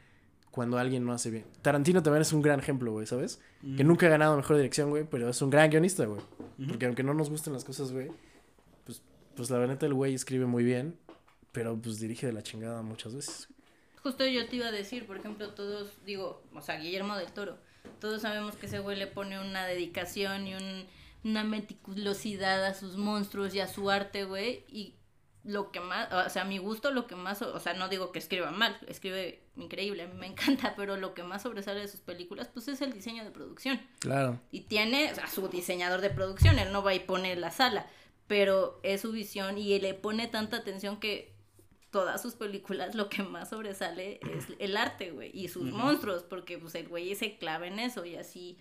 [SPEAKER 3] cuando alguien no hace bien. Tarantino también es un gran ejemplo, güey, ¿sabes? Que nunca ha ganado mejor dirección, güey, pero es un gran guionista, güey. Porque aunque no nos gusten las cosas, güey, pues, pues la verdad el güey escribe muy bien, pero pues dirige de la chingada muchas veces.
[SPEAKER 2] Justo yo te iba a decir, por ejemplo, todos, digo, o sea, Guillermo del Toro, todos sabemos que ese güey le pone una dedicación y un- una meticulosidad a sus monstruos y a su arte, güey, y lo que más, o sea, a mi gusto, lo que más, o sea, no digo que escriba mal, escribe increíble, a mí me *laughs* encanta, pero lo que más sobresale de sus películas, pues es el diseño de producción.
[SPEAKER 3] Claro.
[SPEAKER 2] Y tiene a su diseñador de producción, él no va y pone la sala, pero es su visión y le pone tanta atención que todas sus películas lo que más sobresale es el arte, güey, y sus monstruos, porque pues el güey se clava en eso y así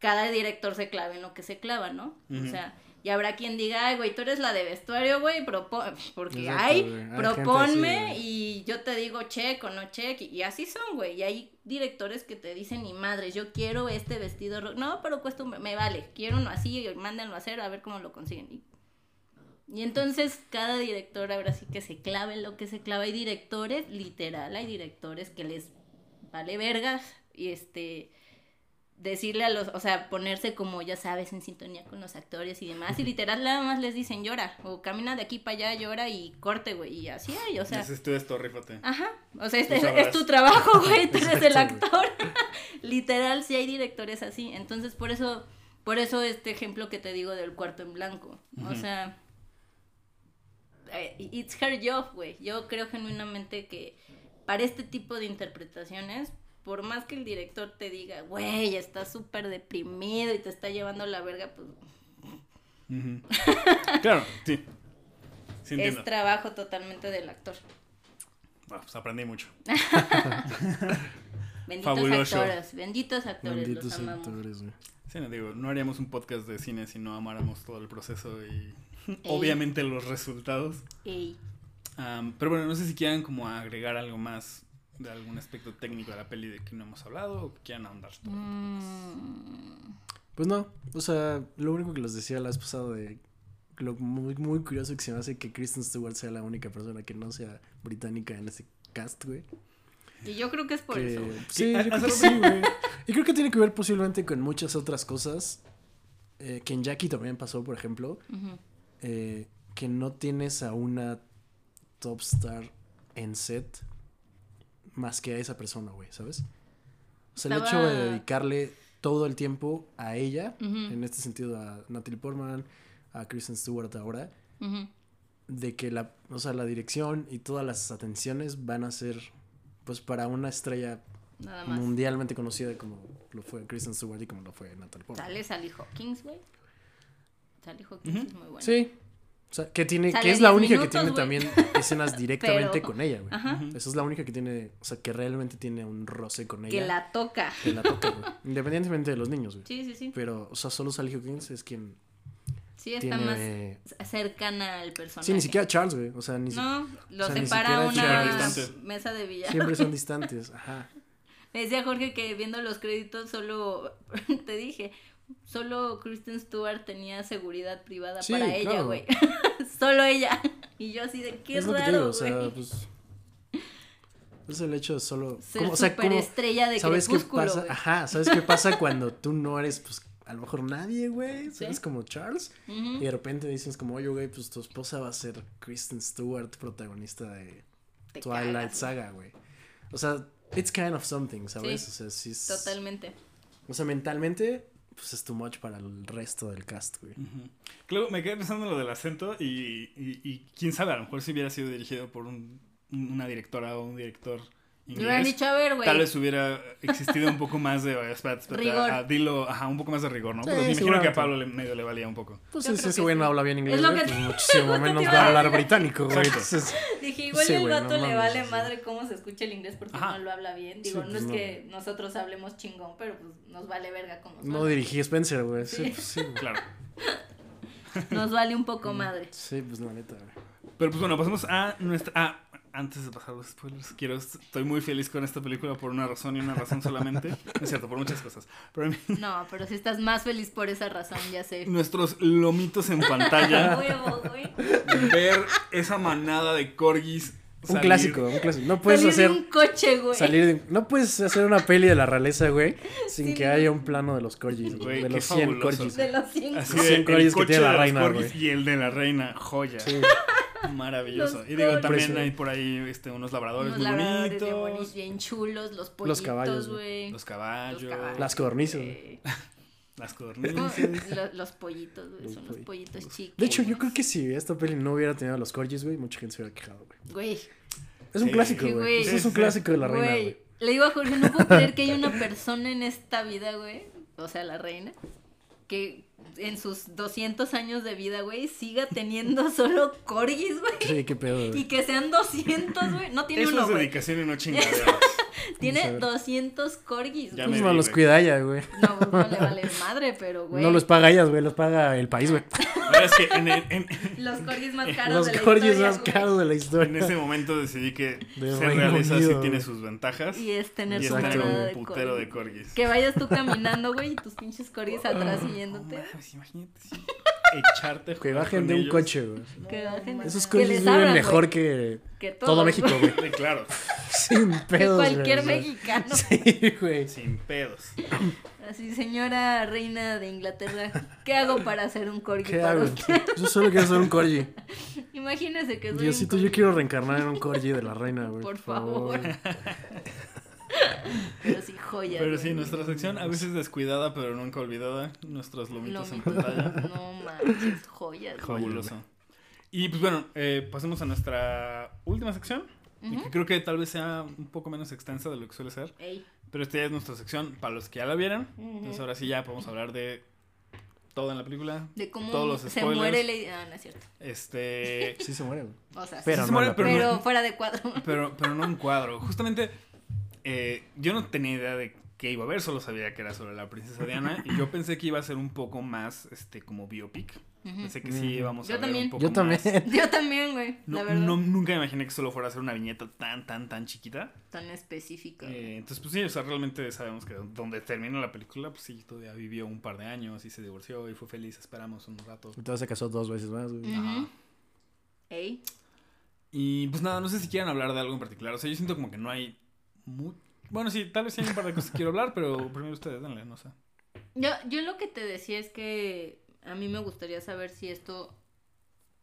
[SPEAKER 2] cada director se clava en lo que se clava, ¿no? O sea, y habrá quien diga, ay, güey, tú eres la de vestuario, güey, *laughs* porque
[SPEAKER 3] Exacto,
[SPEAKER 2] hay,
[SPEAKER 3] güey,
[SPEAKER 2] proponme
[SPEAKER 3] así,
[SPEAKER 2] y yo te digo check o no check, y, así son, güey, y hay directores que te dicen, ni madres, yo quiero este vestido, ro- no, pero cuesta, un- me vale, quiero uno así, y mándenlo a hacer, a ver cómo lo consiguen. Y, y entonces cada director ahora sí que se clava en lo que se clava, hay directores, literal, hay directores que les vale vergas, y este decirle a los, o sea, ponerse como ya sabes en sintonía con los actores y demás y literal nada más les dicen llora o camina de aquí para allá llora y corte güey y así hay, o sea,
[SPEAKER 1] Dices tú esto, rífate.
[SPEAKER 2] ajá, o sea, este es, tu trabajo, güey, *laughs* tú eres el actor. *laughs* literal sí hay directores así, entonces por eso por eso este ejemplo que te digo del cuarto en blanco, o sea, eh, it's her job, güey. Yo creo genuinamente que para este tipo de interpretaciones, por más que el director te diga, güey, estás súper deprimido y te está llevando la verga, pues *laughs*
[SPEAKER 1] claro, sí.
[SPEAKER 2] Es trabajo totalmente del actor.
[SPEAKER 1] Bueno, pues aprendí mucho. *laughs*
[SPEAKER 2] Benditos
[SPEAKER 1] Fabuloso.
[SPEAKER 2] actores, benditos actores,
[SPEAKER 3] Benditos
[SPEAKER 2] los amamos.
[SPEAKER 3] actores, güey.
[SPEAKER 1] Sí, no digo, no haríamos un podcast de cine si no amáramos todo el proceso y
[SPEAKER 2] Ey.
[SPEAKER 1] obviamente los resultados.
[SPEAKER 2] Ey.
[SPEAKER 1] Pero bueno, no sé si quieran como agregar algo más de algún aspecto técnico de la peli de que no hemos hablado o que quieran ahondar.
[SPEAKER 2] Mm,
[SPEAKER 3] Pues no, o sea, lo único que les decía la vez pasada de lo muy, muy curioso que se me hace que Kristen Stewart sea la única persona que no sea británica en ese cast, güey.
[SPEAKER 2] Y yo creo que es por
[SPEAKER 3] que-
[SPEAKER 2] eso.
[SPEAKER 3] Sí, yo creo que sí, güey. Y creo que tiene que ver posiblemente con muchas otras cosas. eh, que en Jackie también pasó, por ejemplo. Eh, que no tienes a una top star en set más que a esa persona, güey, ¿sabes? O sea, el hecho de dedicarle todo el tiempo a ella, en este sentido a Natalie Portman, a Kristen Stewart ahora, de que la, o sea, la dirección y todas las atenciones van a ser, pues, para una estrella
[SPEAKER 2] Nada más.
[SPEAKER 3] mundialmente conocida como lo fue Kristen Stewart y como lo fue Natalie Portman.
[SPEAKER 2] Sale Sally Hawkins, güey. Sally Hawkins es muy buena.
[SPEAKER 3] Sí. O sea, que tiene,
[SPEAKER 2] Sale
[SPEAKER 3] que es la
[SPEAKER 2] 10
[SPEAKER 3] única
[SPEAKER 2] minutos,
[SPEAKER 3] que tiene también *laughs* escenas directamente
[SPEAKER 2] Pero-
[SPEAKER 3] con ella, güey.
[SPEAKER 2] Ajá.
[SPEAKER 3] Esa es la única que tiene, o sea, que realmente tiene un roce con ella.
[SPEAKER 2] Que la toca.
[SPEAKER 3] que la toca, güey. *laughs* Independientemente de los niños, güey.
[SPEAKER 2] Sí, sí, sí.
[SPEAKER 3] Pero, o sea, solo Sally Hawkins es quien
[SPEAKER 2] Sí, está
[SPEAKER 3] tiene...
[SPEAKER 2] más cercana al personaje.
[SPEAKER 3] Sí, ni siquiera Charles, güey. O sea, ni
[SPEAKER 2] No, lo
[SPEAKER 3] o sea,
[SPEAKER 2] separa
[SPEAKER 3] siquiera
[SPEAKER 2] una
[SPEAKER 1] Charles.
[SPEAKER 2] mesa de billar.
[SPEAKER 3] Siempre son *laughs* distantes, ajá.
[SPEAKER 2] Me decía Jorge que viendo los créditos solo, te dije, solo Kristen Stewart tenía seguridad privada
[SPEAKER 3] Sí,
[SPEAKER 2] para ella, güey. *laughs* solo ella. Y yo así de qué
[SPEAKER 3] es
[SPEAKER 2] raro,
[SPEAKER 3] o sea, pues... Es el hecho de solo...
[SPEAKER 2] Ser
[SPEAKER 3] como- o sea, como-
[SPEAKER 2] de
[SPEAKER 3] ¿Sabes qué pasa?
[SPEAKER 2] güey.
[SPEAKER 3] Ajá, ¿sabes qué pasa cuando tú no eres, pues, a lo mejor nadie, güey? ¿Sabes?
[SPEAKER 2] Sí.
[SPEAKER 3] Como Charles. Y de repente dices como, oye, güey, pues tu esposa va a ser Kristen Stewart, protagonista de
[SPEAKER 2] Te
[SPEAKER 3] Twilight
[SPEAKER 2] cagas.
[SPEAKER 3] Saga, güey. O sea, it's kind of something, ¿sabes?
[SPEAKER 2] Sí,
[SPEAKER 3] o sea, sí es...
[SPEAKER 2] Totalmente.
[SPEAKER 3] O sea, mentalmente, pues es too much para el resto del cast, güey.
[SPEAKER 1] Luego me quedé pensando en lo del acento y, y, y quién sabe, a lo mejor si hubiera sido dirigido por un- una directora o un director
[SPEAKER 2] Le hubieran
[SPEAKER 1] inglés,
[SPEAKER 2] dicho, a ver, güey.
[SPEAKER 1] tal vez hubiera existido un poco más de, espérate, espérate,
[SPEAKER 2] Rigor.
[SPEAKER 1] ah, dilo, ajá, un poco más de rigor, ¿no?
[SPEAKER 3] Sí,
[SPEAKER 1] Pero me imagino que a. Pablo le, medio le valía un poco.
[SPEAKER 3] Pues
[SPEAKER 2] Yo
[SPEAKER 3] ese güey no habla bien inglés,
[SPEAKER 2] Es lo
[SPEAKER 3] güey,
[SPEAKER 2] que te-
[SPEAKER 3] muchísimo *laughs* menos va
[SPEAKER 2] a
[SPEAKER 3] a hablar británico, güey. Entonces,
[SPEAKER 2] Dije, igual
[SPEAKER 3] Sí,
[SPEAKER 2] el vato
[SPEAKER 3] no
[SPEAKER 2] le
[SPEAKER 3] mames,
[SPEAKER 2] vale
[SPEAKER 3] sí.
[SPEAKER 2] madre cómo se escucha el inglés porque
[SPEAKER 1] Ajá.
[SPEAKER 2] no lo habla bien. Digo,
[SPEAKER 3] Sí,
[SPEAKER 2] no
[SPEAKER 3] pues
[SPEAKER 2] es
[SPEAKER 3] no.
[SPEAKER 2] que nosotros hablemos chingón, pero pues nos vale verga como
[SPEAKER 3] no dirigí Spencer, güey. Sí,
[SPEAKER 2] Sí.
[SPEAKER 3] pues, sí.
[SPEAKER 1] Claro. *laughs*
[SPEAKER 2] Nos vale un poco madre.
[SPEAKER 3] Sí, pues la neta, güey.
[SPEAKER 1] Pero pues bueno, pasemos a nuestra... antes de pasar los spoilers, quiero... Estoy muy feliz con esta película por una razón y una razón solamente. *laughs* No es cierto, por muchas cosas. Pero mí,
[SPEAKER 2] No, pero si estás más feliz por esa razón, ya sé.
[SPEAKER 1] nuestros lomitos en pantalla, *laughs*
[SPEAKER 2] Huevo, güey.
[SPEAKER 1] ver esa manada de corgis
[SPEAKER 3] Un
[SPEAKER 1] salir-
[SPEAKER 3] clásico, un clásico. No puedes
[SPEAKER 2] Salir de
[SPEAKER 3] hacer...
[SPEAKER 2] un coche, güey.
[SPEAKER 3] Salir de- No puedes hacer una peli de la realeza, güey, *laughs* sin
[SPEAKER 2] Sí,
[SPEAKER 3] que
[SPEAKER 2] no.
[SPEAKER 3] haya un plano de los corgis,
[SPEAKER 1] Güey,
[SPEAKER 3] de los 100
[SPEAKER 1] fabuloso.
[SPEAKER 3] corgis.
[SPEAKER 2] De los cinco.
[SPEAKER 1] Así
[SPEAKER 3] Los
[SPEAKER 1] de,
[SPEAKER 3] cien
[SPEAKER 1] el
[SPEAKER 3] corgis que tiene la
[SPEAKER 1] de
[SPEAKER 3] reina, güey.
[SPEAKER 1] y el de la reina, joya.
[SPEAKER 3] Sí.
[SPEAKER 1] Maravilloso.
[SPEAKER 2] Los
[SPEAKER 1] Y digo, también hay por ahí este, unos labradores
[SPEAKER 2] Unos
[SPEAKER 1] muy
[SPEAKER 2] labradores
[SPEAKER 1] bonitos.
[SPEAKER 2] bien bonitos, bien chulos, los pollitos,
[SPEAKER 3] caballos,
[SPEAKER 2] güey.
[SPEAKER 1] Los caballos.
[SPEAKER 2] Los caballos,
[SPEAKER 3] Las codornices. *laughs*
[SPEAKER 1] Las codornices. *laughs*
[SPEAKER 2] Los, los pollitos, güey,
[SPEAKER 3] Los
[SPEAKER 2] son los
[SPEAKER 3] pollitos.
[SPEAKER 2] pollitos chicos.
[SPEAKER 3] De hecho, yo creo que si esta peli no hubiera tenido a los corgis, güey, mucha gente se hubiera quejado, güey.
[SPEAKER 2] Güey,
[SPEAKER 3] Es un
[SPEAKER 1] Sí.
[SPEAKER 3] clásico, güey. Eso es un clásico de la reina,
[SPEAKER 2] güey.
[SPEAKER 3] güey.
[SPEAKER 2] Le digo a Jorge, no puedo creer que hay *laughs* una persona en esta vida, güey, o sea, la reina, que en sus 200 años de vida, güey, siga teniendo *laughs* solo corgis, güey.
[SPEAKER 3] Sí, qué pedo,
[SPEAKER 2] Y
[SPEAKER 3] güey.
[SPEAKER 2] que sean 200, güey. No tiene
[SPEAKER 1] Eso
[SPEAKER 2] uno,
[SPEAKER 1] es dedicación y no chingaderas.
[SPEAKER 2] Tiene
[SPEAKER 3] Vamos a ver.
[SPEAKER 2] 200 corgis,
[SPEAKER 1] Ya
[SPEAKER 2] güey.
[SPEAKER 3] Pues no los cuida ella, güey.
[SPEAKER 2] No, pues no le vale madre, pero, güey.
[SPEAKER 3] No los paga ellas, güey, los paga el país, güey.
[SPEAKER 1] La verdad es que en, el- en-
[SPEAKER 2] Los corgis más caros
[SPEAKER 3] Los
[SPEAKER 2] de la
[SPEAKER 3] corgis
[SPEAKER 2] historia,
[SPEAKER 3] más
[SPEAKER 2] güey.
[SPEAKER 3] caros de la
[SPEAKER 1] en
[SPEAKER 3] historia.
[SPEAKER 1] ese momento decidí que
[SPEAKER 3] De
[SPEAKER 1] ser realeza sí tiene sus ventajas.
[SPEAKER 2] Y es tener
[SPEAKER 1] Y es tener un
[SPEAKER 2] de
[SPEAKER 1] putero de
[SPEAKER 2] corgis.
[SPEAKER 1] corgis.
[SPEAKER 2] Que vayas tú caminando, güey, y tus pinches corgis atrás
[SPEAKER 1] No
[SPEAKER 2] siguiéndote.
[SPEAKER 1] mames, imagínate. sí. Echarte.
[SPEAKER 3] Que bajen de un
[SPEAKER 1] ellos.
[SPEAKER 3] coche, güey.
[SPEAKER 2] Que bajen.
[SPEAKER 3] Esos
[SPEAKER 2] que
[SPEAKER 3] corgis
[SPEAKER 2] les
[SPEAKER 3] viven
[SPEAKER 2] abran,
[SPEAKER 3] mejor
[SPEAKER 2] güey,
[SPEAKER 3] que
[SPEAKER 2] que
[SPEAKER 3] todo México,
[SPEAKER 2] güey.
[SPEAKER 3] güey. *laughs*
[SPEAKER 1] Sí, claro. *laughs*
[SPEAKER 3] Sin
[SPEAKER 2] Que
[SPEAKER 3] pedos, güey,
[SPEAKER 2] cualquier
[SPEAKER 3] o sea.
[SPEAKER 2] mexicano.
[SPEAKER 3] Sí, güey.
[SPEAKER 1] Sin pedos.
[SPEAKER 2] Así, señora reina de Inglaterra, ¿qué hago para hacer un corgi
[SPEAKER 3] ¿Qué
[SPEAKER 2] para
[SPEAKER 3] hago?
[SPEAKER 2] usted?
[SPEAKER 3] Yo solo quiero ser un corgi. *laughs*
[SPEAKER 2] Imagínese que soy un
[SPEAKER 3] Diosito, yo
[SPEAKER 2] corgi.
[SPEAKER 3] quiero reencarnar en un corgi de la reina, güey.
[SPEAKER 2] Por favor. *laughs* Pero sí, joya.
[SPEAKER 1] Pero sí, nuestra sección a veces descuidada, pero nunca olvidada. Nuestros lomitos en pantalla. *laughs*
[SPEAKER 2] No manches, joyas. güey.
[SPEAKER 1] Fabuloso. Y pues bueno, eh, pasemos a nuestra última sección. y
[SPEAKER 2] Ujú.
[SPEAKER 1] que creo que tal vez sea un poco menos extensa de lo que suele ser.
[SPEAKER 2] Ey.
[SPEAKER 1] Pero esta ya es nuestra sección para los que ya la vieron.
[SPEAKER 2] Ujú.
[SPEAKER 1] Entonces ahora sí ya podemos hablar de todo en la película.
[SPEAKER 2] De cómo
[SPEAKER 1] Todos los
[SPEAKER 2] se
[SPEAKER 1] spoilers.
[SPEAKER 2] muere Lady... Ah, no es cierto.
[SPEAKER 1] Este. *laughs*
[SPEAKER 3] Sí se muere.
[SPEAKER 2] O sea,
[SPEAKER 3] Pero
[SPEAKER 1] sí se
[SPEAKER 3] no
[SPEAKER 1] muere, pero,
[SPEAKER 2] pero
[SPEAKER 1] no,
[SPEAKER 2] fuera de cuadro.
[SPEAKER 1] pero, pero no un cuadro. Justamente eh, yo no tenía idea de qué iba a ver, solo sabía que era sobre la princesa Diana. y yo pensé que iba a ser un poco más este como biopic. Pensé que sí íbamos a
[SPEAKER 2] Yo
[SPEAKER 1] ver
[SPEAKER 2] también.
[SPEAKER 1] un poco
[SPEAKER 3] Yo también.
[SPEAKER 1] más. *laughs*
[SPEAKER 2] Yo también, güey.
[SPEAKER 1] No,
[SPEAKER 2] la verdad.
[SPEAKER 1] no- nunca me imaginé que solo fuera a ser una viñeta tan, tan, tan chiquita.
[SPEAKER 2] Tan específica.
[SPEAKER 1] Eh, entonces, pues sí, o sea, realmente sabemos que donde termina la película, pues sí, todavía vivió un par de años y se divorció y fue feliz, esperamos un rato.
[SPEAKER 3] Entonces se casó dos veces más, güey.
[SPEAKER 2] Ujú. Ey.
[SPEAKER 1] Y pues nada, no sé si quieran hablar de algo en particular. O sea, yo siento como que no hay Bueno, sí, tal vez hay un par de cosas que quiero hablar, pero primero ustedes, denle, no sé.
[SPEAKER 2] Yo, yo lo que te decía es que a mí me gustaría saber si esto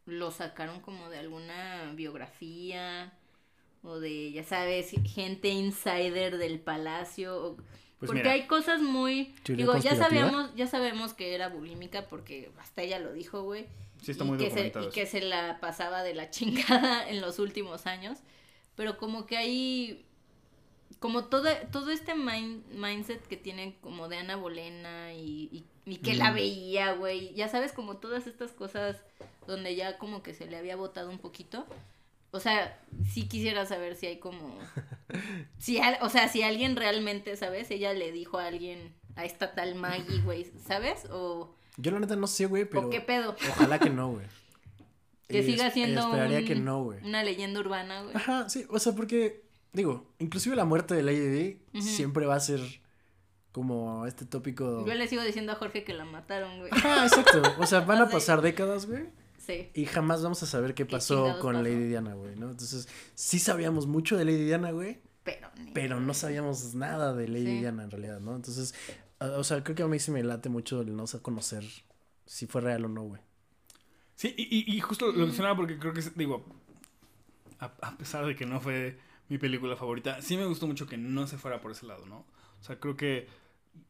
[SPEAKER 2] lo sacaron como de alguna biografía o de, ya sabes, gente insider del palacio. o-
[SPEAKER 1] Pues
[SPEAKER 2] porque
[SPEAKER 1] mira.
[SPEAKER 2] hay cosas muy...
[SPEAKER 3] ¿Teoría
[SPEAKER 2] Digo, ya sabemos, ya sabemos que era bulímica porque hasta ella lo dijo, güey.
[SPEAKER 1] Sí, está
[SPEAKER 2] y
[SPEAKER 1] muy
[SPEAKER 2] que se, y que se la pasaba de la *laughs* chingada en los últimos años. Pero como que hay como todo, todo este mind- mindset que tiene como de Ana Bolena y, y, y que la
[SPEAKER 3] Mm.
[SPEAKER 2] veía, güey. Ya sabes, como todas estas cosas donde ya como que se le había botado un poquito. O sea, sí quisiera saber si hay como... *laughs* Si al- o sea, si alguien realmente, ¿sabes? Ella le dijo a alguien, a esta tal Maggie, güey, ¿sabes? O,
[SPEAKER 3] Yo la neta no sé, güey, pero
[SPEAKER 2] o qué pedo.
[SPEAKER 3] ojalá que no, güey. *laughs*
[SPEAKER 2] Que
[SPEAKER 3] Y
[SPEAKER 2] siga siendo
[SPEAKER 3] Esperaría
[SPEAKER 2] un-
[SPEAKER 3] que no, güey.
[SPEAKER 2] una leyenda urbana, güey.
[SPEAKER 3] Ajá, sí, o sea, porque, digo, inclusive la muerte de Lady Di siempre va a ser como este tópico...
[SPEAKER 2] Yo le sigo diciendo a Jorge que la mataron, güey.
[SPEAKER 3] Ajá, exacto. O sea, van a *laughs* pasar décadas, güey.
[SPEAKER 2] Sí.
[SPEAKER 3] Y jamás vamos a saber qué
[SPEAKER 2] ¿Qué
[SPEAKER 3] pasó con
[SPEAKER 2] pasó?
[SPEAKER 3] Lady Diana, güey, ¿no? Entonces, sí sabíamos mucho de Lady Diana, güey,
[SPEAKER 2] Pero, ni-
[SPEAKER 3] pero no sabíamos nada de Lady
[SPEAKER 2] Sí.
[SPEAKER 3] Diana en realidad, ¿no? Entonces, ah, o sea, creo que a mí sí me late mucho el no conocer si fue real o no, güey.
[SPEAKER 1] Sí, y, y- y justo lo mencionaba porque creo que, digo, a, a pesar de que no fue mi película favorita, sí me gustó mucho que no se fuera por ese lado, ¿no? O sea, creo que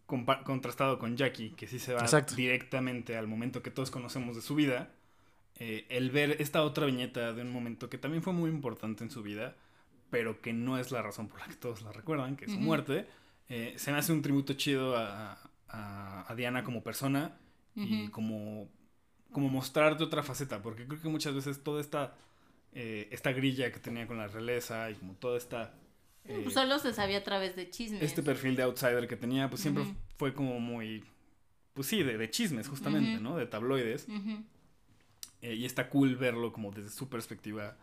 [SPEAKER 1] contrastado con Jackie, que sí se va
[SPEAKER 3] Exacto.
[SPEAKER 1] directamente al momento que todos conocemos de su vida, eh, el ver esta otra viñeta de un momento que también fue muy importante en su vida, pero que no es la razón por la que todos la recuerdan, que es su muerte, eh, se me hace un tributo chido a, a- a Diana como persona y como, como mostrarte otra faceta, porque creo que muchas veces toda esta, eh, esta grilla que tenía con la realeza y como toda esta... eh,
[SPEAKER 2] Pues Solo se sabía a través de chismes.
[SPEAKER 1] este perfil de outsider que tenía, pues siempre fue como muy... Pues sí, de, de chismes justamente. ¿no? De tabloides. Eh, y está cool verlo como desde su perspectiva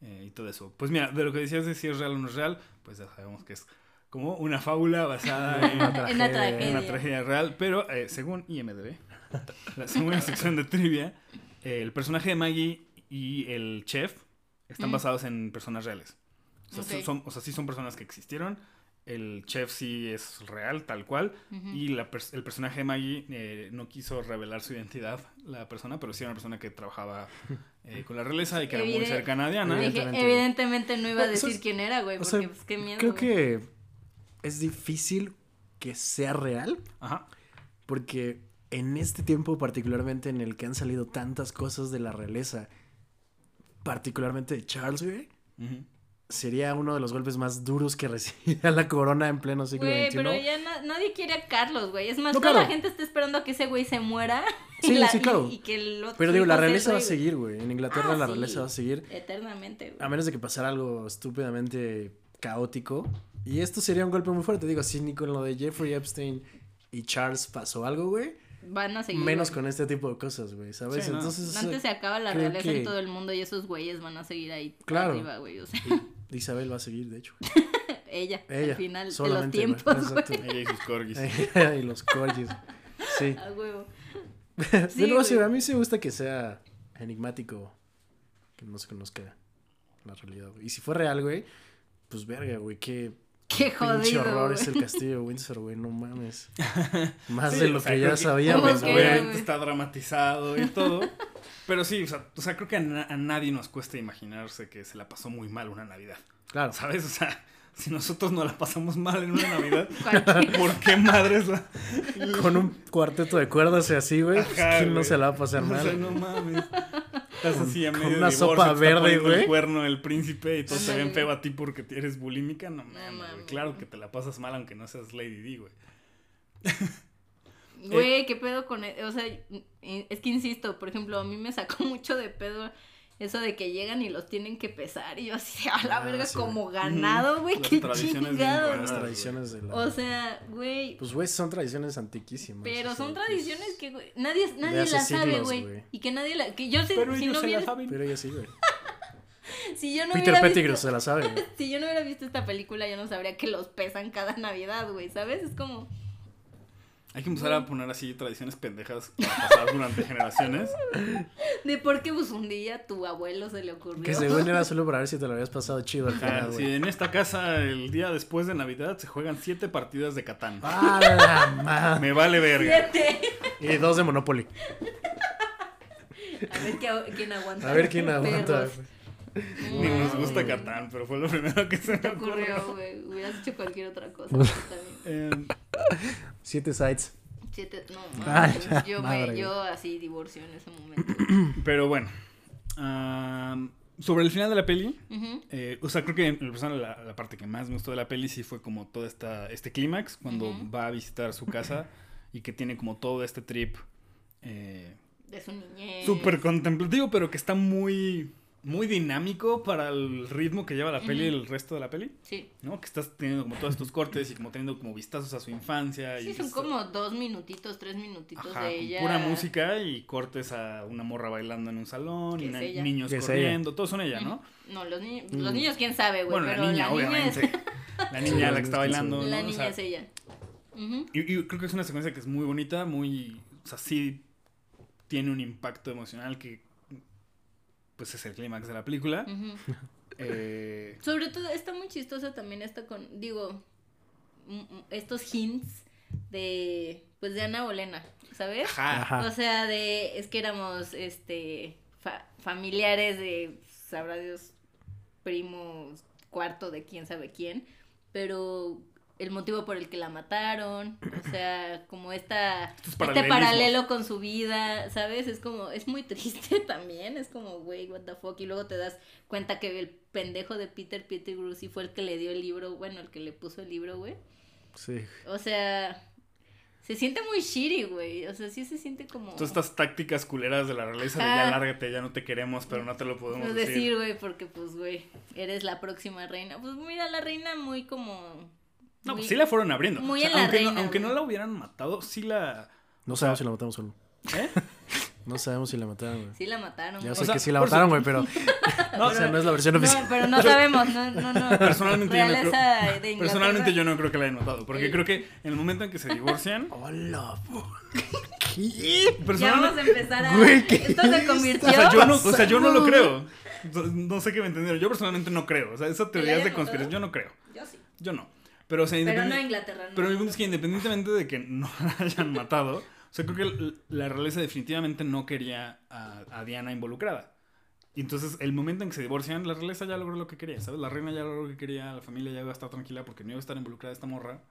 [SPEAKER 1] eh, y todo eso. Pues mira, de lo que decías de si es real o no es real, pues ya sabemos que es como una fábula basada *laughs* en,
[SPEAKER 3] Una
[SPEAKER 2] En la
[SPEAKER 3] tragedia.
[SPEAKER 1] en
[SPEAKER 2] tragedia.
[SPEAKER 1] una tragedia real, pero eh, según IMDB, la segunda sección de trivia, eh, el personaje de Maggie y el chef están
[SPEAKER 2] Mm.
[SPEAKER 1] basados en personas reales. O sea,
[SPEAKER 2] Ok.
[SPEAKER 1] son, o sea, sí son personas que existieron. El chef sí es real, tal cual. Y la el personaje de Maggie eh, no quiso revelar su identidad, la persona, pero sí era una persona que trabajaba eh, *laughs* con la realeza y que era muy cercana a Diana.
[SPEAKER 3] Evidentemente.
[SPEAKER 2] evidentemente no iba a decir quién era, güey,
[SPEAKER 3] o
[SPEAKER 2] porque
[SPEAKER 3] sea,
[SPEAKER 2] pues qué miedo.
[SPEAKER 3] Creo
[SPEAKER 2] güey.
[SPEAKER 3] que es difícil que sea real,
[SPEAKER 1] Ajá.
[SPEAKER 3] porque en este tiempo particularmente en el que han salido tantas cosas de la realeza, particularmente de Charles, güey, sería uno de los golpes más duros que *laughs* recibía la corona en pleno siglo
[SPEAKER 2] Güey,
[SPEAKER 3] XXI.
[SPEAKER 2] pero ya na- nadie quiere a Carlos, güey. Es más,
[SPEAKER 3] No,
[SPEAKER 2] toda
[SPEAKER 3] claro.
[SPEAKER 2] la gente está esperando a que ese güey se muera. *laughs* y
[SPEAKER 3] Sí,
[SPEAKER 2] la-
[SPEAKER 3] sí,
[SPEAKER 2] y-
[SPEAKER 3] claro.
[SPEAKER 2] Y, que el otro
[SPEAKER 3] Pero digo, la realeza va a seguir, güey. En Inglaterra
[SPEAKER 2] Ah,
[SPEAKER 3] la
[SPEAKER 2] sí.
[SPEAKER 3] realeza va a seguir.
[SPEAKER 2] Eternamente, güey.
[SPEAKER 3] A menos de que pasara algo estúpidamente caótico. Y esto sería un golpe muy fuerte. Digo, si ni con lo de Jeffrey Epstein y Charles pasó algo, güey.
[SPEAKER 2] Van a seguir.
[SPEAKER 3] Menos
[SPEAKER 2] güey.
[SPEAKER 3] con este tipo de cosas, güey. ¿Sabes?
[SPEAKER 1] Sí, no.
[SPEAKER 3] Entonces,
[SPEAKER 2] Antes se acaba la realeza
[SPEAKER 3] que-
[SPEAKER 2] en todo el mundo y esos güeyes van a seguir ahí
[SPEAKER 3] Claro.
[SPEAKER 2] arriba, güey. O sea,
[SPEAKER 3] Isabel va a seguir, de hecho.
[SPEAKER 2] ella, *laughs*
[SPEAKER 3] Ella.
[SPEAKER 2] al final de los tiempos, güey.
[SPEAKER 3] Exacto.
[SPEAKER 1] Ella y sus corgis.
[SPEAKER 3] y los corgis. Sí. *laughs*
[SPEAKER 2] A huevo. *laughs*
[SPEAKER 3] de nuevo, sí, a mí sí me gusta que sea enigmático. Que no se conozca la realidad, güey. Y si fue real, güey, pues verga, güey. Qué
[SPEAKER 2] Qué
[SPEAKER 3] pinche
[SPEAKER 2] jodido,
[SPEAKER 3] horror
[SPEAKER 2] güey.
[SPEAKER 3] es el castillo de Windsor, güey. No mames. *laughs* Más
[SPEAKER 1] Sí,
[SPEAKER 3] de lo
[SPEAKER 1] o sea,
[SPEAKER 3] que ya sabíamos,
[SPEAKER 2] ¿Cómo que,
[SPEAKER 3] güey.
[SPEAKER 1] Está dramatizado y todo. Pero sí, o sea, o sea, creo que a, na- a nadie nos cuesta imaginarse que se la pasó muy mal una Navidad.
[SPEAKER 3] Claro.
[SPEAKER 1] ¿Sabes? O sea, si nosotros no la pasamos mal en una Navidad, *laughs* ¿por qué madres la...
[SPEAKER 3] Con un cuarteto de cuerdas y así, güey. pues, ¿Quién no se la va a pasar
[SPEAKER 1] O sea,
[SPEAKER 3] mal?
[SPEAKER 1] no mames. Estás así a
[SPEAKER 3] Con
[SPEAKER 1] medio
[SPEAKER 3] una
[SPEAKER 1] divorcio,
[SPEAKER 3] sopa verde, güey.
[SPEAKER 1] el cuerno el príncipe y todos te
[SPEAKER 2] Ándale,
[SPEAKER 1] ven feo a ti porque eres bulímica. No mames. Claro que te la pasas mal aunque no seas Lady D, güey.
[SPEAKER 2] Güey, ¿qué pedo con e- O sea, es que insisto, por ejemplo, a mí me sacó *laughs* mucho de pedo eso de que llegan y los tienen que pesar y yo así, a la
[SPEAKER 3] Ah,
[SPEAKER 2] verga,
[SPEAKER 3] sí.
[SPEAKER 2] como ganado, güey,
[SPEAKER 1] Las
[SPEAKER 2] qué
[SPEAKER 1] tradiciones
[SPEAKER 2] chingado.
[SPEAKER 3] Las tradiciones de la...
[SPEAKER 2] O sea, güey,
[SPEAKER 3] Pues, güey, son tradiciones antiquísimas.
[SPEAKER 2] pero
[SPEAKER 3] o sea,
[SPEAKER 2] son
[SPEAKER 3] pues,
[SPEAKER 2] tradiciones que, güey, nadie, nadie las sabe, güey. Y que nadie la... Que yo sé,
[SPEAKER 1] Pero
[SPEAKER 2] si,
[SPEAKER 1] ellos
[SPEAKER 2] no
[SPEAKER 1] se la saben.
[SPEAKER 3] Pero ella sí, güey. *laughs*
[SPEAKER 2] si yo no
[SPEAKER 3] Peter
[SPEAKER 2] hubiera
[SPEAKER 3] Pettigrew
[SPEAKER 2] visto...
[SPEAKER 3] se la sabe. *laughs*
[SPEAKER 2] Si yo no hubiera visto esta película, yo no sabría que los pesan cada Navidad, güey, ¿sabes? Es como...
[SPEAKER 1] Hay que empezar a poner así tradiciones pendejas para pasar durante generaciones.
[SPEAKER 2] De por qué pues un día tu abuelo se le ocurrió.
[SPEAKER 3] Que según era *laughs* solo para ver si te lo habías pasado chido al final,
[SPEAKER 1] en esta casa el día después de Navidad se juegan siete partidas de Catán.
[SPEAKER 3] ¡Ah, la madre!
[SPEAKER 1] Me vale verga.
[SPEAKER 2] Siete.
[SPEAKER 3] Y dos de Monopoly.
[SPEAKER 2] A ver quién aguanta.
[SPEAKER 3] A ver quién aguanta.
[SPEAKER 2] Perros.
[SPEAKER 1] Ni nos gusta Catán, pero fue lo primero que se *laughs* me
[SPEAKER 2] ocurrió, güey. Hubieras hecho cualquier otra cosa. bien.
[SPEAKER 1] Eh,
[SPEAKER 3] Siete sites.
[SPEAKER 2] Siete, no,
[SPEAKER 3] Ah,
[SPEAKER 2] yo,
[SPEAKER 3] madre,
[SPEAKER 2] me, yo así divorcio en ese momento. *clears throat*
[SPEAKER 1] pero bueno. sobre el final de la peli, eh, o sea, creo que la, la parte que más me gustó de la peli sí fue como todo esta, este clímax, cuando va a visitar su casa y que tiene como todo este trip eh,
[SPEAKER 2] De su niñez.
[SPEAKER 1] súper contemplativo, pero que está muy, muy dinámico para el ritmo que lleva la peli y
[SPEAKER 2] Ujú.
[SPEAKER 1] el resto de la peli,
[SPEAKER 2] Sí.
[SPEAKER 1] ¿no? Que estás teniendo como todos estos cortes y como teniendo como vistazos a su infancia.
[SPEAKER 2] Sí,
[SPEAKER 1] y
[SPEAKER 2] son
[SPEAKER 1] esto-
[SPEAKER 2] como dos minutitos, tres minutitos
[SPEAKER 1] Ajá,
[SPEAKER 2] de
[SPEAKER 1] con
[SPEAKER 2] ella.
[SPEAKER 1] pura música y cortes a una morra bailando en un salón y niños corriendo, todos son ella. ¿no?
[SPEAKER 2] No, los, ni-
[SPEAKER 3] Mm.
[SPEAKER 2] los niños, quién sabe, güey.
[SPEAKER 1] Bueno,
[SPEAKER 2] pero
[SPEAKER 1] la niña,
[SPEAKER 2] la niña
[SPEAKER 1] obviamente.
[SPEAKER 2] es, *laughs*
[SPEAKER 1] La niña la que está bailando,
[SPEAKER 2] la
[SPEAKER 1] ¿no? O
[SPEAKER 2] niña
[SPEAKER 1] sea,
[SPEAKER 2] es ella.
[SPEAKER 1] Y, y creo que es una secuencia que es muy bonita, muy... O sea, sí tiene un impacto emocional que... Pues es el clímax de la película. *laughs* Eh,
[SPEAKER 2] Sobre todo, está muy chistosa también esta con, digo, estos hints de, pues de Ana Bolena, ¿sabes?
[SPEAKER 1] ajá.
[SPEAKER 3] Ajá.
[SPEAKER 2] O sea, de, es que éramos, este, fa- familiares de, sabrá Dios, primos, cuarto de quién sabe quién, pero el motivo por el que la mataron, o sea, como esta, este paralelo con su vida, ¿sabes? Es como, es muy triste *laughs* también, es como, güey, what the fuck, y luego te das cuenta que el pendejo de Peter Pettigrew sí fue el que le dio el libro, bueno, el que le puso el libro, güey.
[SPEAKER 3] Sí.
[SPEAKER 2] O sea, se siente muy shitty, güey. O sea, sí se siente como.
[SPEAKER 1] Todas estas tácticas culeras de la realeza de ya lárgate, ya no te queremos, pero no te lo podemos
[SPEAKER 2] no
[SPEAKER 1] decir.
[SPEAKER 2] decir, güey, porque pues, güey, eres la próxima reina. Pues mira, la reina muy como.
[SPEAKER 1] No,
[SPEAKER 2] muy-
[SPEAKER 1] pues sí la fueron abriendo.
[SPEAKER 2] muy
[SPEAKER 1] O sea,
[SPEAKER 2] en la
[SPEAKER 1] aunque,
[SPEAKER 2] reina,
[SPEAKER 1] no, aunque no la hubieran matado, sí la...
[SPEAKER 3] No
[SPEAKER 1] O sea,
[SPEAKER 3] sabemos si la matamos solo.
[SPEAKER 1] ¿Eh? *laughs*
[SPEAKER 3] No sabemos si la mataron, güey.
[SPEAKER 2] Sí la mataron.
[SPEAKER 3] Ya sé
[SPEAKER 1] sea,
[SPEAKER 3] que sí la mataron, güey, pero *laughs* *laughs*
[SPEAKER 1] No,
[SPEAKER 3] o sea, no es la versión oficial.
[SPEAKER 2] No, pero no sabemos, no, no, no.
[SPEAKER 1] Personalmente yo no creo-. Personalmente yo no creo que la hayan matado, porque
[SPEAKER 2] El-
[SPEAKER 1] creo que en el momento en que se divorcian...
[SPEAKER 3] Hola, ¿qué?
[SPEAKER 2] Ya
[SPEAKER 1] personalmente-
[SPEAKER 2] vamos a empezar a.
[SPEAKER 3] Güey, ¿qué
[SPEAKER 2] Esto se convirtió.
[SPEAKER 1] O sea, yo no, o sea, yo no lo creo. No sé qué me entendieron. Yo personalmente no creo. O sea, esa teoría es de conspiración. Yo no creo.
[SPEAKER 2] Yo sí.
[SPEAKER 1] Yo no. Pero, o sea,
[SPEAKER 2] Pero no Inglaterra. no.
[SPEAKER 1] Pero mi punto es que independientemente de que no *laughs* la hayan matado, o sea, creo que la realeza definitivamente no quería a, a Diana involucrada. Y entonces, el momento en que se divorcian, la realeza ya logró lo que quería, ¿sabes? La reina ya logró lo que quería, la familia ya iba a estar tranquila porque no iba a estar involucrada esta morra.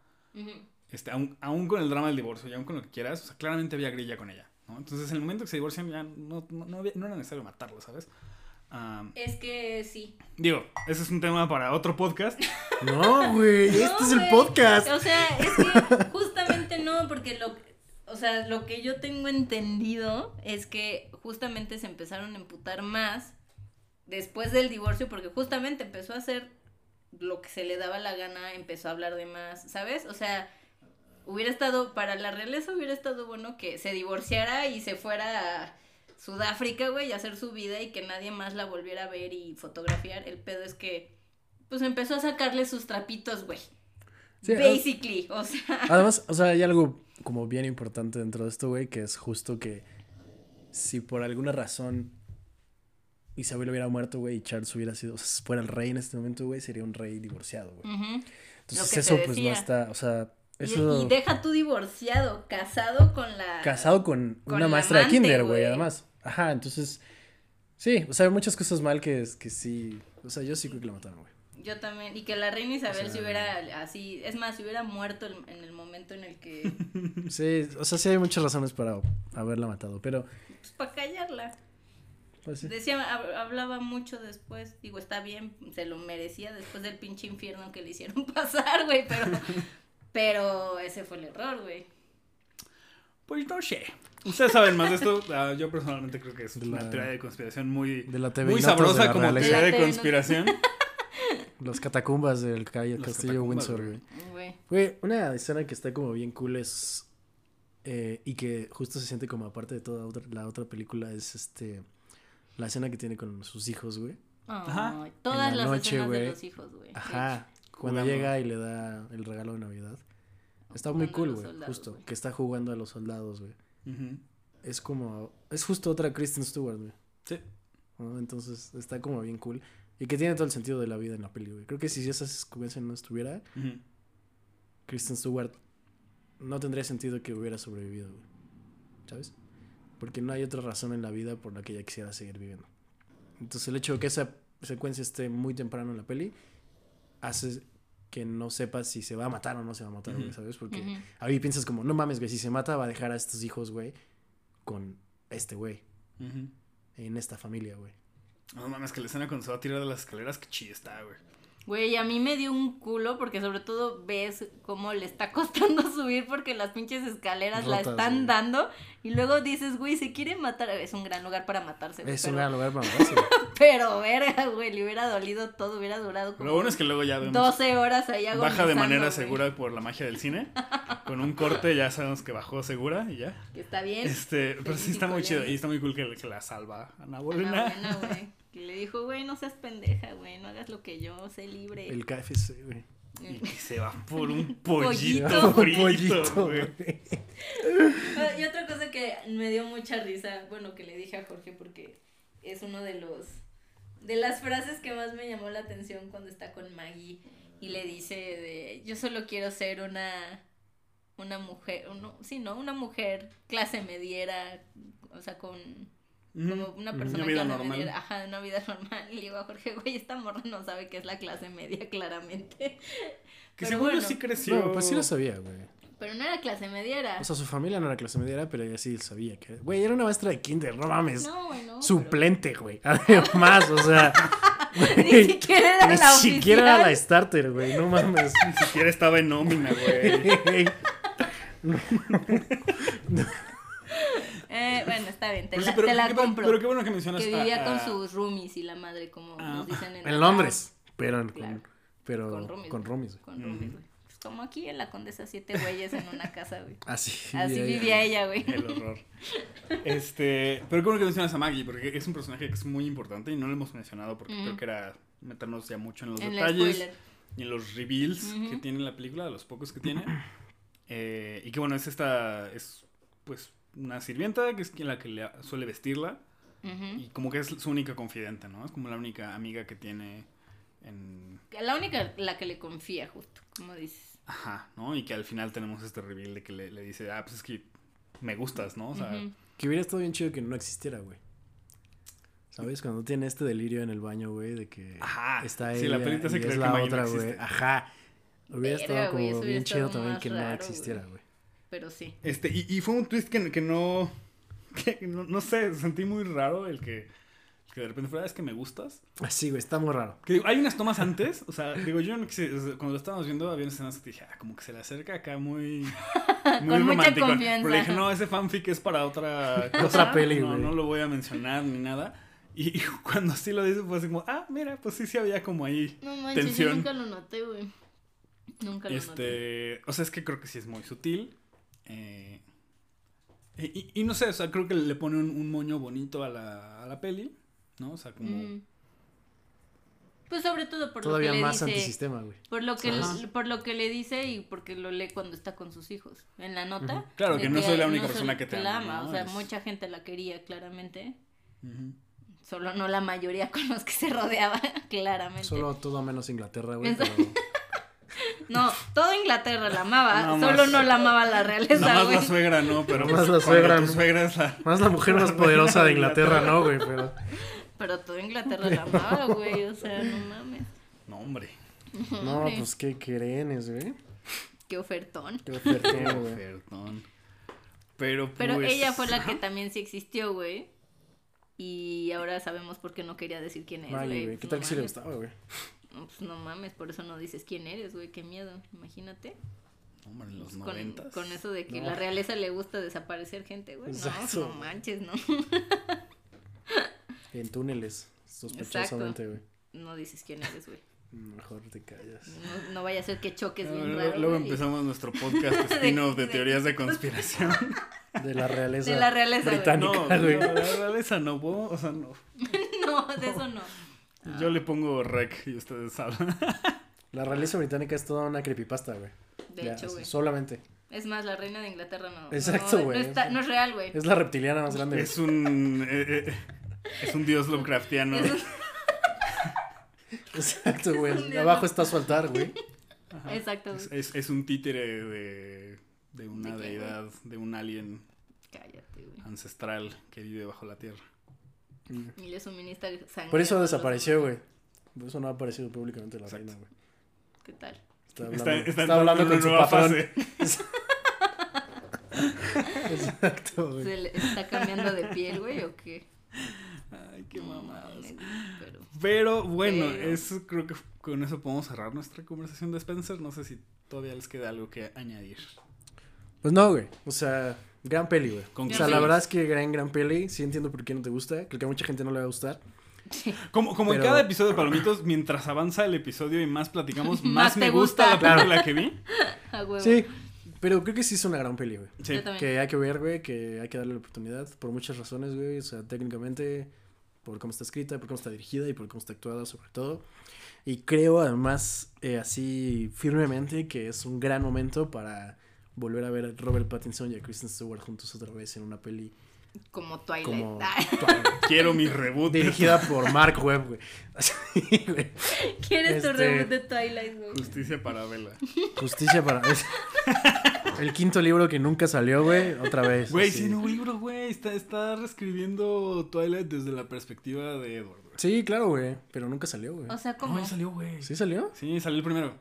[SPEAKER 1] Este, aún, aún con el drama del divorcio y aún con lo que quieras, o sea, claramente había grilla con ella, ¿no? Entonces, en el momento que se divorcian ya no, no, no había- no era necesario matarlo, ¿sabes?
[SPEAKER 2] Es que sí.
[SPEAKER 1] digo, ese es un tema para otro podcast. *laughs*
[SPEAKER 3] No, güey, este es el podcast.
[SPEAKER 2] O sea, es que *laughs* justamente no, porque lo, o sea, lo que yo tengo entendido es que justamente se empezaron a emputar más después del divorcio, porque justamente empezó a hacer lo que se le daba la gana, empezó a hablar de más, ¿sabes? O sea, hubiera estado, para la realeza hubiera estado bueno que se divorciara y se fuera a Sudáfrica, güey, y hacer su vida y que nadie más la volviera a ver y fotografiar. El pedo es que, pues empezó a sacarle sus trapitos, güey.
[SPEAKER 3] Sí, ah,
[SPEAKER 2] Basically, o sea. *laughs*
[SPEAKER 3] Además, o sea, hay algo como bien importante dentro de esto, güey, que es justo que si por alguna razón Isabel hubiera muerto, güey, y Charles hubiera sido, o sea, fuera el rey en este momento, güey, sería un rey divorciado, güey. Entonces eso pues no está, o sea, eso
[SPEAKER 2] Y, deja tú divorciado, casado con la.
[SPEAKER 3] casado con,
[SPEAKER 2] con
[SPEAKER 3] una maestra de kinder, güey, además. Ajá, entonces sí, o sea, hay muchas cosas mal que, que sí, o sea, yo sí creo que la mataron, güey.
[SPEAKER 2] Yo también. Y que la reina Isabel
[SPEAKER 3] O sea-
[SPEAKER 2] si hubiera así. Es más, si hubiera muerto el- en el momento en el que. *laughs*
[SPEAKER 3] Sí, o sea, sí hay muchas razones para haberla matado, pero
[SPEAKER 2] Pues para callarla.
[SPEAKER 3] pues sí.
[SPEAKER 2] Decía, hab- hablaba mucho después. Digo, está bien, se lo merecía después del pinche infierno que le hicieron *laughs* pasar, güey. Pero. Pero ese fue el error, güey.
[SPEAKER 1] Pues no sé. Ustedes saben más de esto. *laughs* Ah, yo personalmente creo que es
[SPEAKER 3] De
[SPEAKER 1] una
[SPEAKER 3] la-
[SPEAKER 1] teoría de conspiración muy,
[SPEAKER 3] de la TV
[SPEAKER 1] muy
[SPEAKER 3] Notas de
[SPEAKER 1] sabrosa
[SPEAKER 3] la
[SPEAKER 1] como
[SPEAKER 3] realeza.
[SPEAKER 1] teoría de conspiración. *laughs*
[SPEAKER 3] Los catacumbas del ca-
[SPEAKER 1] Los
[SPEAKER 3] castillo
[SPEAKER 1] catacumbas,
[SPEAKER 3] Windsor,
[SPEAKER 1] güey.
[SPEAKER 3] güey. Una escena que está como bien cool es. eh, y que justo se siente como aparte de toda otra- la otra película es este. La escena que tiene con sus hijos, güey.
[SPEAKER 1] Ajá.
[SPEAKER 2] Todas
[SPEAKER 3] En la
[SPEAKER 2] las
[SPEAKER 3] noche,
[SPEAKER 2] escenas
[SPEAKER 3] güey.
[SPEAKER 2] de los hijos, güey.
[SPEAKER 3] Ajá. Cuando
[SPEAKER 1] Jugando.
[SPEAKER 3] llega y le da el regalo de Navidad. Está muy cool, güey. Justo.
[SPEAKER 2] güey.
[SPEAKER 3] Que está jugando a los soldados, güey.
[SPEAKER 1] Ujú.
[SPEAKER 3] Es como. Es justo otra Kristen Stewart, güey.
[SPEAKER 1] Sí.
[SPEAKER 3] ¿no? Entonces está como bien cool. Y que tiene todo el sentido de la vida en la peli, güey. Creo que si esa secuencia no estuviera. Kristen Stewart no tendría sentido que hubiera sobrevivido, güey. ¿Sabes? Porque no hay otra razón en la vida por la que ella quisiera seguir viviendo. Entonces el hecho de que esa secuencia esté muy temprano en la peli hace que no sepas si se va a matar o no se va a matar, güey. ¿sabes? Porque
[SPEAKER 2] Ujú.
[SPEAKER 3] ahí piensas como, no mames, güey, si se mata va a dejar a estos hijos, güey, con este güey, en esta familia, güey.
[SPEAKER 1] No mames, que la escena cuando se va a tirar de las escaleras, que chida está, güey.
[SPEAKER 2] Güey, a mí me dio un culo porque sobre todo ves cómo le está *laughs* costando subir porque las pinches escaleras la están
[SPEAKER 3] güey.
[SPEAKER 2] dando y luego dices, güey, se quiere matar. Es un gran lugar para matarse.
[SPEAKER 3] Es
[SPEAKER 2] pero,
[SPEAKER 3] un gran lugar para *laughs* matarse,
[SPEAKER 2] pero verga, güey, le hubiera dolido todo, hubiera durado como
[SPEAKER 1] Lo bueno es que luego ya vemos.
[SPEAKER 2] 12 horas ahí
[SPEAKER 1] Baja de manera
[SPEAKER 2] güey.
[SPEAKER 1] segura por la magia del cine. Con un corte ya sabemos que bajó segura y ya.
[SPEAKER 2] Que está bien.
[SPEAKER 1] Este, pero sí está muy chido.
[SPEAKER 2] ya.
[SPEAKER 1] Y está muy cool que, que la salva Ana
[SPEAKER 2] Ana
[SPEAKER 1] Bolena.
[SPEAKER 2] buena, güey. Que le dijo, güey, no seas pendeja, güey, no hagas lo que yo, sé libre.
[SPEAKER 3] El KFC, güey.
[SPEAKER 1] Y que se va *laughs* por un pollito,
[SPEAKER 2] Pollito.
[SPEAKER 3] Pollito,
[SPEAKER 1] güey.
[SPEAKER 2] Ah, Y otra cosa que me dio mucha risa, bueno, que le dije a Jorge porque es uno de los de las frases que más me llamó la atención cuando está con Maggie y le dice de yo solo quiero ser una una mujer, uno, sí, no, una mujer clase mediera, o sea, con como una
[SPEAKER 3] Una
[SPEAKER 2] persona
[SPEAKER 1] vida
[SPEAKER 2] clase
[SPEAKER 1] normal.
[SPEAKER 2] ajá, una vida normal. Y le digo a Jorge, güey, esta morra no sabe qué es la clase media claramente.
[SPEAKER 1] Que
[SPEAKER 2] Pero
[SPEAKER 1] según
[SPEAKER 2] bueno.
[SPEAKER 1] yo sí creció.
[SPEAKER 3] No, pues sí lo sabía, güey.
[SPEAKER 2] Pero no era clase mediera.
[SPEAKER 3] O sea, su familia no era clase mediera, pero ella sí sabía que... Güey, era una maestra de kinder, no mames.
[SPEAKER 2] no, güey, no.
[SPEAKER 3] Suplente, güey. *laughs* Además, o sea... *laughs*
[SPEAKER 2] Ni siquiera era
[SPEAKER 3] Ni
[SPEAKER 2] la
[SPEAKER 3] siquiera era la starter, güey. No mames.
[SPEAKER 1] Ni siquiera estaba en nómina, güey. *laughs*
[SPEAKER 2] Eh, bueno, está bien, te
[SPEAKER 1] Pero
[SPEAKER 2] la,
[SPEAKER 1] sí, pero
[SPEAKER 2] te la
[SPEAKER 1] qué-
[SPEAKER 2] compro.
[SPEAKER 1] Pero qué bueno que mencionas.
[SPEAKER 2] que
[SPEAKER 1] a-
[SPEAKER 2] vivía
[SPEAKER 1] a-
[SPEAKER 2] con sus roomies y la madre, como
[SPEAKER 1] Ah.
[SPEAKER 2] nos dicen en
[SPEAKER 3] En Londres. Pero en-
[SPEAKER 2] Claro.
[SPEAKER 3] con, pero
[SPEAKER 2] Con roomies,
[SPEAKER 3] con roomies, güey.
[SPEAKER 2] Con roomies. Pues como aquí en la Condesa, siete güeyes en una casa, güey. *laughs*
[SPEAKER 3] Así,
[SPEAKER 2] Así
[SPEAKER 3] ella.
[SPEAKER 2] vivía ella, güey.
[SPEAKER 1] El horror. *laughs* Este, pero qué bueno que mencionas a Maggie, porque es un personaje que es muy importante y no lo hemos mencionado porque creo que era meternos ya mucho en los
[SPEAKER 2] En
[SPEAKER 1] detalles y en los reveals que tiene la película, de los pocos que tiene. Eh, y que bueno, es esta, es pues una sirvienta que es quien la que le suele vestirla y como que es su única confidente, ¿no? Es como la única amiga que tiene en...
[SPEAKER 2] La única la que le confía, justo, como dices.
[SPEAKER 1] Ajá, ¿no? Y que al final tenemos este reveal de que le, le dice, ah, pues es que me gustas, ¿no? O sea.
[SPEAKER 3] Que hubiera estado bien chido que no existiera, güey. ¿Sabes? Cuando tiene este delirio en el baño, güey, de que
[SPEAKER 1] Ajá,
[SPEAKER 3] está
[SPEAKER 1] sí,
[SPEAKER 3] ella
[SPEAKER 1] la película hace
[SPEAKER 3] y
[SPEAKER 1] creer
[SPEAKER 3] es
[SPEAKER 1] que
[SPEAKER 3] la otra, güey. Ajá. Hubiera estado
[SPEAKER 2] güey,
[SPEAKER 3] como
[SPEAKER 2] hubiera
[SPEAKER 3] bien chido también que no existiera,
[SPEAKER 2] güey. Pero sí.
[SPEAKER 1] Este, y, y fue un twist que, que no, *laughs* que no, no sé, sentí muy raro el que, que de repente fuera, "Ah, es que me gustas.
[SPEAKER 3] Así, güey, está muy raro.
[SPEAKER 1] Que digo, hay unas tomas antes, o sea, digo, yo cuando lo estábamos viendo había unas escenas que dije, ah, como que se le acerca acá muy, *laughs* muy
[SPEAKER 2] Con mucha
[SPEAKER 1] romántico.
[SPEAKER 2] confianza.
[SPEAKER 1] Pero le dije, no, ese fanfic es para otra *laughs* cosa.
[SPEAKER 3] Otra peli,
[SPEAKER 1] no,
[SPEAKER 3] güey.
[SPEAKER 1] no lo voy a mencionar ni nada. Y, y cuando así lo dice, pues así como, ah, mira, pues sí, sí había como ahí
[SPEAKER 2] No manches, yo
[SPEAKER 1] tensión.
[SPEAKER 2] nunca lo noté, güey. Nunca lo noté.
[SPEAKER 1] Este, o sea, es que creo que sí es muy sutil. Eh, y, y- y no sé, o sea, creo que le pone un, un moño bonito a la, a la peli, ¿no? O sea, como...
[SPEAKER 2] Pues sobre todo por
[SPEAKER 3] Todavía
[SPEAKER 2] lo que le
[SPEAKER 3] más
[SPEAKER 2] dice.
[SPEAKER 3] antisistema, güey.
[SPEAKER 2] Por lo que
[SPEAKER 1] Ajá.
[SPEAKER 2] por lo que le dice y porque lo lee cuando está con sus hijos. En la nota.
[SPEAKER 1] Claro, que no soy la única
[SPEAKER 2] no
[SPEAKER 1] persona que te
[SPEAKER 2] la
[SPEAKER 1] ama, ¿no?
[SPEAKER 2] O sea,
[SPEAKER 1] Es-
[SPEAKER 2] mucha gente la quería, claramente. Solo no la mayoría *laughs* con los que se rodeaba, *laughs* claramente.
[SPEAKER 3] Solo todo menos Inglaterra, güey. Pero...
[SPEAKER 2] No, toda Inglaterra la amaba, solo
[SPEAKER 1] más-
[SPEAKER 2] no la amaba la realeza,
[SPEAKER 1] más
[SPEAKER 2] güey.
[SPEAKER 1] la suegra, ¿no? Pero
[SPEAKER 3] más
[SPEAKER 1] pues,
[SPEAKER 3] la suegra,
[SPEAKER 1] tu
[SPEAKER 3] ¿no?
[SPEAKER 1] suegra es la...
[SPEAKER 3] Más la mujer más poderosa de Inglaterra, ¿no, güey? Pero...
[SPEAKER 2] Pero toda Inglaterra la amaba, güey, o sea, no mames.
[SPEAKER 1] No, hombre.
[SPEAKER 3] No,
[SPEAKER 2] Hombre,
[SPEAKER 3] pues qué crenes, güey.
[SPEAKER 2] Qué ofertón.
[SPEAKER 3] Qué ofertón,
[SPEAKER 1] Qué
[SPEAKER 3] güey.
[SPEAKER 1] ofertón. Pero pues...
[SPEAKER 2] Pero ella fue la que también sí existió, güey. Y ahora sabemos por qué no quería decir quién es,
[SPEAKER 3] Vale,
[SPEAKER 2] güey.
[SPEAKER 3] ¿Qué
[SPEAKER 2] Pues
[SPEAKER 3] tal
[SPEAKER 2] no
[SPEAKER 3] que sí le gustaba, güey?
[SPEAKER 2] No, Pues no mames, por eso no dices quién eres, güey. Qué miedo, imagínate.
[SPEAKER 1] Hombre, en los
[SPEAKER 2] Con,
[SPEAKER 1] noventas.
[SPEAKER 2] con eso de que
[SPEAKER 3] No.
[SPEAKER 2] la realeza le gusta desaparecer gente, güey. No,
[SPEAKER 3] Exacto.
[SPEAKER 2] no manches, no. *laughs*
[SPEAKER 3] En túneles, sospechosamente, güey.
[SPEAKER 2] No dices quién eres, güey.
[SPEAKER 3] Mejor te callas.
[SPEAKER 2] No, no vaya a ser que choques bien
[SPEAKER 1] Luego,
[SPEAKER 2] raro.
[SPEAKER 1] luego empezamos nuestro podcast *laughs* spin-off de
[SPEAKER 2] de-
[SPEAKER 1] teorías de conspiración.
[SPEAKER 3] De la realeza.
[SPEAKER 2] De la realeza,
[SPEAKER 3] británica,
[SPEAKER 1] No,
[SPEAKER 3] güey.
[SPEAKER 1] no, la realeza no, puedo, o sea, no. *laughs*
[SPEAKER 2] No, de eso no.
[SPEAKER 1] Yo le pongo rec y ustedes hablan. *laughs*
[SPEAKER 3] La realeza británica es toda una creepypasta, güey.
[SPEAKER 2] De
[SPEAKER 3] Ya,
[SPEAKER 2] hecho, güey.
[SPEAKER 3] solamente.
[SPEAKER 2] Es más, la reina de Inglaterra no.
[SPEAKER 3] Exacto, güey.
[SPEAKER 2] No, está- no es real, güey.
[SPEAKER 3] Es la reptiliana más grande.
[SPEAKER 1] Es un. eh, eh, es un dios Lovecraftiano.
[SPEAKER 2] Es un- *laughs*
[SPEAKER 3] Exacto, güey. Abajo está su altar, güey.
[SPEAKER 2] Exacto, güey.
[SPEAKER 1] Es, es- es un títere de, de una
[SPEAKER 2] ¿De qué,
[SPEAKER 1] deidad, de un alien
[SPEAKER 2] Cállate, güey.
[SPEAKER 1] ancestral que vive bajo la tierra.
[SPEAKER 2] Y le suministra sangre.
[SPEAKER 3] Por eso desapareció, güey. Por eso no ha aparecido públicamente la
[SPEAKER 1] Exacto.
[SPEAKER 3] reina, güey.
[SPEAKER 2] ¿Qué tal?
[SPEAKER 3] Está
[SPEAKER 1] Está,
[SPEAKER 3] hablando,
[SPEAKER 1] está
[SPEAKER 3] está
[SPEAKER 1] entrando
[SPEAKER 3] hablando con su
[SPEAKER 1] nueva
[SPEAKER 3] patrón.
[SPEAKER 1] fase. *laughs*
[SPEAKER 3] Exacto, güey.
[SPEAKER 2] ¿Se le está cambiando de piel, güey, o qué?
[SPEAKER 1] Ay, qué mamadas.
[SPEAKER 2] Pero...
[SPEAKER 1] Pero bueno,
[SPEAKER 2] Pero-
[SPEAKER 1] eso creo que con eso podemos cerrar nuestra conversación de Spencer. No sé si todavía les queda algo que añadir.
[SPEAKER 3] Pues no, güey. O sea, gran peli, güey. O sea,
[SPEAKER 1] sí.
[SPEAKER 3] la verdad es que gran, gran peli. Sí entiendo por qué no te gusta. Creo que a mucha gente no le va a gustar.
[SPEAKER 1] Como, como en
[SPEAKER 3] Pero-
[SPEAKER 1] cada episodio de Palomitos, mientras avanza el episodio y más platicamos, *laughs* más,
[SPEAKER 2] Más
[SPEAKER 1] me gusta,
[SPEAKER 2] gusta.
[SPEAKER 1] la película que vi. *laughs*
[SPEAKER 2] A huevo.
[SPEAKER 3] Sí, pero creo que sí es una gran peli, güey.
[SPEAKER 1] Sí.
[SPEAKER 3] Que hay que ver, güey, que hay que darle la oportunidad por muchas razones, güey. O sea, técnicamente, por cómo está escrita, por cómo está dirigida y por cómo está actuada, sobre todo. Y creo, además, eh, así firmemente, que es un gran momento para volver a ver a Robert Pattinson y a Kristen Stewart juntos otra vez en una peli
[SPEAKER 2] Como Twilight.
[SPEAKER 3] como *laughs* Twilight,
[SPEAKER 1] Quiero mi reboot.
[SPEAKER 3] dirigida por Mark Webb, güey. *laughs* Así, güey.
[SPEAKER 2] ¿Quieres tu
[SPEAKER 3] Este-
[SPEAKER 2] reboot de Twilight, güey?
[SPEAKER 1] Justicia para Vela.
[SPEAKER 3] Justicia para... es- *laughs* El quinto libro que nunca salió, güey, otra vez.
[SPEAKER 1] Güey, sí, nuevo libro, güey. Está, está reescribiendo Twilight desde la perspectiva de Edward. güey.
[SPEAKER 3] Sí, claro, güey, pero nunca salió, güey.
[SPEAKER 2] O sea,
[SPEAKER 1] No,
[SPEAKER 2] como.
[SPEAKER 1] ya salió, güey.
[SPEAKER 3] ¿Sí salió?
[SPEAKER 1] Sí, salió el primero.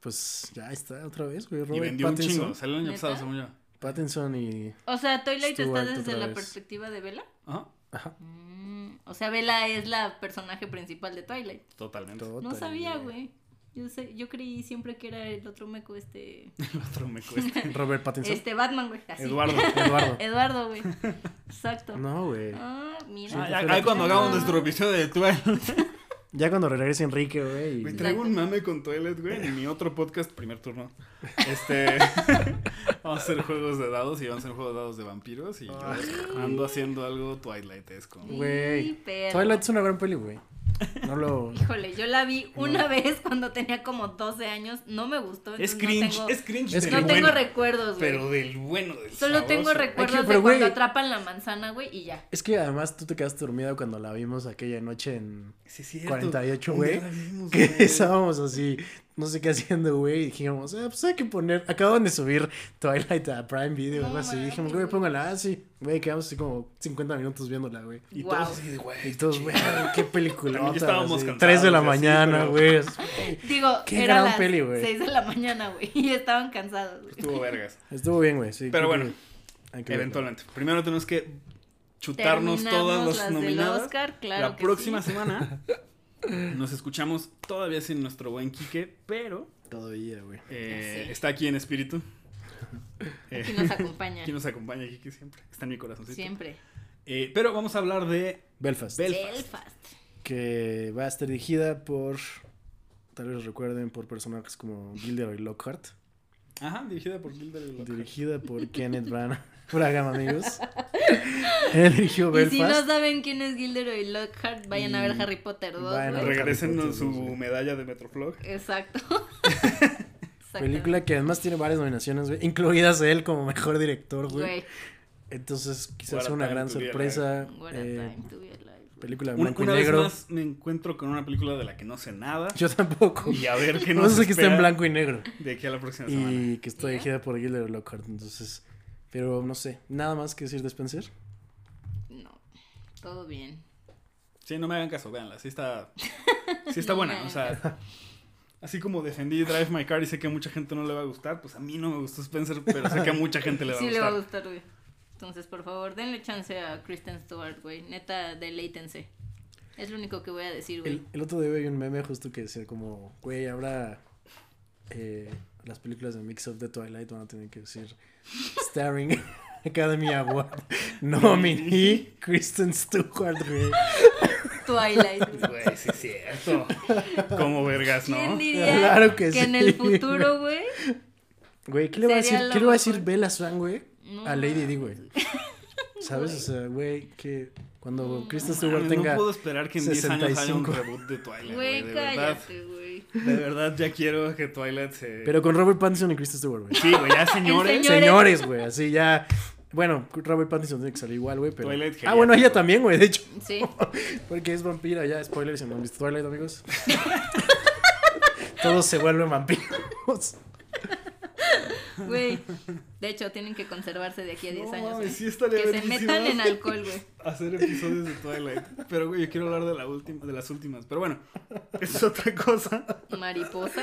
[SPEAKER 3] Pues ya está otra vez, güey.
[SPEAKER 1] Y
[SPEAKER 3] Robert
[SPEAKER 1] vendió
[SPEAKER 3] Pattinson.
[SPEAKER 1] un chingo. Salió el año pasado, según yo.
[SPEAKER 3] Pattinson y.
[SPEAKER 2] O sea, Twilight
[SPEAKER 3] Stewart
[SPEAKER 2] está desde la
[SPEAKER 3] vez.
[SPEAKER 2] perspectiva de Bella.
[SPEAKER 1] Ajá.
[SPEAKER 3] Ajá.
[SPEAKER 2] Mm, o sea, Bella es la personaje principal de Twilight.
[SPEAKER 1] Totalmente.
[SPEAKER 3] Todo
[SPEAKER 2] No sabía, güey. Yo sé, yo creí siempre que era el otro meco, este. *laughs*
[SPEAKER 1] El otro me cuesta. *laughs*
[SPEAKER 3] Robert Pattinson.
[SPEAKER 2] Este Batman, güey. Así.
[SPEAKER 1] Eduardo. *laughs*
[SPEAKER 3] Eduardo.
[SPEAKER 2] Eduardo, güey. Exacto.
[SPEAKER 3] No, güey.
[SPEAKER 2] Ah, mira.
[SPEAKER 1] Ah, ahí cuando
[SPEAKER 2] que-
[SPEAKER 1] hagamos
[SPEAKER 2] Ah.
[SPEAKER 1] nuestro episodio de Twilight.
[SPEAKER 3] Ya cuando regrese Enrique, güey. Y-
[SPEAKER 1] traigo un mame con Twilight, güey. En mi otro podcast, primer turno. Este. *laughs* vamos a hacer juegos de dados y vamos a hacer juegos de dados de vampiros. Y yo ando haciendo algo Twilight. Es como.
[SPEAKER 3] Güey.
[SPEAKER 2] Sí.
[SPEAKER 3] Twilight es una gran peli, güey. No lo.
[SPEAKER 2] Híjole, yo la vi una vez cuando tenía como 12 años. No me gustó.
[SPEAKER 1] Es cringe.
[SPEAKER 2] No tengo,
[SPEAKER 1] Es cringe.
[SPEAKER 2] No
[SPEAKER 3] cringe.
[SPEAKER 2] tengo
[SPEAKER 1] bueno,
[SPEAKER 2] recuerdos, güey.
[SPEAKER 1] Pero del bueno, del
[SPEAKER 2] Solo tengo recuerdos de cuando atrapan la manzana, güey, y ya.
[SPEAKER 3] Es que además tú te quedaste dormida cuando la vimos aquella noche en.
[SPEAKER 1] Sí, es cierto.
[SPEAKER 3] 48,
[SPEAKER 1] Un
[SPEAKER 3] güey, Que estábamos así, no sé qué haciendo, güey. Y dijimos, ah, pues hay que poner. Acaban de subir Twilight a Prime Video,
[SPEAKER 2] No
[SPEAKER 3] algo así. Dijimos, güey, póngala. Ah, sí. Güey, quedamos así como 50 minutos viéndola, güey.
[SPEAKER 1] Y todos así güey.
[SPEAKER 3] Y todos, güey, qué película.
[SPEAKER 1] Estábamos cansados
[SPEAKER 3] 3 de la
[SPEAKER 1] así,
[SPEAKER 3] mañana, güey.
[SPEAKER 2] Digo,
[SPEAKER 3] Qué
[SPEAKER 2] era
[SPEAKER 3] gran
[SPEAKER 2] las
[SPEAKER 3] peli, güey.
[SPEAKER 2] 6 de la mañana, güey, *laughs* y estaban cansados, güey.
[SPEAKER 1] Estuvo vergas.
[SPEAKER 3] Estuvo bien, güey, sí.
[SPEAKER 1] Pero bueno. Eventualmente. Primero tenemos que chutarnos
[SPEAKER 2] Terminamos
[SPEAKER 1] todas
[SPEAKER 2] las
[SPEAKER 1] las
[SPEAKER 2] del
[SPEAKER 1] nominadas.
[SPEAKER 2] Oscar, claro
[SPEAKER 1] la
[SPEAKER 2] que
[SPEAKER 1] próxima
[SPEAKER 2] sí.
[SPEAKER 1] semana *laughs* nos escuchamos todavía sin nuestro buen Quique, pero
[SPEAKER 3] Todavía, güey.
[SPEAKER 1] eh, está aquí en espíritu. Eh,
[SPEAKER 2] Aquí nos acompaña.
[SPEAKER 1] aquí nos acompaña Quique siempre. Está en mi corazoncito.
[SPEAKER 2] Siempre.
[SPEAKER 1] Eh, pero vamos a hablar de
[SPEAKER 3] Belfast.
[SPEAKER 1] Belfast.
[SPEAKER 2] Belfast.
[SPEAKER 3] que va a estar dirigida por, tal vez recuerden, por personajes como Gilderoy Lockhart.
[SPEAKER 1] Ajá, dirigida por Gilder y Lockhart.
[SPEAKER 3] Dirigida por Kenneth Branagh. Branagh, amigos. *laughs* Él dirigió
[SPEAKER 2] Y si no
[SPEAKER 3] Belfast.
[SPEAKER 2] saben quién es Gilderoy Lockhart, vayan a ver Harry Potter 2,
[SPEAKER 3] vayan a
[SPEAKER 1] su
[SPEAKER 3] Sí,
[SPEAKER 1] medalla de Metroflog.
[SPEAKER 2] Exacto. *laughs*
[SPEAKER 3] Película que además tiene varias nominaciones, güey, incluidas él como mejor director, güey.
[SPEAKER 2] Güey.
[SPEAKER 3] Entonces, quizás sea una gran sorpresa.
[SPEAKER 2] What a
[SPEAKER 3] eh,
[SPEAKER 2] time to be alive.
[SPEAKER 3] película
[SPEAKER 1] Una,
[SPEAKER 3] blanco
[SPEAKER 1] una
[SPEAKER 3] y
[SPEAKER 1] vez
[SPEAKER 3] negro.
[SPEAKER 1] más me encuentro con una película de la que no sé nada.
[SPEAKER 3] Yo tampoco.
[SPEAKER 1] Y a ver qué
[SPEAKER 3] No
[SPEAKER 1] nos
[SPEAKER 3] sé que está en blanco y negro.
[SPEAKER 1] De aquí a la próxima semana.
[SPEAKER 3] Y que está dirigida por Gilderoy Lockhart. Entonces, pero no sé. Nada más que decir de Spencer.
[SPEAKER 2] No. Todo bien.
[SPEAKER 1] Sí, no me hagan caso, véanla. Sí está, sí está *laughs*
[SPEAKER 2] No
[SPEAKER 1] buena. O sea, así como defendí Drive My Car y sé que a mucha gente no le va a gustar, pues a mí no me gustó Spencer, pero sé que a mucha gente le va a *laughs*
[SPEAKER 2] Sí le
[SPEAKER 1] gustar.
[SPEAKER 2] va a gustar, güey. Entonces, por favor, denle chance a Kristen Stewart, güey. Neta, deleítense. Es lo único que voy a decir, güey.
[SPEAKER 3] El, el otro día vi un meme justo que decía como, güey, ahora eh, las películas de Mix Up de Twilight van a tener que decir Starring *laughs* Academy Award nominee Kristen Stewart, güey.
[SPEAKER 2] Twilight. güey.
[SPEAKER 1] Sí es cierto. Como vergas,
[SPEAKER 2] ¿Quién
[SPEAKER 1] ¿no?
[SPEAKER 2] diría
[SPEAKER 3] Claro que
[SPEAKER 2] en
[SPEAKER 3] sí,
[SPEAKER 2] el futuro, güey?
[SPEAKER 3] Güey, ¿qué le va a decir? ¿Qué le va a decir. Bella Swan, güey?
[SPEAKER 2] No
[SPEAKER 3] A Lady Di,
[SPEAKER 2] mames,
[SPEAKER 3] güey. ¿Sabes? O sea, güey, que cuando Kristen Stewart tenga...
[SPEAKER 1] No puedo esperar que en 10 años haya un
[SPEAKER 3] 65.
[SPEAKER 1] reboot de Twilight, güey,
[SPEAKER 2] Güey,
[SPEAKER 1] de verdad.
[SPEAKER 2] cállate, güey.
[SPEAKER 1] De verdad, ya quiero que Twilight se.
[SPEAKER 3] Pero con Robert Pattinson y Kristen Stewart, güey.
[SPEAKER 1] Sí, güey, ya *laughs* señores.
[SPEAKER 2] Señores.
[SPEAKER 3] Señores, güey, así ya. Bueno, Robert Pattinson tiene que salir igual, güey, pero.
[SPEAKER 1] Twilight
[SPEAKER 3] ah, bueno, ella también, güey, de hecho.
[SPEAKER 2] Sí. *laughs*
[SPEAKER 3] Porque es vampira, ya, spoiler, si no han visto Twilight, amigos. *laughs* Todos se vuelven vampiros. *laughs*
[SPEAKER 2] Güey. De hecho, tienen que conservarse de aquí a 10
[SPEAKER 1] No,
[SPEAKER 2] años.
[SPEAKER 1] sí estaría
[SPEAKER 2] que se metan en alcohol, güey. *laughs*
[SPEAKER 1] Hacer episodios de Twilight. Pero, güey, yo quiero hablar de, la última, de las últimas. Pero bueno, *laughs* es otra cosa.
[SPEAKER 2] Mariposa.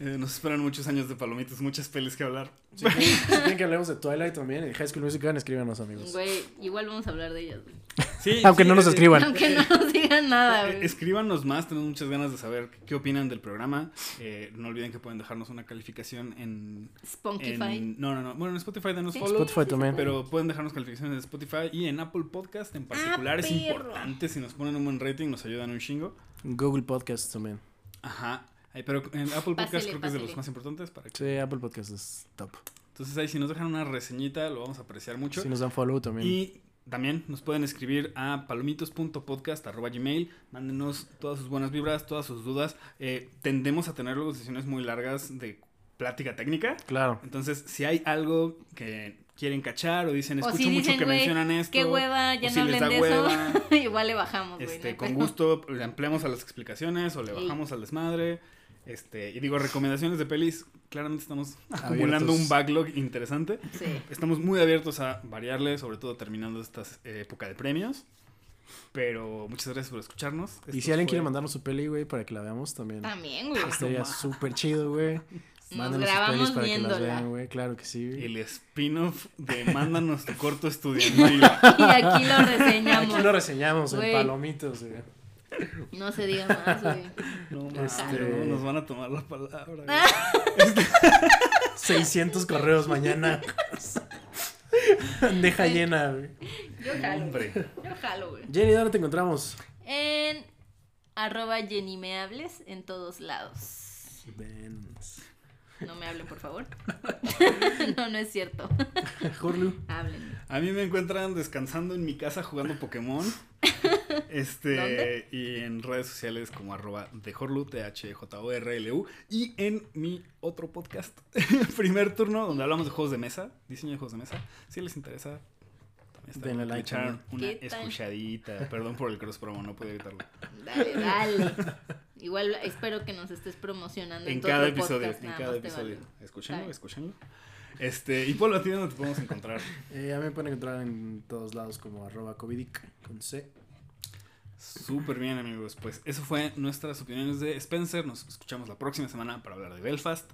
[SPEAKER 1] Eh, nos esperan muchos años de palomitas, muchas pelis que hablar.
[SPEAKER 3] Si quieren, si quieren que hablemos de Twilight también, en High School Musical, escríbanos, amigos.
[SPEAKER 2] Güey, igual vamos a hablar de ellas, güey.
[SPEAKER 1] Sí, *laughs*
[SPEAKER 3] Aunque
[SPEAKER 1] sí,
[SPEAKER 3] no nos
[SPEAKER 1] eh,
[SPEAKER 3] escriban.
[SPEAKER 2] Aunque no nos digan nada,
[SPEAKER 1] Eh,
[SPEAKER 2] güey.
[SPEAKER 1] Escríbanos más, tenemos muchas ganas de saber qué opinan del programa. Eh, no olviden que pueden dejarnos una calificación en,
[SPEAKER 2] Spunkify.
[SPEAKER 1] en- No, no, no. Bueno, en Spotify denos
[SPEAKER 2] Sí.
[SPEAKER 1] follow.
[SPEAKER 3] Spotify también.
[SPEAKER 1] Pero pueden dejarnos calificaciones en Spotify y en Apple Podcast en particular. es
[SPEAKER 2] Ah, perro.
[SPEAKER 1] importante. Si nos ponen un buen rating, nos ayudan un chingo.
[SPEAKER 3] Google Podcast también.
[SPEAKER 1] Ajá. Ay, pero en Apple Podcast creo que es de los más importantes. Para que...
[SPEAKER 3] Sí, Apple Podcast es top.
[SPEAKER 1] Entonces ahí si nos dejan una reseñita lo vamos a apreciar mucho.
[SPEAKER 3] Si nos dan follow también.
[SPEAKER 1] Y también nos pueden escribir a palomitos.podcast.gmail. Mándenos todas sus buenas vibras, todas sus dudas. Eh, tendemos a tener luego sesiones muy largas de plática técnica.
[SPEAKER 3] Claro.
[SPEAKER 1] Entonces, si hay algo que quieren cachar o dicen,
[SPEAKER 2] O
[SPEAKER 1] escucho
[SPEAKER 2] si
[SPEAKER 1] mucho
[SPEAKER 2] dicen,
[SPEAKER 1] que mencionan esto.
[SPEAKER 2] Qué hueva, ya
[SPEAKER 1] o
[SPEAKER 2] no
[SPEAKER 1] si les
[SPEAKER 2] hablen
[SPEAKER 1] da
[SPEAKER 2] de
[SPEAKER 1] hueva,
[SPEAKER 2] eso. *laughs* igual le bajamos, güey. no
[SPEAKER 1] Este, con gusto le ampliamos a las explicaciones o le bajamos al desmadre. Este, y digo, recomendaciones de pelis. Claramente estamos acumulando un backlog interesante.
[SPEAKER 2] Sí.
[SPEAKER 1] Estamos muy abiertos a variarle, sobre todo terminando esta eh, época de premios. Pero muchas gracias por escucharnos.
[SPEAKER 3] Y
[SPEAKER 1] Esto
[SPEAKER 3] si alguien
[SPEAKER 1] fue-
[SPEAKER 3] quiere mandarnos su peli, güey, para que la veamos también.
[SPEAKER 2] También, güey.
[SPEAKER 3] Estaría súper chido, güey.
[SPEAKER 2] Nos
[SPEAKER 3] Mándenos sus pelis para que las vean, güey. Claro que sí.
[SPEAKER 1] El spin-off de Mándanos tu corto estudiantil. *laughs*
[SPEAKER 2] Y aquí lo reseñamos.
[SPEAKER 3] Aquí lo reseñamos en
[SPEAKER 2] Güey.
[SPEAKER 3] palomitos, güey.
[SPEAKER 2] No se diga más, güey.
[SPEAKER 1] No, mames,
[SPEAKER 3] Este-
[SPEAKER 1] no, nos van a tomar la palabra. güey. *laughs*
[SPEAKER 3] 600 correos mañana. *laughs* Deja llena, güey.
[SPEAKER 2] Yo jalo.
[SPEAKER 1] Hombre.
[SPEAKER 2] Yo jalo, güey.
[SPEAKER 3] Jenny, ¿dónde te encontramos?
[SPEAKER 2] En arroba Jenny me hables en todos lados.
[SPEAKER 3] Ven.
[SPEAKER 2] No me hablen, por favor. *laughs* no, no es cierto.
[SPEAKER 3] Jorlu.
[SPEAKER 2] Háblenme.
[SPEAKER 1] A mí me encuentran descansando en mi casa jugando Pokémon. Este,
[SPEAKER 2] ¿Dónde?
[SPEAKER 1] y en redes sociales como arroba de Horlu, T-H-J-O-R-L-U. Y en mi otro podcast, *laughs* primer turno, donde hablamos de juegos de mesa, diseño de juegos de mesa. Si les interesa, también está
[SPEAKER 3] Denle like,
[SPEAKER 1] le echaran una escuchadita. Perdón por el cross promo, no pude evitarlo.
[SPEAKER 2] Dale, dale. *laughs* Igual espero que nos estés promocionando en,
[SPEAKER 1] En cada episodio,
[SPEAKER 2] podcast,
[SPEAKER 1] en cada episodio.
[SPEAKER 2] vale.
[SPEAKER 1] Escúchenlo, escúchenlo. Este, y Polo, ¿a ti dónde te podemos encontrar?
[SPEAKER 3] Eh, a mí me pueden encontrar en todos lados como arroba covidic con C.
[SPEAKER 1] Súper bien, amigos. Pues eso fue nuestras opiniones de Spencer. Nos escuchamos la próxima semana para hablar de Belfast.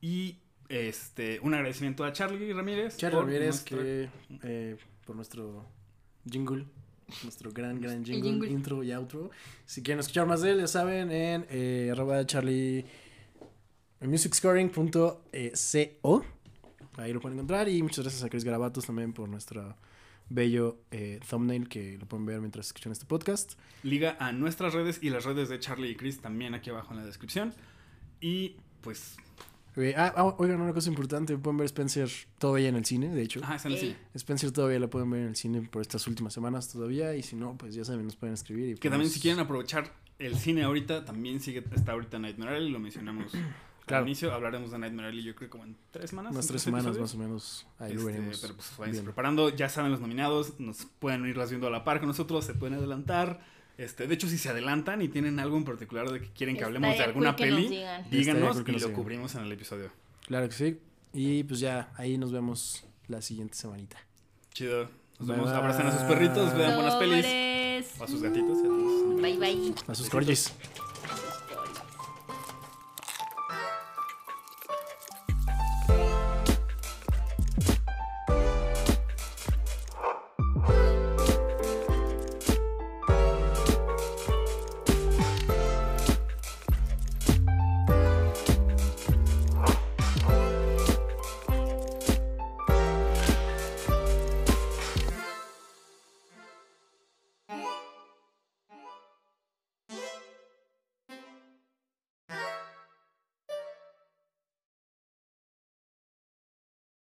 [SPEAKER 1] Y este un agradecimiento a Charlie Ramírez.
[SPEAKER 3] Charlie
[SPEAKER 1] por
[SPEAKER 3] Ramírez,
[SPEAKER 1] nuestra-
[SPEAKER 3] que eh, por nuestro jingle, nuestro gran, gran jingle,
[SPEAKER 2] jingle.
[SPEAKER 3] intro y outro. Si quieren escuchar más de él, ya saben, en eh, arroba charlie musicscoring.co. Ahí lo pueden encontrar. Y muchas gracias a Chris Garabatos también por nuestro bello eh, thumbnail que lo pueden ver mientras escuchan este podcast.
[SPEAKER 1] Liga a nuestras redes y las redes de Charlie y Chris también aquí abajo en la descripción. Y pues.
[SPEAKER 3] Ah, ah, oigan, una cosa importante, pueden ver Spencer todavía en el cine, de hecho.
[SPEAKER 1] Ajá, están así.
[SPEAKER 2] Ey.
[SPEAKER 3] Spencer todavía la pueden ver en el cine por estas últimas semanas todavía. Y si no, pues ya saben, nos pueden escribir. Y
[SPEAKER 1] Que también
[SPEAKER 3] podemos-
[SPEAKER 1] si quieren aprovechar el cine ahorita, también sigue, está ahorita Nightmare Alley, lo mencionamos
[SPEAKER 3] Claro.
[SPEAKER 1] al inicio. Hablaremos de Nightmare Alley yo creo como en tres semanas.
[SPEAKER 3] Unas tres semanas
[SPEAKER 1] episodios.
[SPEAKER 3] más o menos. Ahí lo
[SPEAKER 1] Este,
[SPEAKER 3] veremos.
[SPEAKER 1] pero pues
[SPEAKER 3] bien.
[SPEAKER 1] preparando, ya saben los nominados, nos pueden irlas viendo a la par con nosotros, se pueden adelantar. Este, de hecho, si se adelantan y tienen algo en particular de que quieren que hablemos de alguna peli, díganos y lo cubrimos en el episodio.
[SPEAKER 3] Claro que sí. Y pues ya, ahí nos vemos la siguiente semanita.
[SPEAKER 1] Chido. Nos vemos,
[SPEAKER 3] bye.
[SPEAKER 1] abracen a sus perritos, vean buenas pelis. O a sus gatitos.
[SPEAKER 2] Bye, bye.
[SPEAKER 3] A sus corgis.